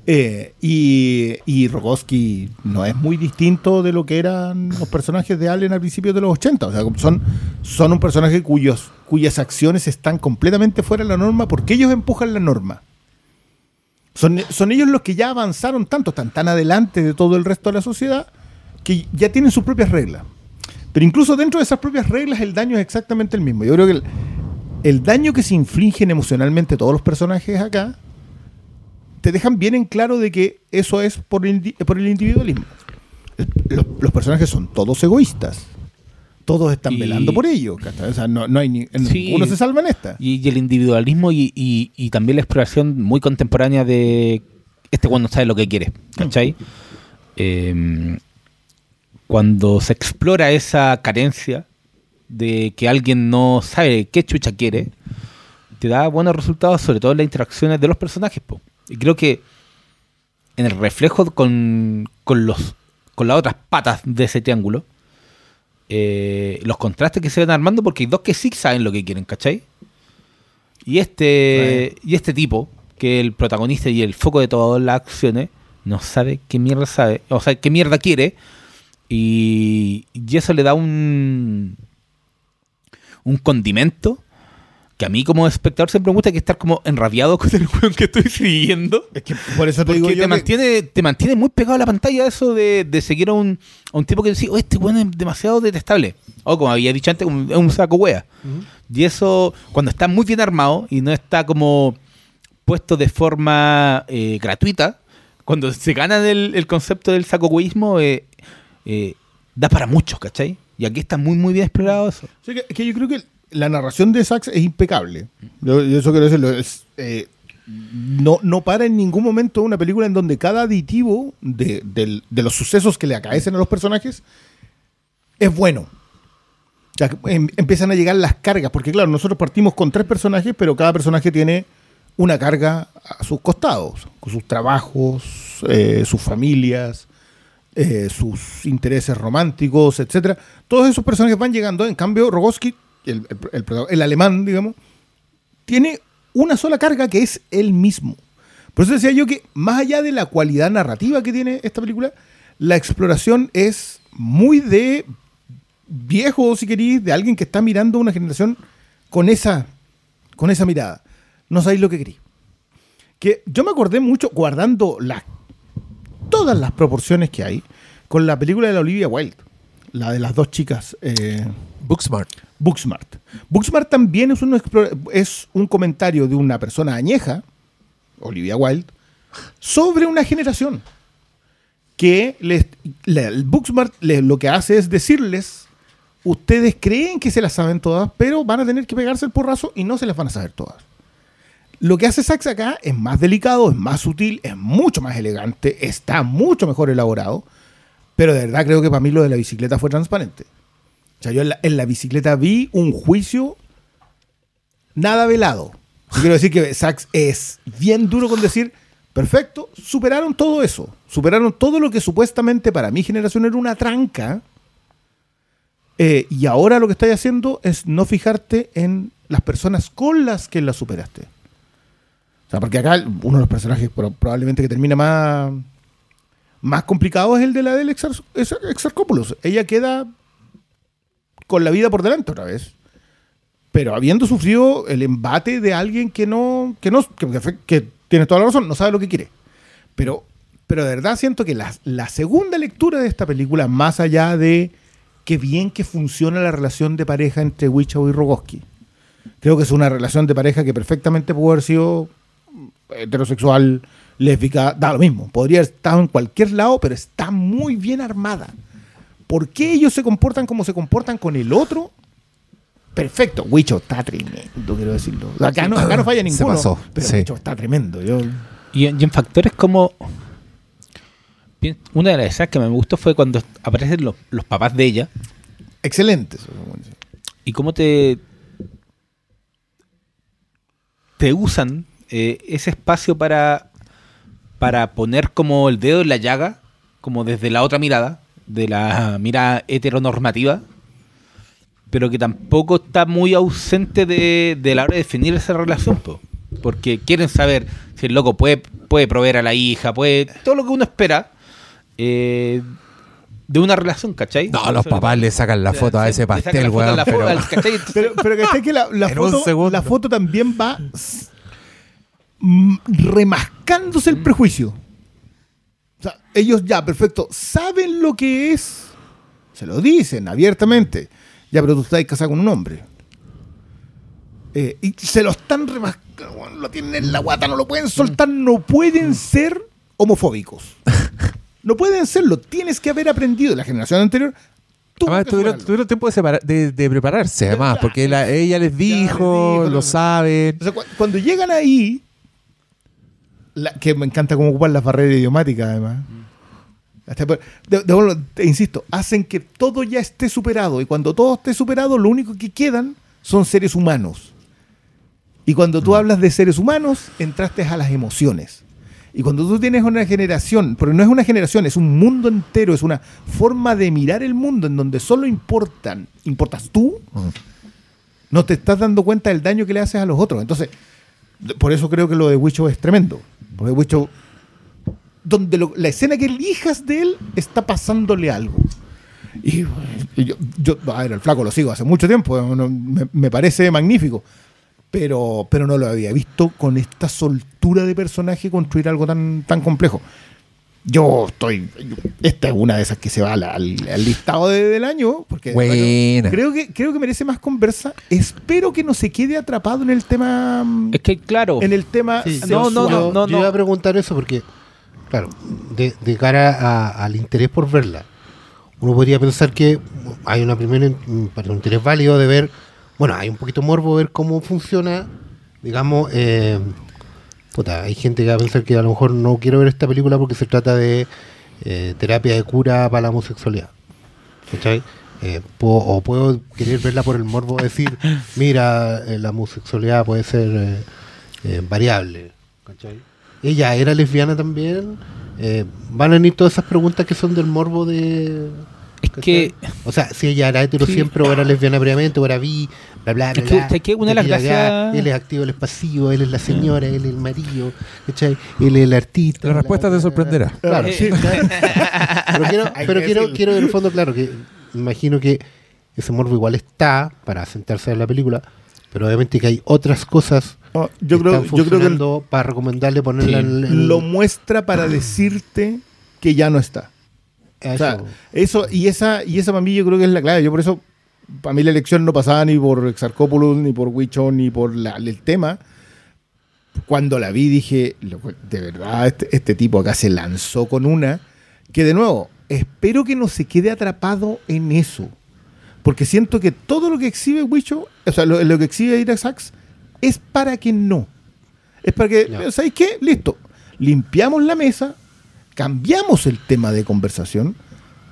Eh, y, y Rogowski no es muy distinto de lo que eran los personajes de Allen al principio de los 80. O sea, son, son un personaje cuyos, cuyas acciones están completamente fuera de la norma porque ellos empujan la norma. Son, son ellos los que ya avanzaron tanto, están tan adelante de todo el resto de la sociedad, que ya tienen sus propias reglas. Pero incluso dentro de esas propias reglas el daño es exactamente el mismo. Yo creo que el, el daño que se infligen emocionalmente todos los personajes acá te dejan bien en claro de que eso es por, indi- por el individualismo. El- Los, los personajes son todos egoístas. Todos están Y- velando por ello. ¿cachai? O sea, no, no hay ni, Sí. ninguno se salva en esta. Y, y el individualismo y, también la exploración muy contemporánea de este cuando sabe lo que quiere, ¿cachai? Eh, cuando se explora esa carencia de que alguien no sabe qué chucha quiere, te da buenos resultados, sobre todo en las interacciones de los personajes. po. Y creo que en el reflejo con, con los con las otras patas de ese triángulo, eh, los contrastes que se van armando, porque hay dos que sí saben lo que quieren, ¿cachai? Y este, y este tipo, que es el protagonista y el foco de todas las acciones, no sabe qué mierda sabe, o sea, qué mierda quiere, y, y eso le da un, un condimento que a mí como espectador siempre me gusta que estar como enrabiado con el juego que estoy siguiendo. Es que por eso te Porque digo te, que- mantiene, te mantiene muy pegado a la pantalla eso de, de seguir a un, a un tipo que dice, oh, este weón es demasiado detestable. O como había dicho antes, un- es un saco wea. Y eso, cuando está muy bien armado y no está como puesto de forma eh, gratuita, cuando se gana el, el concepto del saco weísmo, eh, eh, da para muchos, ¿cachai? Y aquí está muy, muy bien explorado eso. Sí, que, yo creo que la narración de Sax es impecable. Yo, eso quiero decirlo. Es, eh, no, no para en ningún momento una película en donde cada aditivo de, los sucesos que le acaecen a los personajes es bueno. Em- empiezan a llegar las cargas, porque claro, nosotros partimos con tres personajes, pero cada personaje tiene una carga a sus costados, con sus trabajos, eh, sus familias, eh, sus intereses románticos, etcétera. Todos esos personajes van llegando. En cambio, Rogoski, el, el alemán, digamos, tiene una sola carga que es él mismo. Por eso decía yo que, más allá de la cualidad narrativa que tiene esta película, la exploración es muy de viejo, si queréis, de alguien que está mirando una generación con esa, con esa mirada. No sabéis lo que queréis. Que yo me acordé mucho, guardando las todas las proporciones que hay con la película de la Olivia Wilde, la de las dos chicas, eh, Booksmart. Booksmart. Booksmart también es un, es un comentario de una persona añeja, Olivia Wilde, sobre una generación que les, le- el Booksmart le- lo que hace es decirles, ustedes creen que se las saben todas, pero van a tener que pegarse el porrazo y no se las van a saber todas. Lo que hace Sachs acá es más delicado, es más sutil, es mucho más elegante, está mucho mejor elaborado, pero de verdad creo que para mí lo de la bicicleta fue transparente. O sea, yo en la, bicicleta vi un juicio nada velado. Yo quiero decir que Sachs es bien duro con decir, perfecto, superaron todo eso. Superaron todo lo que supuestamente para mi generación era una tranca. eh, y ahora lo que estáis haciendo es no fijarte en las personas con las que la superaste. Sea, porque acá uno de los personajes pro- probablemente que termina más, más complicado es el de la del Exar-. Ella queda con la vida por delante otra vez. Pero habiendo sufrido el embate de alguien que no, que no, que tiene toda la razón, no sabe lo que quiere. Pero, pero de verdad siento que la, la segunda lectura de esta película, más allá de qué bien que funciona la relación de pareja entre Wichow y Rogoski, creo que es una relación de pareja que perfectamente pudo haber sido heterosexual, lésbica, da lo mismo. Podría haber estado en cualquier lado, pero está muy bien armada. ¿Por qué ellos se comportan como se comportan con el otro? Perfecto. Wicho está tremendo, quiero decirlo. Acá no, acá no falla Se ninguno. pasó, Pero sí. Wicho está tremendo. Yo, Y, en- y en factores como. Una de las escenas que me gustó fue cuando aparecen los, los papás de ella excelente. eso, y cómo te. te usan eh, ese espacio para. para poner como el dedo en la llaga, como desde la otra mirada, de la mirada heteronormativa, pero que tampoco está muy ausente de, de la hora de definir esa relación, po. porque quieren saber si el loco puede, puede proveer a la hija, puede. todo lo que uno espera eh, de una relación, ¿cachai? No, los papás le sacan la foto a ese pastel, weón. pero- Pero, pero que la, foto, segundo. la foto también va remascándose el prejuicio. O sea, ellos ya, perfecto, saben lo que es. Se lo dicen abiertamente. Ya, pero tú estás casado con un hombre. Eh, y se lo están remascando, lo tienen en la guata, no lo pueden soltar, no pueden ser homofóbicos. No pueden serlo, tienes que haber aprendido. La generación anterior. Además, tuvieron, tiempo de, de, de prepararse, además, porque la- ella les dijo, dijo, lo no. saben. O sea, cu- cuando llegan ahí, la- que me encanta cómo ocupan las barreras idiomáticas, además. De- de- te insisto, hacen que todo ya esté superado. Y cuando todo esté superado, lo único que quedan son seres humanos. Y cuando tú hablas de seres humanos, entraste a las emociones. Y cuando tú tienes una generación, pero no es una generación, es un mundo entero, es una forma de mirar el mundo en donde solo importan, importas tú, no te estás dando cuenta del daño que le haces a los otros. Entonces, de- por eso creo que lo de Wicho es tremendo. Porque Wicho, donde lo- la escena que elijas de él está pasándole algo. Y, yo, yo- a ver, el flaco lo sigo hace mucho tiempo, no- me, me parece magnífico. pero, pero no lo había visto con esta soltura de personaje construir algo tan, tan complejo. Yo estoy. esta es una de esas que se va al, al- al listado de- del año. Porque Buena. creo que, creo que merece más conversa. Espero que no se quede atrapado en el tema. Es que, claro, En el tema. Sí, No, no, no, no, yo no. iba a preguntar eso porque, claro, de, de cara a- al interés por verla, uno podría pensar que hay una primera para un interés válido de ver, bueno, hay un poquito morbo ver cómo funciona, digamos, eh, puta, hay gente que va a pensar que a lo mejor no quiero ver esta película porque se trata de eh, terapia de cura para la homosexualidad. ¿Cachai? Eh, puedo- o puedo querer verla por el morbo de decir, mira, eh, la homosexualidad puede ser variable. ¿cachai? Ella era lesbiana también. Eh, van a venir todas esas preguntas que son del morbo de... Es que- O sea, si ella era hetero Sí. siempre, o era lesbiana previamente, o era bi, bla, bla, bla. Es que- bla. es que una de las Aquí, allá, gracias- Él es activo, él es pasivo, él es la señora, él es el marido, ¿cachai? Él es el artista. La respuesta bla, te sorprenderá. Claro, Eh, sí. pero quiero, Hay pero quiero, decirlo. quiero en el fondo, claro, que imagino que ese morbo igual está para sentarse a ver la película, pero obviamente que hay otras cosas no, yo, que creo, están yo creo que funcionando para recomendarle ponerla Sí. en, en- lo muestra para decirte que ya no está. a O sea, eso. eso, y esa, y esa para mí yo creo que es la clave. Yo por eso, para mí la elección no pasaba ni por Exarchopoulos, ni por Wichon, ni por la- el tema. Cuando la vi dije, "Loco, de verdad, este, este tipo acá se lanzó con una, que de nuevo, espero que no se quede atrapado en eso. Porque siento que todo lo que exhibe Wicho, o sea, lo, lo que exhibe Ira Sachs, es para que no. Es para que, Ya. ¿sabéis qué? Listo. Limpiamos la mesa, cambiamos el tema de conversación,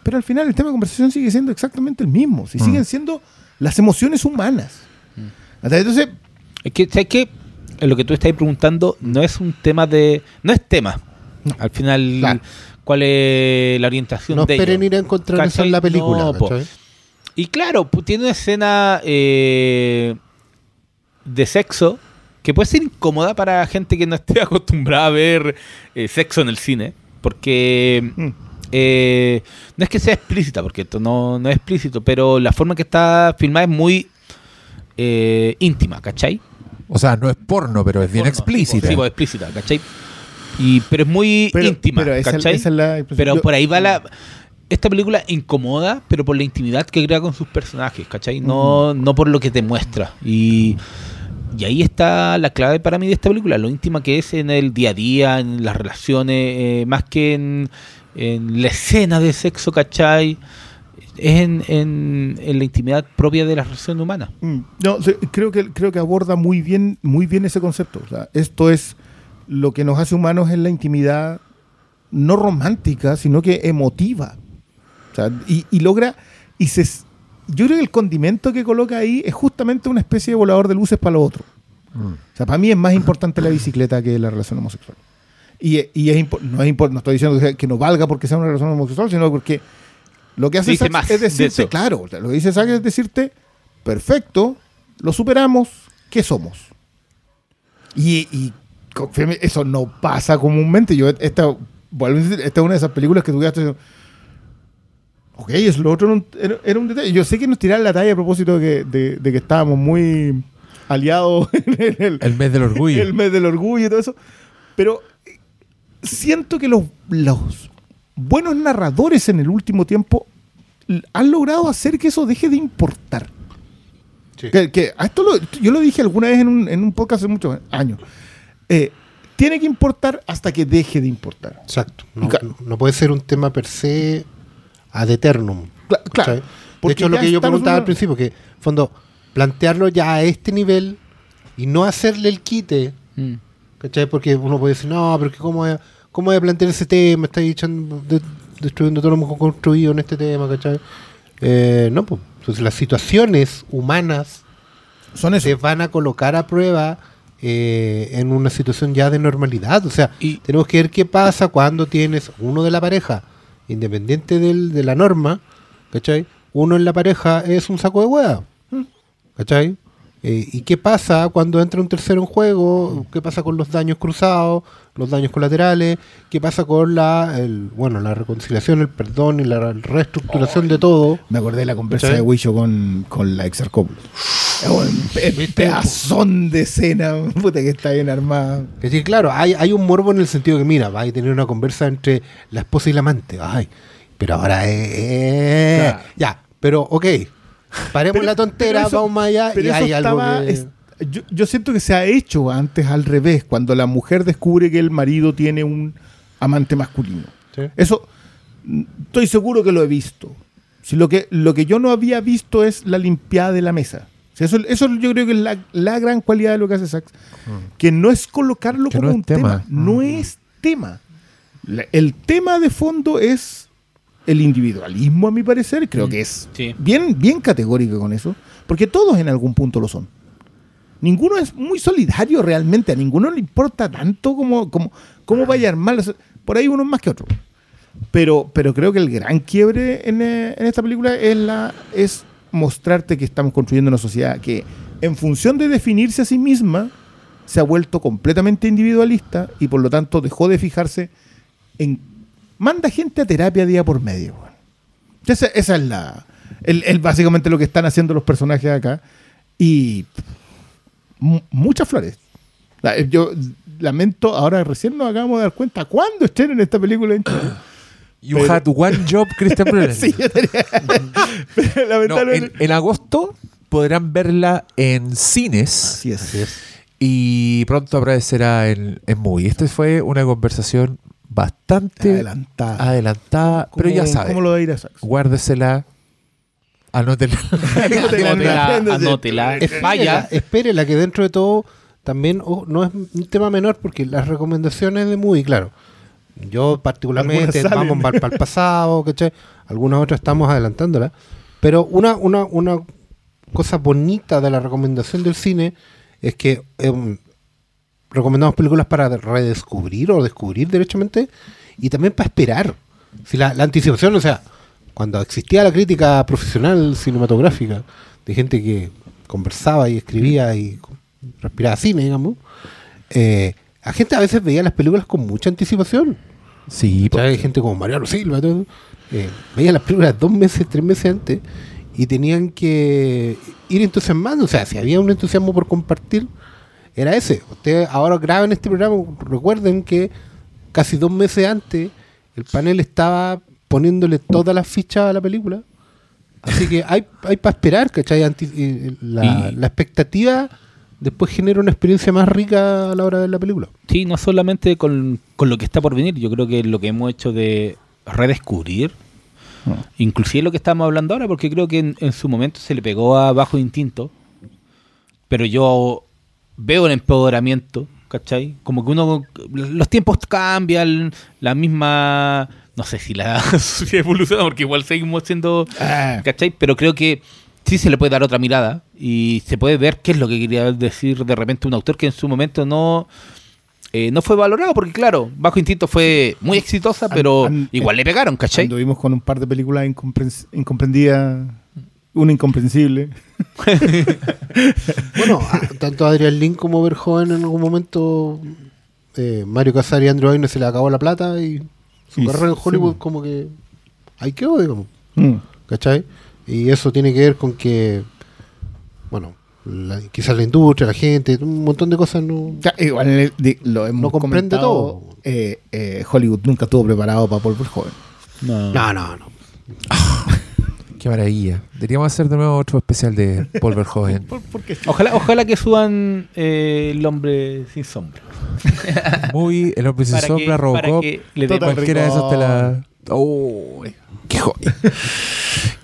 pero al final el tema de conversación sigue siendo exactamente el mismo. Si Mm. siguen siendo las emociones humanas. Entonces, Es que, ¿sabes qué? Lo que tú estás preguntando no es un tema de. No es tema. Al final, Claro. ¿cuál es la orientación no de esperen ello? ir a encontrar eso en la película. No. Y claro, tiene una escena eh, de sexo que puede ser incómoda para gente que no esté acostumbrada a ver eh, sexo en el cine. Porque Mm. Eh, no es que sea explícita, porque esto no, no es explícito, pero la forma que está filmada es muy eh, íntima, ¿cachai? O sea, no es porno, pero es bien Porno, explícita. Sí, pues, explícita, ¿cachai? Y, pero es muy pero, íntima, pero esa, ¿cachai? esa es la. Pero Yo- por ahí va la. Esta película incomoda, pero por la intimidad que crea con sus personajes, ¿cachai? No, no por lo que te muestra. Y, y ahí está la clave para mí de esta película, lo íntima que es en el día a día, en las relaciones, eh, más que en, en la escena de sexo, ¿cachai? Es en, en- en la intimidad propia de la relación humana. Mm, No, creo que creo que aborda muy bien, muy bien ese concepto. O sea, esto es lo que nos hace humanos en la intimidad no romántica, sino que emotiva. O sea, y, y logra y se yo creo que el condimento que coloca ahí es justamente una especie de volador de luces para lo otro. Mm. O sea, para mí es más importante la bicicleta que la relación homosexual. Y, y es no, es no estoy diciendo que, que no valga porque sea una relación homosexual, sino porque lo que hace Sachs más es de decirte, claro, lo que dice Sachs es decirte, perfecto, lo superamos, ¿qué somos? Y, y confíame, eso no pasa comúnmente. Yo, esta, vuelvo a decir, esta es una de esas películas que tú quedaste diciendo, Ok, es lo otro era un, era- era un detalle. Yo sé que nos tiraron la talla a propósito de que, de- de que estábamos muy aliados en el, El mes del orgullo. el mes del orgullo y todo eso. Pero siento que los, los buenos narradores en el último tiempo han logrado hacer que eso deje de importar. Sí. Que, que a esto lo- yo lo dije alguna vez en un, en un podcast hace muchos años. Eh, tiene que importar hasta que deje de importar. Exacto. No, puede ser un tema per se ad eternum. Cla- claro. De hecho, lo que yo preguntaba al principio, que, en fondo, plantearlo ya a este nivel y no hacerle el quite, Mm. ¿Cachai? Porque uno puede decir, no, pero ¿cómo voy a, cómo voy a plantear ese tema? Estáis echando, de- destruyendo todo lo que hemos construido en este tema, ¿cachai? Eh, no, pues. Entonces, las situaciones humanas Son eso. se van a colocar a prueba eh, en una situación ya de normalidad. O sea, Y- tenemos que ver qué pasa cuando tienes uno de la pareja, independiente del, de la norma, ¿cachai? Uno en la pareja es un saco de hueá, ¿cachai? Eh, ¿Y qué pasa cuando entra un tercero en juego? ¿Qué pasa con los daños cruzados, los daños colaterales? ¿Qué pasa con la, el, bueno, la reconciliación, el perdón y la reestructuración de todo? Me acordé de la conversa de Wisho con, con la Exarcópolis. Es un pe- pedazón de escena, puta que está bien armada. Es decir, claro, hay, hay un morbo en el sentido que, mira, va a tener una conversa entre la esposa y la amante. Ay, pero ahora eh, eh, Claro. Ya, pero ok. Paremos Pero- la tontera, eso- vamos más allá Pero y eso hay algo estaba. que- es- yo, yo siento que se ha hecho antes al revés, cuando la mujer descubre que el marido tiene un amante masculino. Sí. Eso mm, estoy seguro que lo he visto. Si lo, que, lo que yo no había visto es la limpiada de la mesa. Si eso, eso yo creo que es la, la gran cualidad de lo que hace Sachs. Que no es colocarlo Que como no es un tema. tema. No es tema. La- el tema de fondo es el individualismo, a mi parecer. Creo que es Sí. bien, bien categórico con eso. Porque todos en algún punto lo son. Ninguno es muy solidario realmente. A ninguno le importa tanto como, como, cómo vaya a armar. Por ahí uno más que otro. Pero, pero creo que el gran quiebre en, eh, en esta película es, la, es mostrarte que estamos construyendo una sociedad que, en función de definirse a sí misma, se ha vuelto completamente individualista y por lo tanto dejó de fijarse en. Manda gente a terapia día por medio. Esa, esa es la. El, el- básicamente lo que están haciendo los personajes acá. Y. mu- muchas flores. La- Yo lamento, ahora recién nos acabamos de dar cuenta cuándo estrenen esta película en Chile. You Pero- had one job, Christian. Sí, yo tenía- Pero No, lamentablemente. en, en agosto podrán verla en cines Así es. y pronto aparecerá en, en Movie. Esta fue una conversación bastante Adelantada. adelantada, pero ya ¿Cómo- sabe, ¿Cómo lo va a ir a Sax? guárdesela, anótela. Anótela, anótela. Espérela, que dentro de todo también oh, no es un tema menor porque las recomendaciones de Movie, claro. Yo particularmente vamos para el pasado, ¿cachai? Algunas otras estamos adelantándolas. Pero una, una, una cosa bonita de la recomendación del cine es que em, recomendamos películas para redescubrir o descubrir derechamente y también para esperar. Si la, la anticipación, o sea, cuando existía la crítica profesional cinematográfica de gente que conversaba y escribía y respiraba cine, digamos, eh, la gente a veces veía las películas con mucha anticipación. Sí, O sea, hay gente como Mariano Silva, todo, eh, veía las películas dos meses, tres meses antes y tenían que ir entusiasmando. O sea, si había un entusiasmo por compartir, era ese. Ustedes ahora graben este programa, recuerden que casi dos meses antes el panel estaba poniéndole todas las fichas a la película. Así que hay, hay para esperar, ¿cachai? Y la, expectativa después genera una experiencia más rica a la hora de ver la película. Sí, no solamente con, con lo que está por venir, yo creo que lo que hemos hecho de redescubrir, inclusive lo que estamos hablando ahora, porque creo que en, en su momento se le pegó a Bajo Instinto, pero yo veo el empoderamiento, ¿cachai? Como que uno, los tiempos cambian, la misma, no sé si la sociedad evoluciona, porque igual seguimos siendo Ah, ¿Cachai? Pero creo que sí se le puede dar otra mirada y se puede ver qué es lo que quería decir de repente un autor que en su momento no, eh, no fue valorado, porque claro, Bajo Instinto fue muy exitosa, pero igual le pegaron, ¿cachai? Anduvimos con un par de películas incomprendidas. Una incomprensible. Bueno, tanto a Adrián Link como Verhoeven en algún momento, eh, Mario Casar y Andrew Aine se le acabó la plata y su Y carrera en Hollywood sí. como que ahí quedó, digamos, Mm. ¿cachai? Y eso tiene que ver con que, bueno, la- quizás la industria, la gente, un montón de cosas no... Ya, igual lo hemos No comprende todo. eh, eh, Hollywood nunca estuvo preparado para Paul Verhoeven. No. No, no, no. qué maravilla. Deberíamos hacer de nuevo otro especial de Paul Verhoeven. Ojalá, ojalá que suban eh, El Hombre Sin Sombra. Movie, El Hombre Sin Para que- Sombra, para Robocop. que le Total demos- Cualquiera de esos te la. ¡Oh! ¡Qué joya!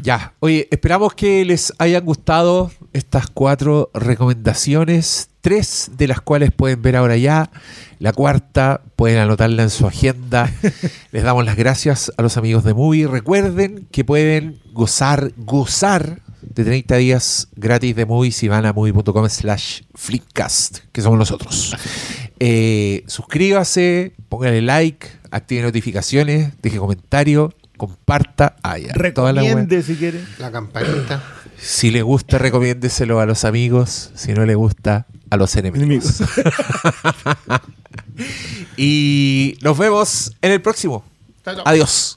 ya, oye, esperamos que les hayan gustado estas cuatro recomendaciones, tres de las cuales pueden ver ahora ya. La cuarta pueden anotarla en su agenda. Les damos las gracias a los amigos de Movie. Recuerden que pueden gozar, gozar de 30 días gratis de Movie si van a movie.com slash flipcast, que somos nosotros. Eh, suscríbase, póngale like, active notificaciones, deje comentario, comparta, allá. Recomiende si quiere. La campanita. Si le gusta, recomiéndeselo a los amigos. Si no le gusta, a los enemigos. y nos vemos en el próximo. Adiós.